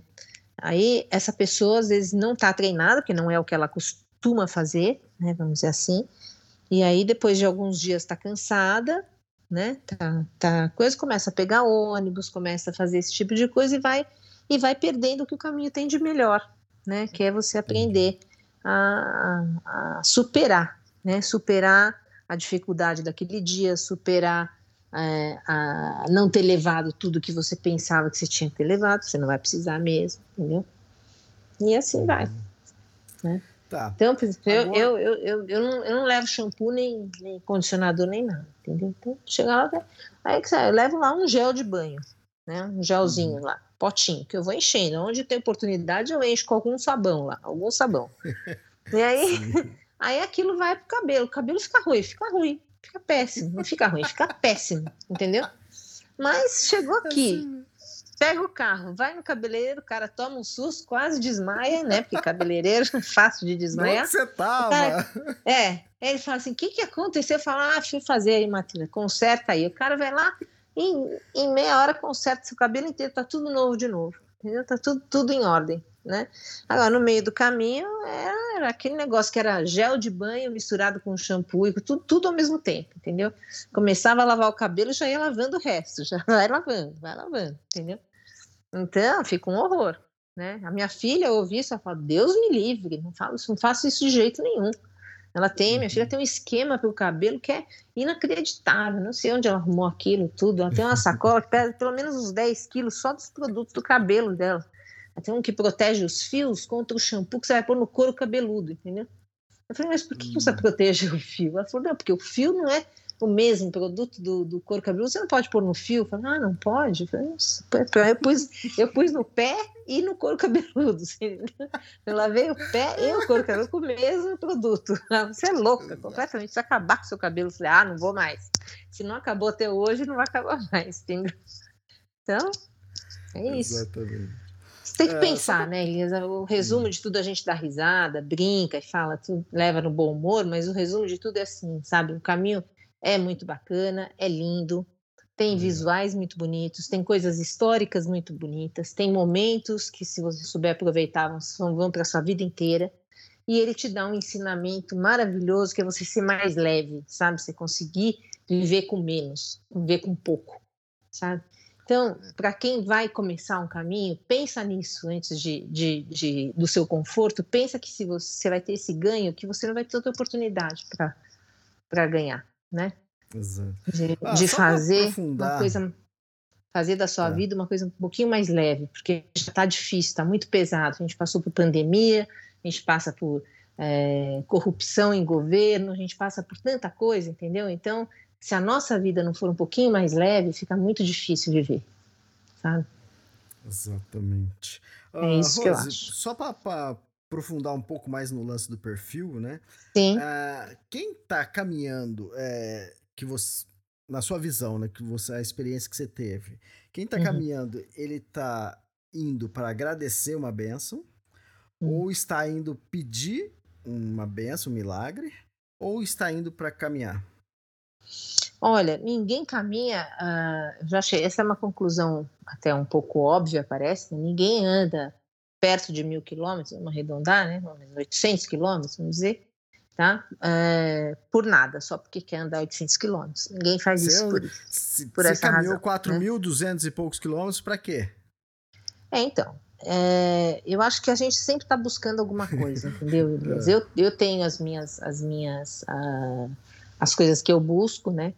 aí essa pessoa às vezes não está treinada, porque não é o que ela costuma fazer, né? Vamos dizer assim. E aí, depois de alguns dias, está cansada, né? Tá, tá, coisa começa a pegar ônibus, começa a fazer esse tipo de coisa e vai e vai perdendo o que o caminho tem de melhor, né? Que é você aprender a, a superar, né? Superar a dificuldade daquele dia, superar é, a não ter levado tudo que você pensava que você tinha que ter levado, você não vai precisar mesmo, entendeu? E assim vai. Né? Tá. Então, eu, eu, eu, eu, não, eu não levo shampoo, nem, nem condicionador, nem nada, entendeu? Então, chega lá, aí eu levo lá um gel de banho, né? Um gelzinho uhum. lá potinho, que eu vou enchendo. Onde tem oportunidade, eu encho com algum sabão lá, algum sabão. e aí, aí aquilo vai pro cabelo. O cabelo fica ruim, fica ruim, fica péssimo. Não fica ruim, fica péssimo, entendeu? Mas chegou aqui, pega o carro, vai no cabeleireiro, o cara toma um susto, quase desmaia, né? Porque cabeleireiro é fácil de desmaiar. Onde você tava? Cara, é, ele fala assim: o que, que aconteceu? Fala, ah, fui fazer aí, Matilda, conserta aí. O cara vai lá, em, em meia hora conserta seu cabelo inteiro, tá tudo novo de novo, entendeu? Tá tudo, tudo em ordem, né? Agora, no meio do caminho, era, aquele negócio que era gel de banho misturado com shampoo, e tudo, tudo ao mesmo tempo, entendeu? Começava a lavar o cabelo, já ia lavando o resto, já vai lavando, vai lavando, entendeu? Então, fica um horror, né? A minha filha ouvi isso, ela fala, Deus me livre, não, falo, não faço isso de jeito nenhum. Ela tem, minha filha tem um esquema para o cabelo que é inacreditável. Não sei onde ela arrumou aquilo tudo. Ela tem uma sacola que pesa pelo menos uns 10 quilos só dos produtos do cabelo dela. Tem um que protege os fios contra o shampoo que você vai pôr no couro cabeludo, entendeu? Eu falei, mas por que você hum. protege o fio? Ela falou, não, porque o fio não é o mesmo produto do, do couro cabeludo, você não pode pôr no fio. Eu falei, ah, não pode? Eu, falei, eu, pus, eu pus no pé e no couro cabeludo. Eu lavei o pé e o couro cabeludo com o mesmo produto. Você é louca, completamente. Se acabar com o seu cabelo, eu falei, ah, não vou mais. Se não acabou até hoje, não vai acabar mais, entendeu? Então, é isso. Exatamente. Tem que é, pensar, né, Elisa? O resumo de tudo a gente dá risada, brinca e fala, tudo, leva no bom humor, mas o resumo de tudo é assim, sabe? O caminho é muito bacana, é lindo, tem visuais muito bonitos, tem coisas históricas muito bonitas, tem momentos que, se você souber aproveitar, vão, vão para a sua vida inteira. E ele te dá um ensinamento maravilhoso que é você ser mais leve, sabe? Você conseguir viver com menos, viver com pouco, sabe? Então, para quem vai começar um caminho, pensa nisso antes de, de, de, do seu conforto. Pensa que se você vai ter esse ganho, que você não vai ter outra oportunidade para ganhar né? Exato. De, ah, de fazer uma coisa, fazer da sua é. vida uma coisa um pouquinho mais leve, porque já está difícil, está muito pesado. A gente passou por pandemia, a gente passa por é, corrupção em governo, a gente passa por tanta coisa, entendeu? Então, se a nossa vida não for um pouquinho mais leve, fica muito difícil viver, sabe? Exatamente. É uh, isso Rose, que eu acho. Só para aprofundar um pouco mais no lance do perfil, né? Sim. Uh, quem está caminhando, é, que você, na sua visão, né, que você a experiência que você teve, quem está uhum. caminhando, ele está indo para agradecer uma benção, uhum. ou está indo pedir uma benção, um milagre, ou está indo para caminhar? Olha, ninguém caminha. Uh, já achei, essa é uma conclusão até um pouco óbvia, parece. Né? Ninguém anda perto de mil quilômetros, vamos arredondar, né? 800 quilômetros, vamos dizer. tá? É, por nada, só porque quer andar 800 quilômetros. Ninguém faz Você- isso por. Se, Por você essa caminhou razão, né? 4.200 e poucos quilômetros pra quê? É, então, é, eu acho que a gente sempre está buscando alguma coisa, entendeu, Elias? Eu, eu tenho as minhas, as minhas, ah, as coisas que eu busco, né?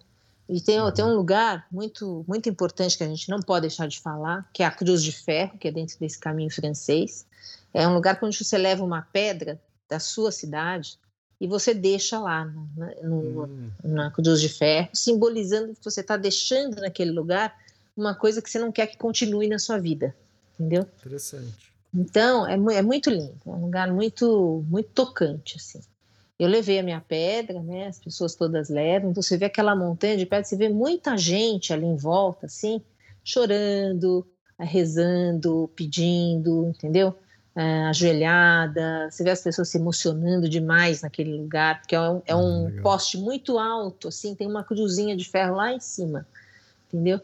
E tem, tem um lugar muito, muito importante que a gente não pode deixar de falar, que é a Cruz de Ferro, que é dentro desse caminho francês. É um lugar onde você leva uma pedra da sua cidade e você deixa lá no- no- Hum, na Cruz de Ferro, simbolizando que você está deixando naquele lugar uma coisa que você não quer que continue na sua vida, entendeu? interessante. Então, é, é muito lindo, é um lugar muito, muito tocante, assim. Eu levei a minha pedra, né, as pessoas todas levam, você vê aquela montanha de pedra, você vê muita gente ali em volta, assim, chorando, eh, rezando, pedindo, entendeu? Eh, ajoelhada, você vê as pessoas se emocionando demais naquele lugar, porque é um, é Ah, um poste muito alto, assim, tem uma cruzinha de ferro lá em cima, entendeu?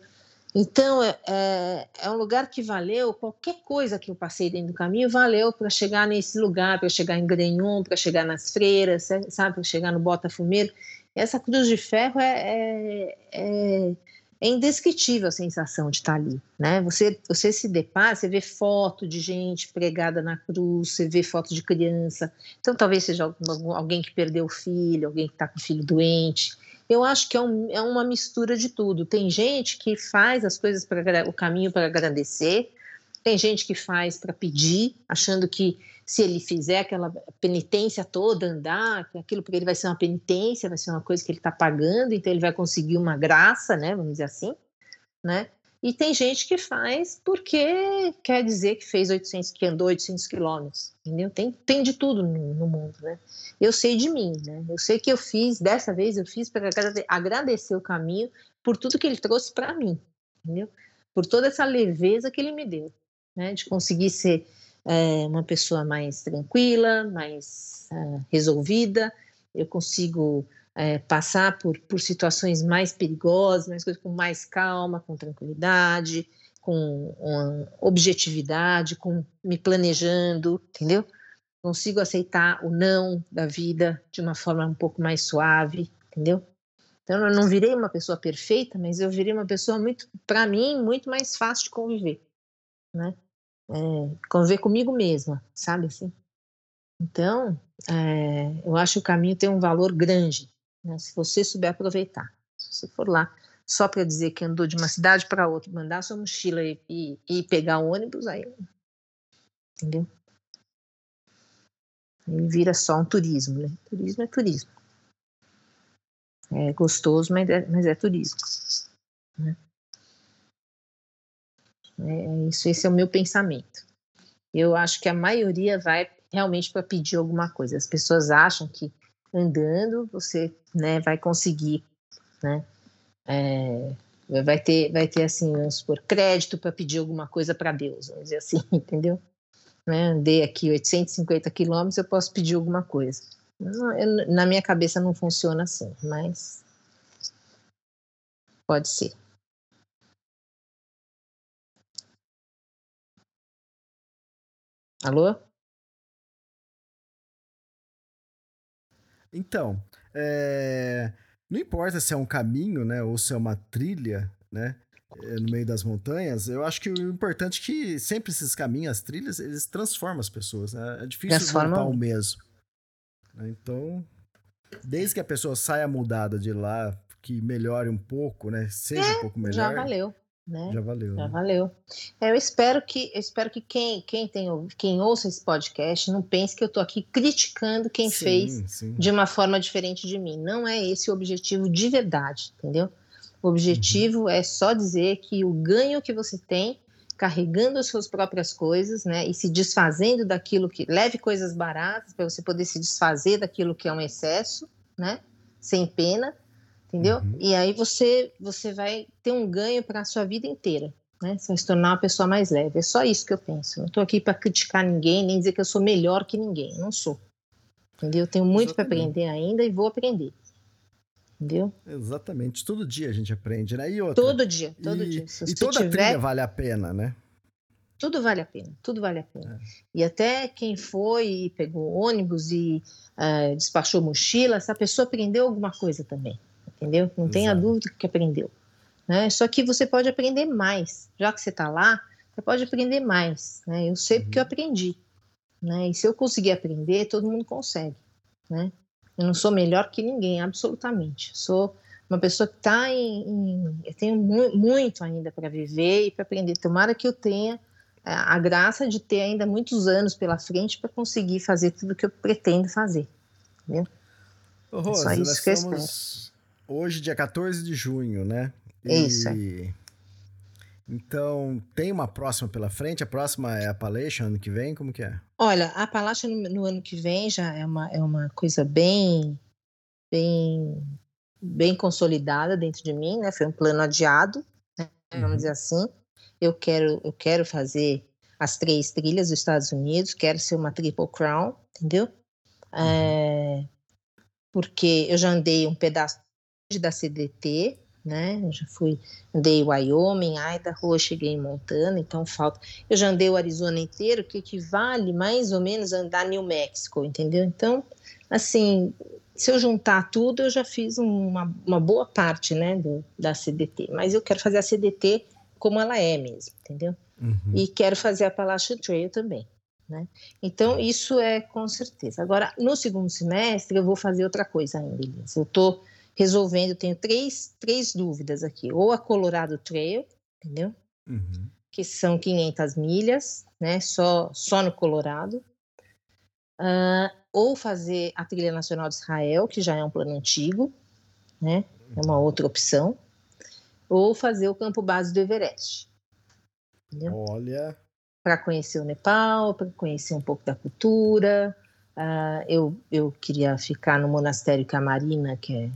Então, é, é, é um lugar que valeu, qualquer coisa que eu passei dentro do caminho valeu para chegar nesse lugar, para chegar em Grenhon, para chegar nas freiras, sabe, para chegar no Botafumeiro. Essa cruz de ferro é, é, é, é indescritível a sensação de estar ali, né? Você, você se depara, você vê foto de gente pregada na cruz, você vê foto de criança, então talvez seja alguém que perdeu o filho, alguém que está com o filho doente, eu acho que é, um- é uma mistura de tudo. Tem gente que faz as coisas para o caminho para agradecer, tem gente que faz para pedir, achando que se ele fizer aquela penitência toda, andar, aquilo para ele vai ser uma penitência, vai ser uma coisa que ele está pagando, então ele vai conseguir uma graça, né? Vamos dizer assim, né? E tem gente que faz porque quer dizer que fez 800, que andou 800 quilômetros, entendeu? Tem, tem de tudo no, no mundo, né? Eu sei de mim, né? Eu sei que eu fiz, dessa vez eu fiz para agrade- agradecer o caminho por tudo que ele trouxe para mim, entendeu? Por toda essa leveza que ele me deu, né? De conseguir ser é, uma pessoa mais tranquila, mais é, resolvida, eu consigo é, passar por, por situações mais perigosas, mais coisas com mais calma, com tranquilidade, com objetividade, com me planejando, entendeu? Consigo aceitar o não da vida de uma forma um pouco mais suave, entendeu? Então eu não virei uma pessoa perfeita, mas eu virei uma pessoa muito, para mim, muito mais fácil de conviver, né? É, conviver comigo mesma, sabe assim? Então, é, eu acho que o caminho tem um valor grande, né, se você souber aproveitar. Se você for lá só para dizer que andou de uma cidade para outra, mandar sua mochila e, e, e pegar o ônibus, aí. Entendeu? Aí vira só um turismo, né? Turismo é turismo. É gostoso, mas é, mas é turismo. Né? É isso, esse é o meu pensamento. Eu acho que a maioria vai realmente para pedir alguma coisa. As pessoas acham que andando você né, vai conseguir, né? É, vai ter, vai ter assim, vamos supor, crédito para pedir alguma coisa para Deus, vamos dizer assim, entendeu? Né, andei aqui 850 quilômetros, eu posso pedir alguma coisa. Eu, na minha cabeça não funciona assim, mas pode ser. Alô? Então, é, não importa se é um caminho, né, ou se é uma trilha, né, é, no meio das montanhas, eu acho que o importante é que sempre esses caminhos, as trilhas, eles transformam as pessoas, né? É difícil Transformam. voltar o mesmo. né? Então, desde que a pessoa saia mudada de lá, que melhore um pouco, né, seja um pouco melhor, Já valeu, né? já valeu. Já né? valeu. É, eu espero que, eu espero que quem, quem, tem, quem ouça esse podcast não pense que eu estou aqui criticando quem Sim, fez sim. de uma forma diferente de mim. Não é esse o objetivo de verdade, entendeu? O objetivo é só dizer que o ganho que você tem carregando as suas próprias coisas, né, e se desfazendo daquilo que leve coisas baratas para você poder se desfazer daquilo que é um excesso, né, sem pena, entendeu? Uhum. E aí você você vai ter um ganho para a sua vida inteira, né? Você vai se tornar uma pessoa mais leve. É só isso que eu penso. Não estou aqui para criticar ninguém, nem dizer que eu sou melhor que ninguém. Não sou. Entendeu? Eu tenho muito para aprender ainda e vou aprender. Entendeu? Exatamente. Todo dia a gente aprende, né? E outra. Todo dia, todo e, dia. Se e toda tiver trilha vale a pena, né? tudo vale a pena, tudo vale a pena. É. E até quem foi e pegou ônibus e uh, despachou mochila, essa pessoa aprendeu alguma coisa também, entendeu? Não Exato. tenha dúvida que aprendeu. Né? Só que você pode aprender mais, já que você está lá, você pode aprender mais. Né? Eu sei uhum. porque eu aprendi. Né? E se eu conseguir aprender, todo mundo consegue. Né? Eu não sou melhor que ninguém, absolutamente. Sou uma pessoa que está em, em, Eu tenho mu muito ainda para viver e para aprender. Tomara que eu tenha a graça de ter ainda muitos anos pela frente para conseguir fazer tudo que eu pretendo fazer. Entendeu? Ô, Rose, é só isso que eu espero. Hoje, dia 14 de junho, né? E... Isso. Então, tem uma próxima pela frente? A próxima é a Appalachian ano que vem? Como que é? Olha, a Appalachian no, no, ano que vem já é uma, é uma coisa bem, bem, bem consolidada dentro de mim, né? Foi um plano adiado, né? vamos uhum. dizer assim. Eu quero, eu quero fazer as três trilhas dos Estados Unidos, quero ser uma Triple Crown, entendeu? Uhum. É, porque eu já andei um pedaço da CDT, né? Eu já fui, andei Wyoming, Idaho, cheguei em Montana, então falta. Eu já andei o Arizona inteiro, que equivale mais ou menos a andar New Mexico, entendeu? Então, assim, se eu juntar tudo, eu já fiz uma, uma boa parte, né, do, da CDT. Mas eu quero fazer a CDT como ela é mesmo, entendeu? Uhum. E quero fazer a Appalachian Trail também. Né? Então, isso é com certeza. Agora, no segundo semestre, eu vou fazer outra coisa ainda. Eu estou resolvendo, tenho três, três dúvidas aqui. Ou a Colorado Trail, entendeu? Uhum. Que são 500 milhas, né? Só, só no Colorado. Uh, ou fazer a Trilha Nacional de Israel, que já é um plano antigo, né? É uma outra opção. Ou fazer o campo base do Everest. Entendeu? Olha. Para conhecer o Nepal, para conhecer um pouco da cultura. Uh, eu, eu queria ficar no monastério Camarina, que é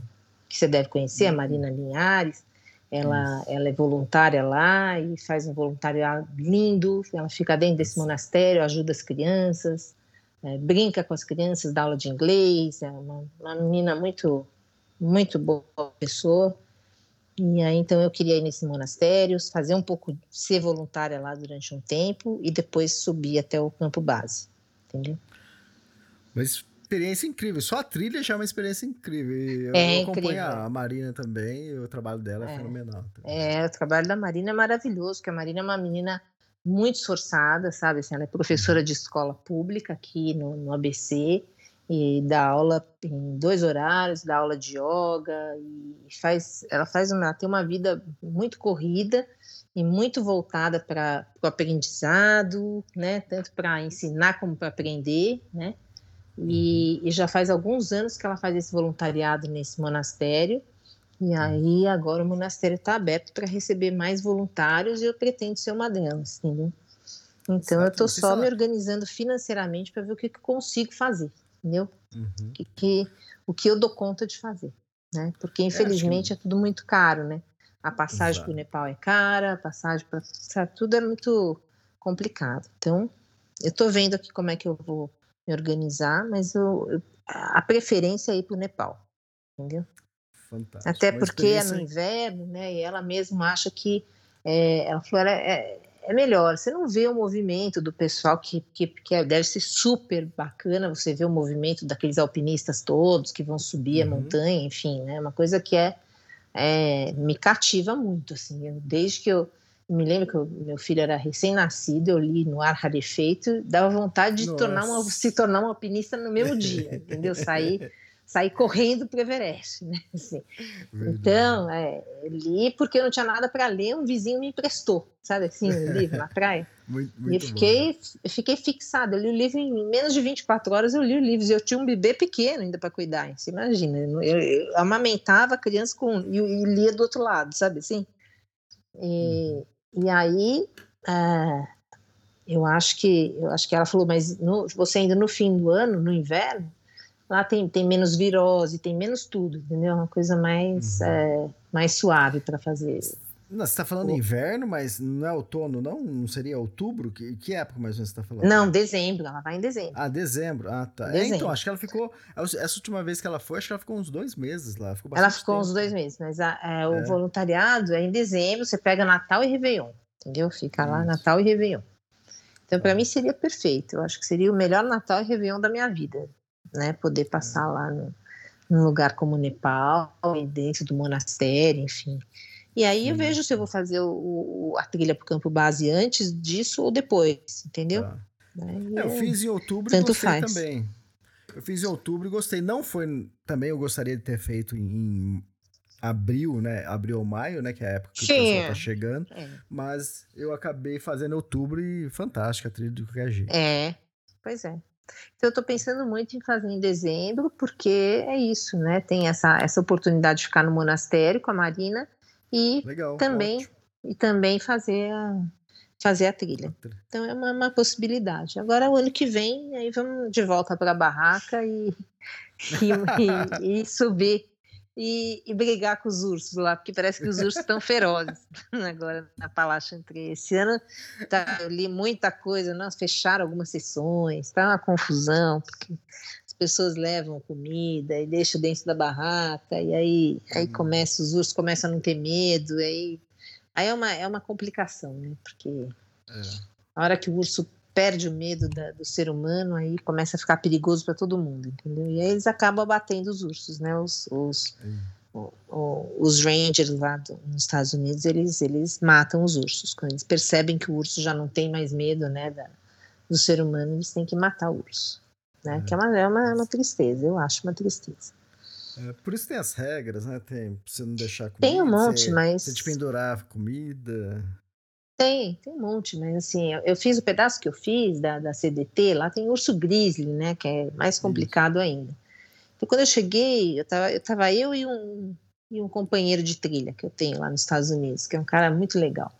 que você deve conhecer, a uhum. Marina Linhares. Ela, ela é voluntária lá e faz um voluntariado lindo. Ela fica dentro desse monastério, ajuda as crianças, é, brinca com as crianças, dá aula de inglês. É uma, uma menina muito, muito boa pessoa. E aí, então, eu queria ir nesse monastério, fazer um pouco, ser voluntária lá durante um tempo e depois subir até o campo base, entendeu? Mas experiência incrível. Só a trilha já é uma experiência incrível. Eu, é acompanho a Marina também, e o trabalho dela é, é fenomenal. Também. É, o trabalho da Marina é maravilhoso, porque a Marina é uma menina muito esforçada, sabe? Assim, ela é professora de escola pública aqui no, no ABC e dá aula em dois horários, dá aula de yoga e faz, ela faz uma, ela tem uma vida muito corrida e muito voltada para o aprendizado, né? Tanto para ensinar como para aprender, né? E, e, já faz alguns anos que ela faz esse voluntariado nesse monastério. E aí agora o monastério está aberto para receber mais voluntários e eu pretendo ser uma delas, entendeu? Então eu estou só me organizando financeiramente para ver o que, que consigo fazer, entendeu? Uhum. Que, que, o que eu dou conta de fazer, né? Porque infelizmente é, que... é tudo muito caro, né? A passagem para o Nepal é cara, a passagem para tudo é muito complicado. Então eu estou vendo aqui como é que eu vou me organizar, mas eu, eu, a preferência é ir para o Nepal, entendeu? Fantástico. Até porque é no inverno, né? E ela mesma acha que é, ela falou, é, é melhor. Você não vê o movimento do pessoal que, que, que é, deve ser super bacana. Você vê o movimento daqueles alpinistas todos que vão subir uhum. a montanha, enfim, né? Uma coisa que é, é me cativa muito, assim. Eu, desde que eu me lembro que meu filho era recém-nascido, eu li no ar rarefeito, dava vontade de tornar uma, se tornar um alpinista no mesmo dia, entendeu? Sair, sair correndo para o Everest, né? Assim. Então, é, li porque eu não tinha nada para ler, um vizinho me emprestou, sabe assim, o um livro na praia. Muito, muito e eu fiquei, eu fiquei fixada, eu li o livro em menos de 24 horas, eu li o livro, e eu tinha um bebê pequeno ainda para cuidar, você imagina, eu, eu, amamentava a criança com, e, e lia do outro lado, sabe assim? E, uhum. E aí, é, eu acho que eu acho que ela falou, mas no, você ainda no fim do ano, no inverno, lá tem, tem menos virose, tem menos tudo, entendeu? Uma coisa mais, uhum. é, mais suave para fazer. Não, você está falando o... inverno, mas não é outono, não? Não seria outubro? Que, que época mais ou menos você está falando? Não, dezembro, ela vai em dezembro. Ah, dezembro, ah tá. Dezembro. É, então, acho que ela ficou, essa última vez que ela foi, acho que ela ficou uns dois meses lá. Ficou ela ficou tempo. uns dois meses, mas a, é, o é. voluntariado é em dezembro, você pega Natal e Réveillon, entendeu? Fica lá Natal e Réveillon. Então, para mim seria perfeito. Eu acho que seria o melhor Natal e Réveillon da minha vida, né? Poder passar lá no, num lugar como Nepal, dentro do monastério, enfim. E aí eu vejo se eu vou fazer o, o a trilha para o campo base antes disso ou depois, entendeu? Tá. É, eu fiz em outubro Tanto e gostei faz. também. Eu fiz em outubro e gostei. Não foi. Também eu gostaria de ter feito em, abril, né? Abril ou maio, né? Que é a época que Sim. o pessoal tá chegando. É. Mas eu acabei fazendo outubro e fantástica a trilha qualquer jeito. É, pois é. Então eu tô pensando muito em fazer em dezembro, porque é isso, né? Tem essa, essa oportunidade de ficar no monastério com a Marina e Legal, também ótimo. e também fazer a, fazer a trilha. Então é uma, uma, possibilidade. Agora o ano que vem aí vamos de volta para a barraca e, e, e, e subir e, e, brigar com os ursos lá, porque parece que os ursos estão ferozes agora na Palácio Entre. Esse ano tá, eu li muita coisa, nós fecharam algumas sessões, tá uma confusão, porque pessoas levam comida e deixam dentro da barraca, e aí, aí uhum. começa, os ursos começam a não ter medo, aí, aí é, uma, é uma complicação, né? Porque é. a hora que o urso perde o medo da, do ser humano, aí começa a ficar perigoso para todo mundo, entendeu? E aí eles acabam abatendo os ursos, né? Os, os, o, o, os rangers lá do, nos Estados Unidos, eles, eles matam os ursos. Quando eles percebem que o urso já não tem mais medo, né, da, do ser humano, eles têm que matar o urso, né? É. Que é uma, é uma, uma tristeza, eu acho uma tristeza. É, por isso tem as regras, né? Tem, pra você não deixar comida. Tem um monte, você, mas. Você te pendurar comida. Tem, tem um monte, mas assim, eu, eu, fiz o pedaço que eu fiz da, da CDT, lá tem urso grizzly, né, que é mais complicado ainda. Então, quando eu cheguei, eu tava eu, tava eu e, um, e um companheiro de trilha que eu tenho lá nos Estados Unidos, que é um cara muito legal.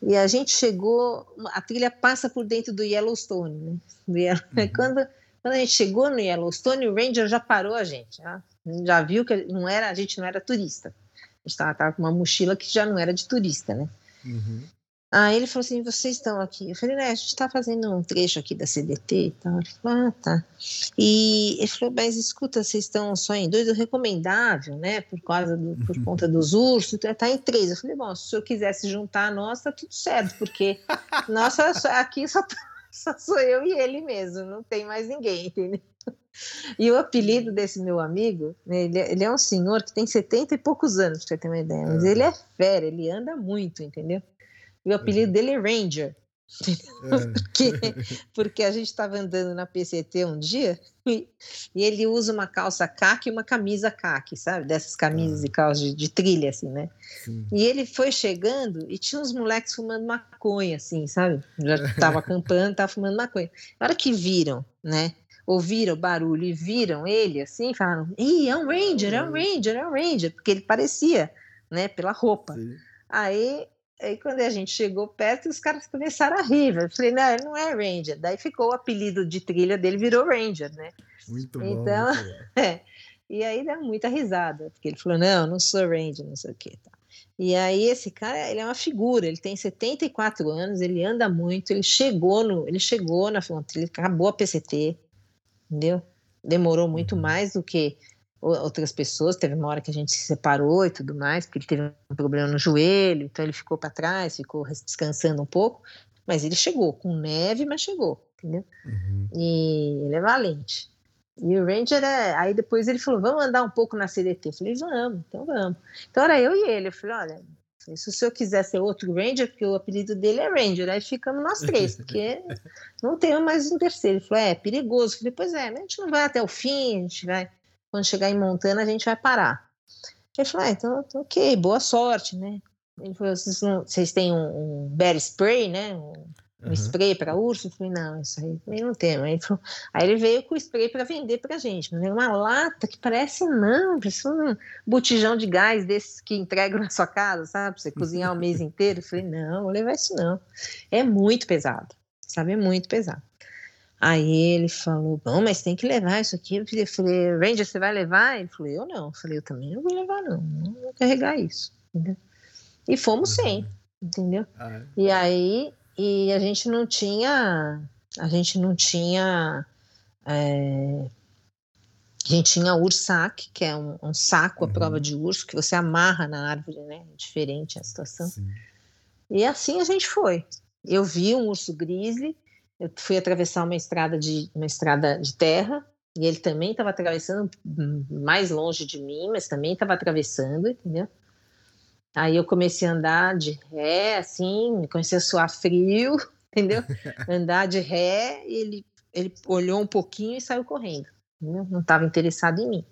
E a gente chegou, a trilha passa por dentro do Yellowstone, né? Do Yellow, uhum. quando, quando a gente chegou no Yellowstone, o Ranger já parou a gente, já, já viu que não era, a gente não era turista. A gente estava com uma mochila que já não era de turista, né? Uhum. Aí ele falou assim: vocês estão aqui. Eu falei: né, a gente está fazendo um trecho aqui da CDT e tal. Ele falou: ah, tá. E ele falou: mas escuta, vocês estão só em dois, o recomendável, né, por causa do, por uhum. conta dos ursos, tá em três. Eu falei: bom, se o senhor quiser se juntar a nós, tá tudo certo, porque nossa, aqui só, só sou eu e ele mesmo, não tem mais ninguém, entendeu? E o apelido desse meu amigo, né, ele, ele, é um senhor que tem 70 e poucos anos, pra você ter uma ideia, mas ele é fera, ele anda muito, entendeu? E o apelido uhum. dele é Ranger. É. porque, porque a gente estava andando na PCT um dia e, e, ele usa uma calça caque e uma camisa caque, sabe? Dessas camisas ah. e calças de, de, trilha, assim, né? Sim. E ele foi chegando e tinha uns moleques fumando maconha, assim, sabe? Já estava acampando, estava fumando maconha. Na hora que viram, né? Ouviram o barulho e viram ele, assim, falaram: Ih, é um Ranger, é um Ranger, é um Ranger, porque ele parecia, né? Pela roupa. Sim. Aí Aí quando a gente chegou perto, os caras começaram a rir. Eu falei, não, ele não é Ranger. Daí ficou o apelido de trilha dele, virou Ranger, né? Muito bom. Então, muito bom. É, e aí dá muita risada, porque ele falou, não, não sou Ranger, não sei o quê. Tá. E aí esse cara, ele é uma figura, ele tem 74 anos, ele anda muito, ele chegou no, ele chegou na fronteira, acabou a PCT, entendeu? Demorou muito uhum. mais do que outras pessoas. Teve uma hora que a gente se separou e tudo mais, porque ele teve um problema no joelho, então ele ficou para trás, ficou descansando um pouco. Mas ele chegou, com neve, mas chegou, entendeu? Uhum. E ele é valente. E o Ranger é. Aí depois ele falou: vamos andar um pouco na CDT. Eu falei: vamos, então vamos. Então era eu e ele. Eu falei: olha, se o senhor quiser ser outro Ranger, porque o apelido dele é Ranger, aí ficamos nós três, porque não tem mais um terceiro. Ele falou: é, é perigoso. Eu falei: pois é, mas a gente não vai até o fim, a gente vai quando chegar em Montana a gente vai parar. Ele falou, ah, então, ok, boa sorte, né? Ele falou, vocês, não, vocês têm um, um bear spray, né? Um, um uhum. spray para urso? Eu falei, não, isso aí não tem. Aí ele, falou, aí ele veio com o spray para vender para gente. Mas é uma lata que parece, não, parece um botijão de gás desses que entregam na sua casa, sabe? Pra você cozinhar o mês inteiro. Eu falei, não, vou levar isso não. É muito pesado, sabe? É muito pesado. Aí ele falou, bom, mas tem que levar isso aqui. Eu falei, Ranger, você vai levar? Ele falou, eu não. Eu falei, eu também não vou levar, não. Não vou carregar isso. Entendeu? E fomos uhum. sem, entendeu? Ah, é. E aí, e a gente não tinha, a gente não tinha, é, a gente tinha ursac, que é um, um saco à prova uhum. de urso, que você amarra na árvore, né? É diferente a situação. Sim. E assim a gente foi. Eu vi um urso grizzly, eu fui atravessar uma estrada de uma estrada de terra e ele também estava atravessando mais longe de mim, mas também estava atravessando, entendeu? Aí eu comecei a andar de ré, assim, comecei a suar frio, entendeu? andar de ré, e ele, ele olhou um pouquinho e saiu correndo. Entendeu? Não estava interessado em mim.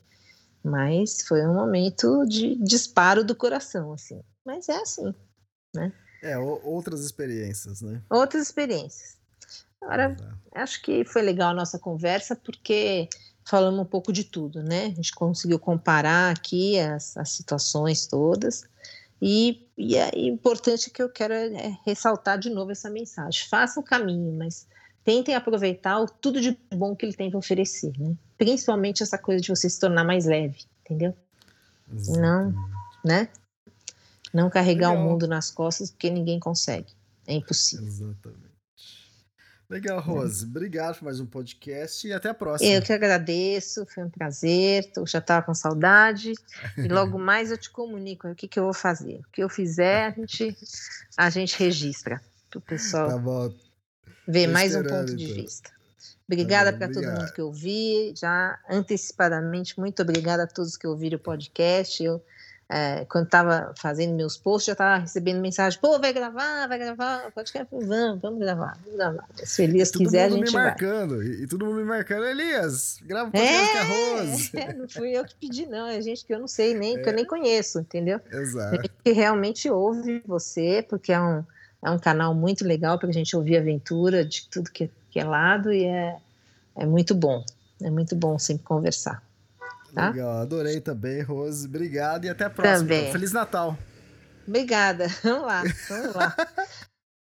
Mas foi um momento de disparo do coração, assim. Mas é assim, né? É, outras experiências, né? Outras experiências. Agora, acho que foi legal a nossa conversa, porque falamos um pouco de tudo, né? A gente conseguiu comparar aqui as, as situações todas. E, e é importante que eu quero é ressaltar de novo essa mensagem. Faça o caminho, mas tentem aproveitar o tudo de bom que ele tem para oferecer, né? Principalmente essa coisa de você se tornar mais leve, entendeu? Exatamente. Não, né? Não carregar Legal. o mundo nas costas porque ninguém consegue. É impossível. Exatamente. Legal, Rose. Obrigado por mais um podcast e até a próxima. Eu que agradeço, foi um prazer. Eu já estava com saudade. E logo mais eu te comunico o que, que eu vou fazer. O que eu fizer, a gente, a gente registra. Para o pessoal tá bom. ver Tô mais um ponto de então. vista. Obrigada tá para todo mundo que ouviu. Já antecipadamente, muito obrigada a todos que ouviram o podcast. Eu é, quando estava fazendo meus posts, já estava recebendo mensagem: pô, vai gravar, vai gravar, podcast? Vamos, vamos gravar, vamos gravar. Se Elias quiser, a gente me marcando, vai. E, e, todo mundo me marcando: Elias, grava o podcast é, arroz. É, não fui eu que pedi, não. É gente que eu não sei nem, é. que eu nem conheço, entendeu? Exato. Gente que realmente ouve você, porque é um, é um canal muito legal para a gente ouvir aventura de tudo que, que é lado e é, é muito bom. É muito bom sempre conversar. Tá? Legal, adorei também, Rose. Obrigado e até a próxima. Também. Feliz Natal. Obrigada. Vamos lá, vamos lá.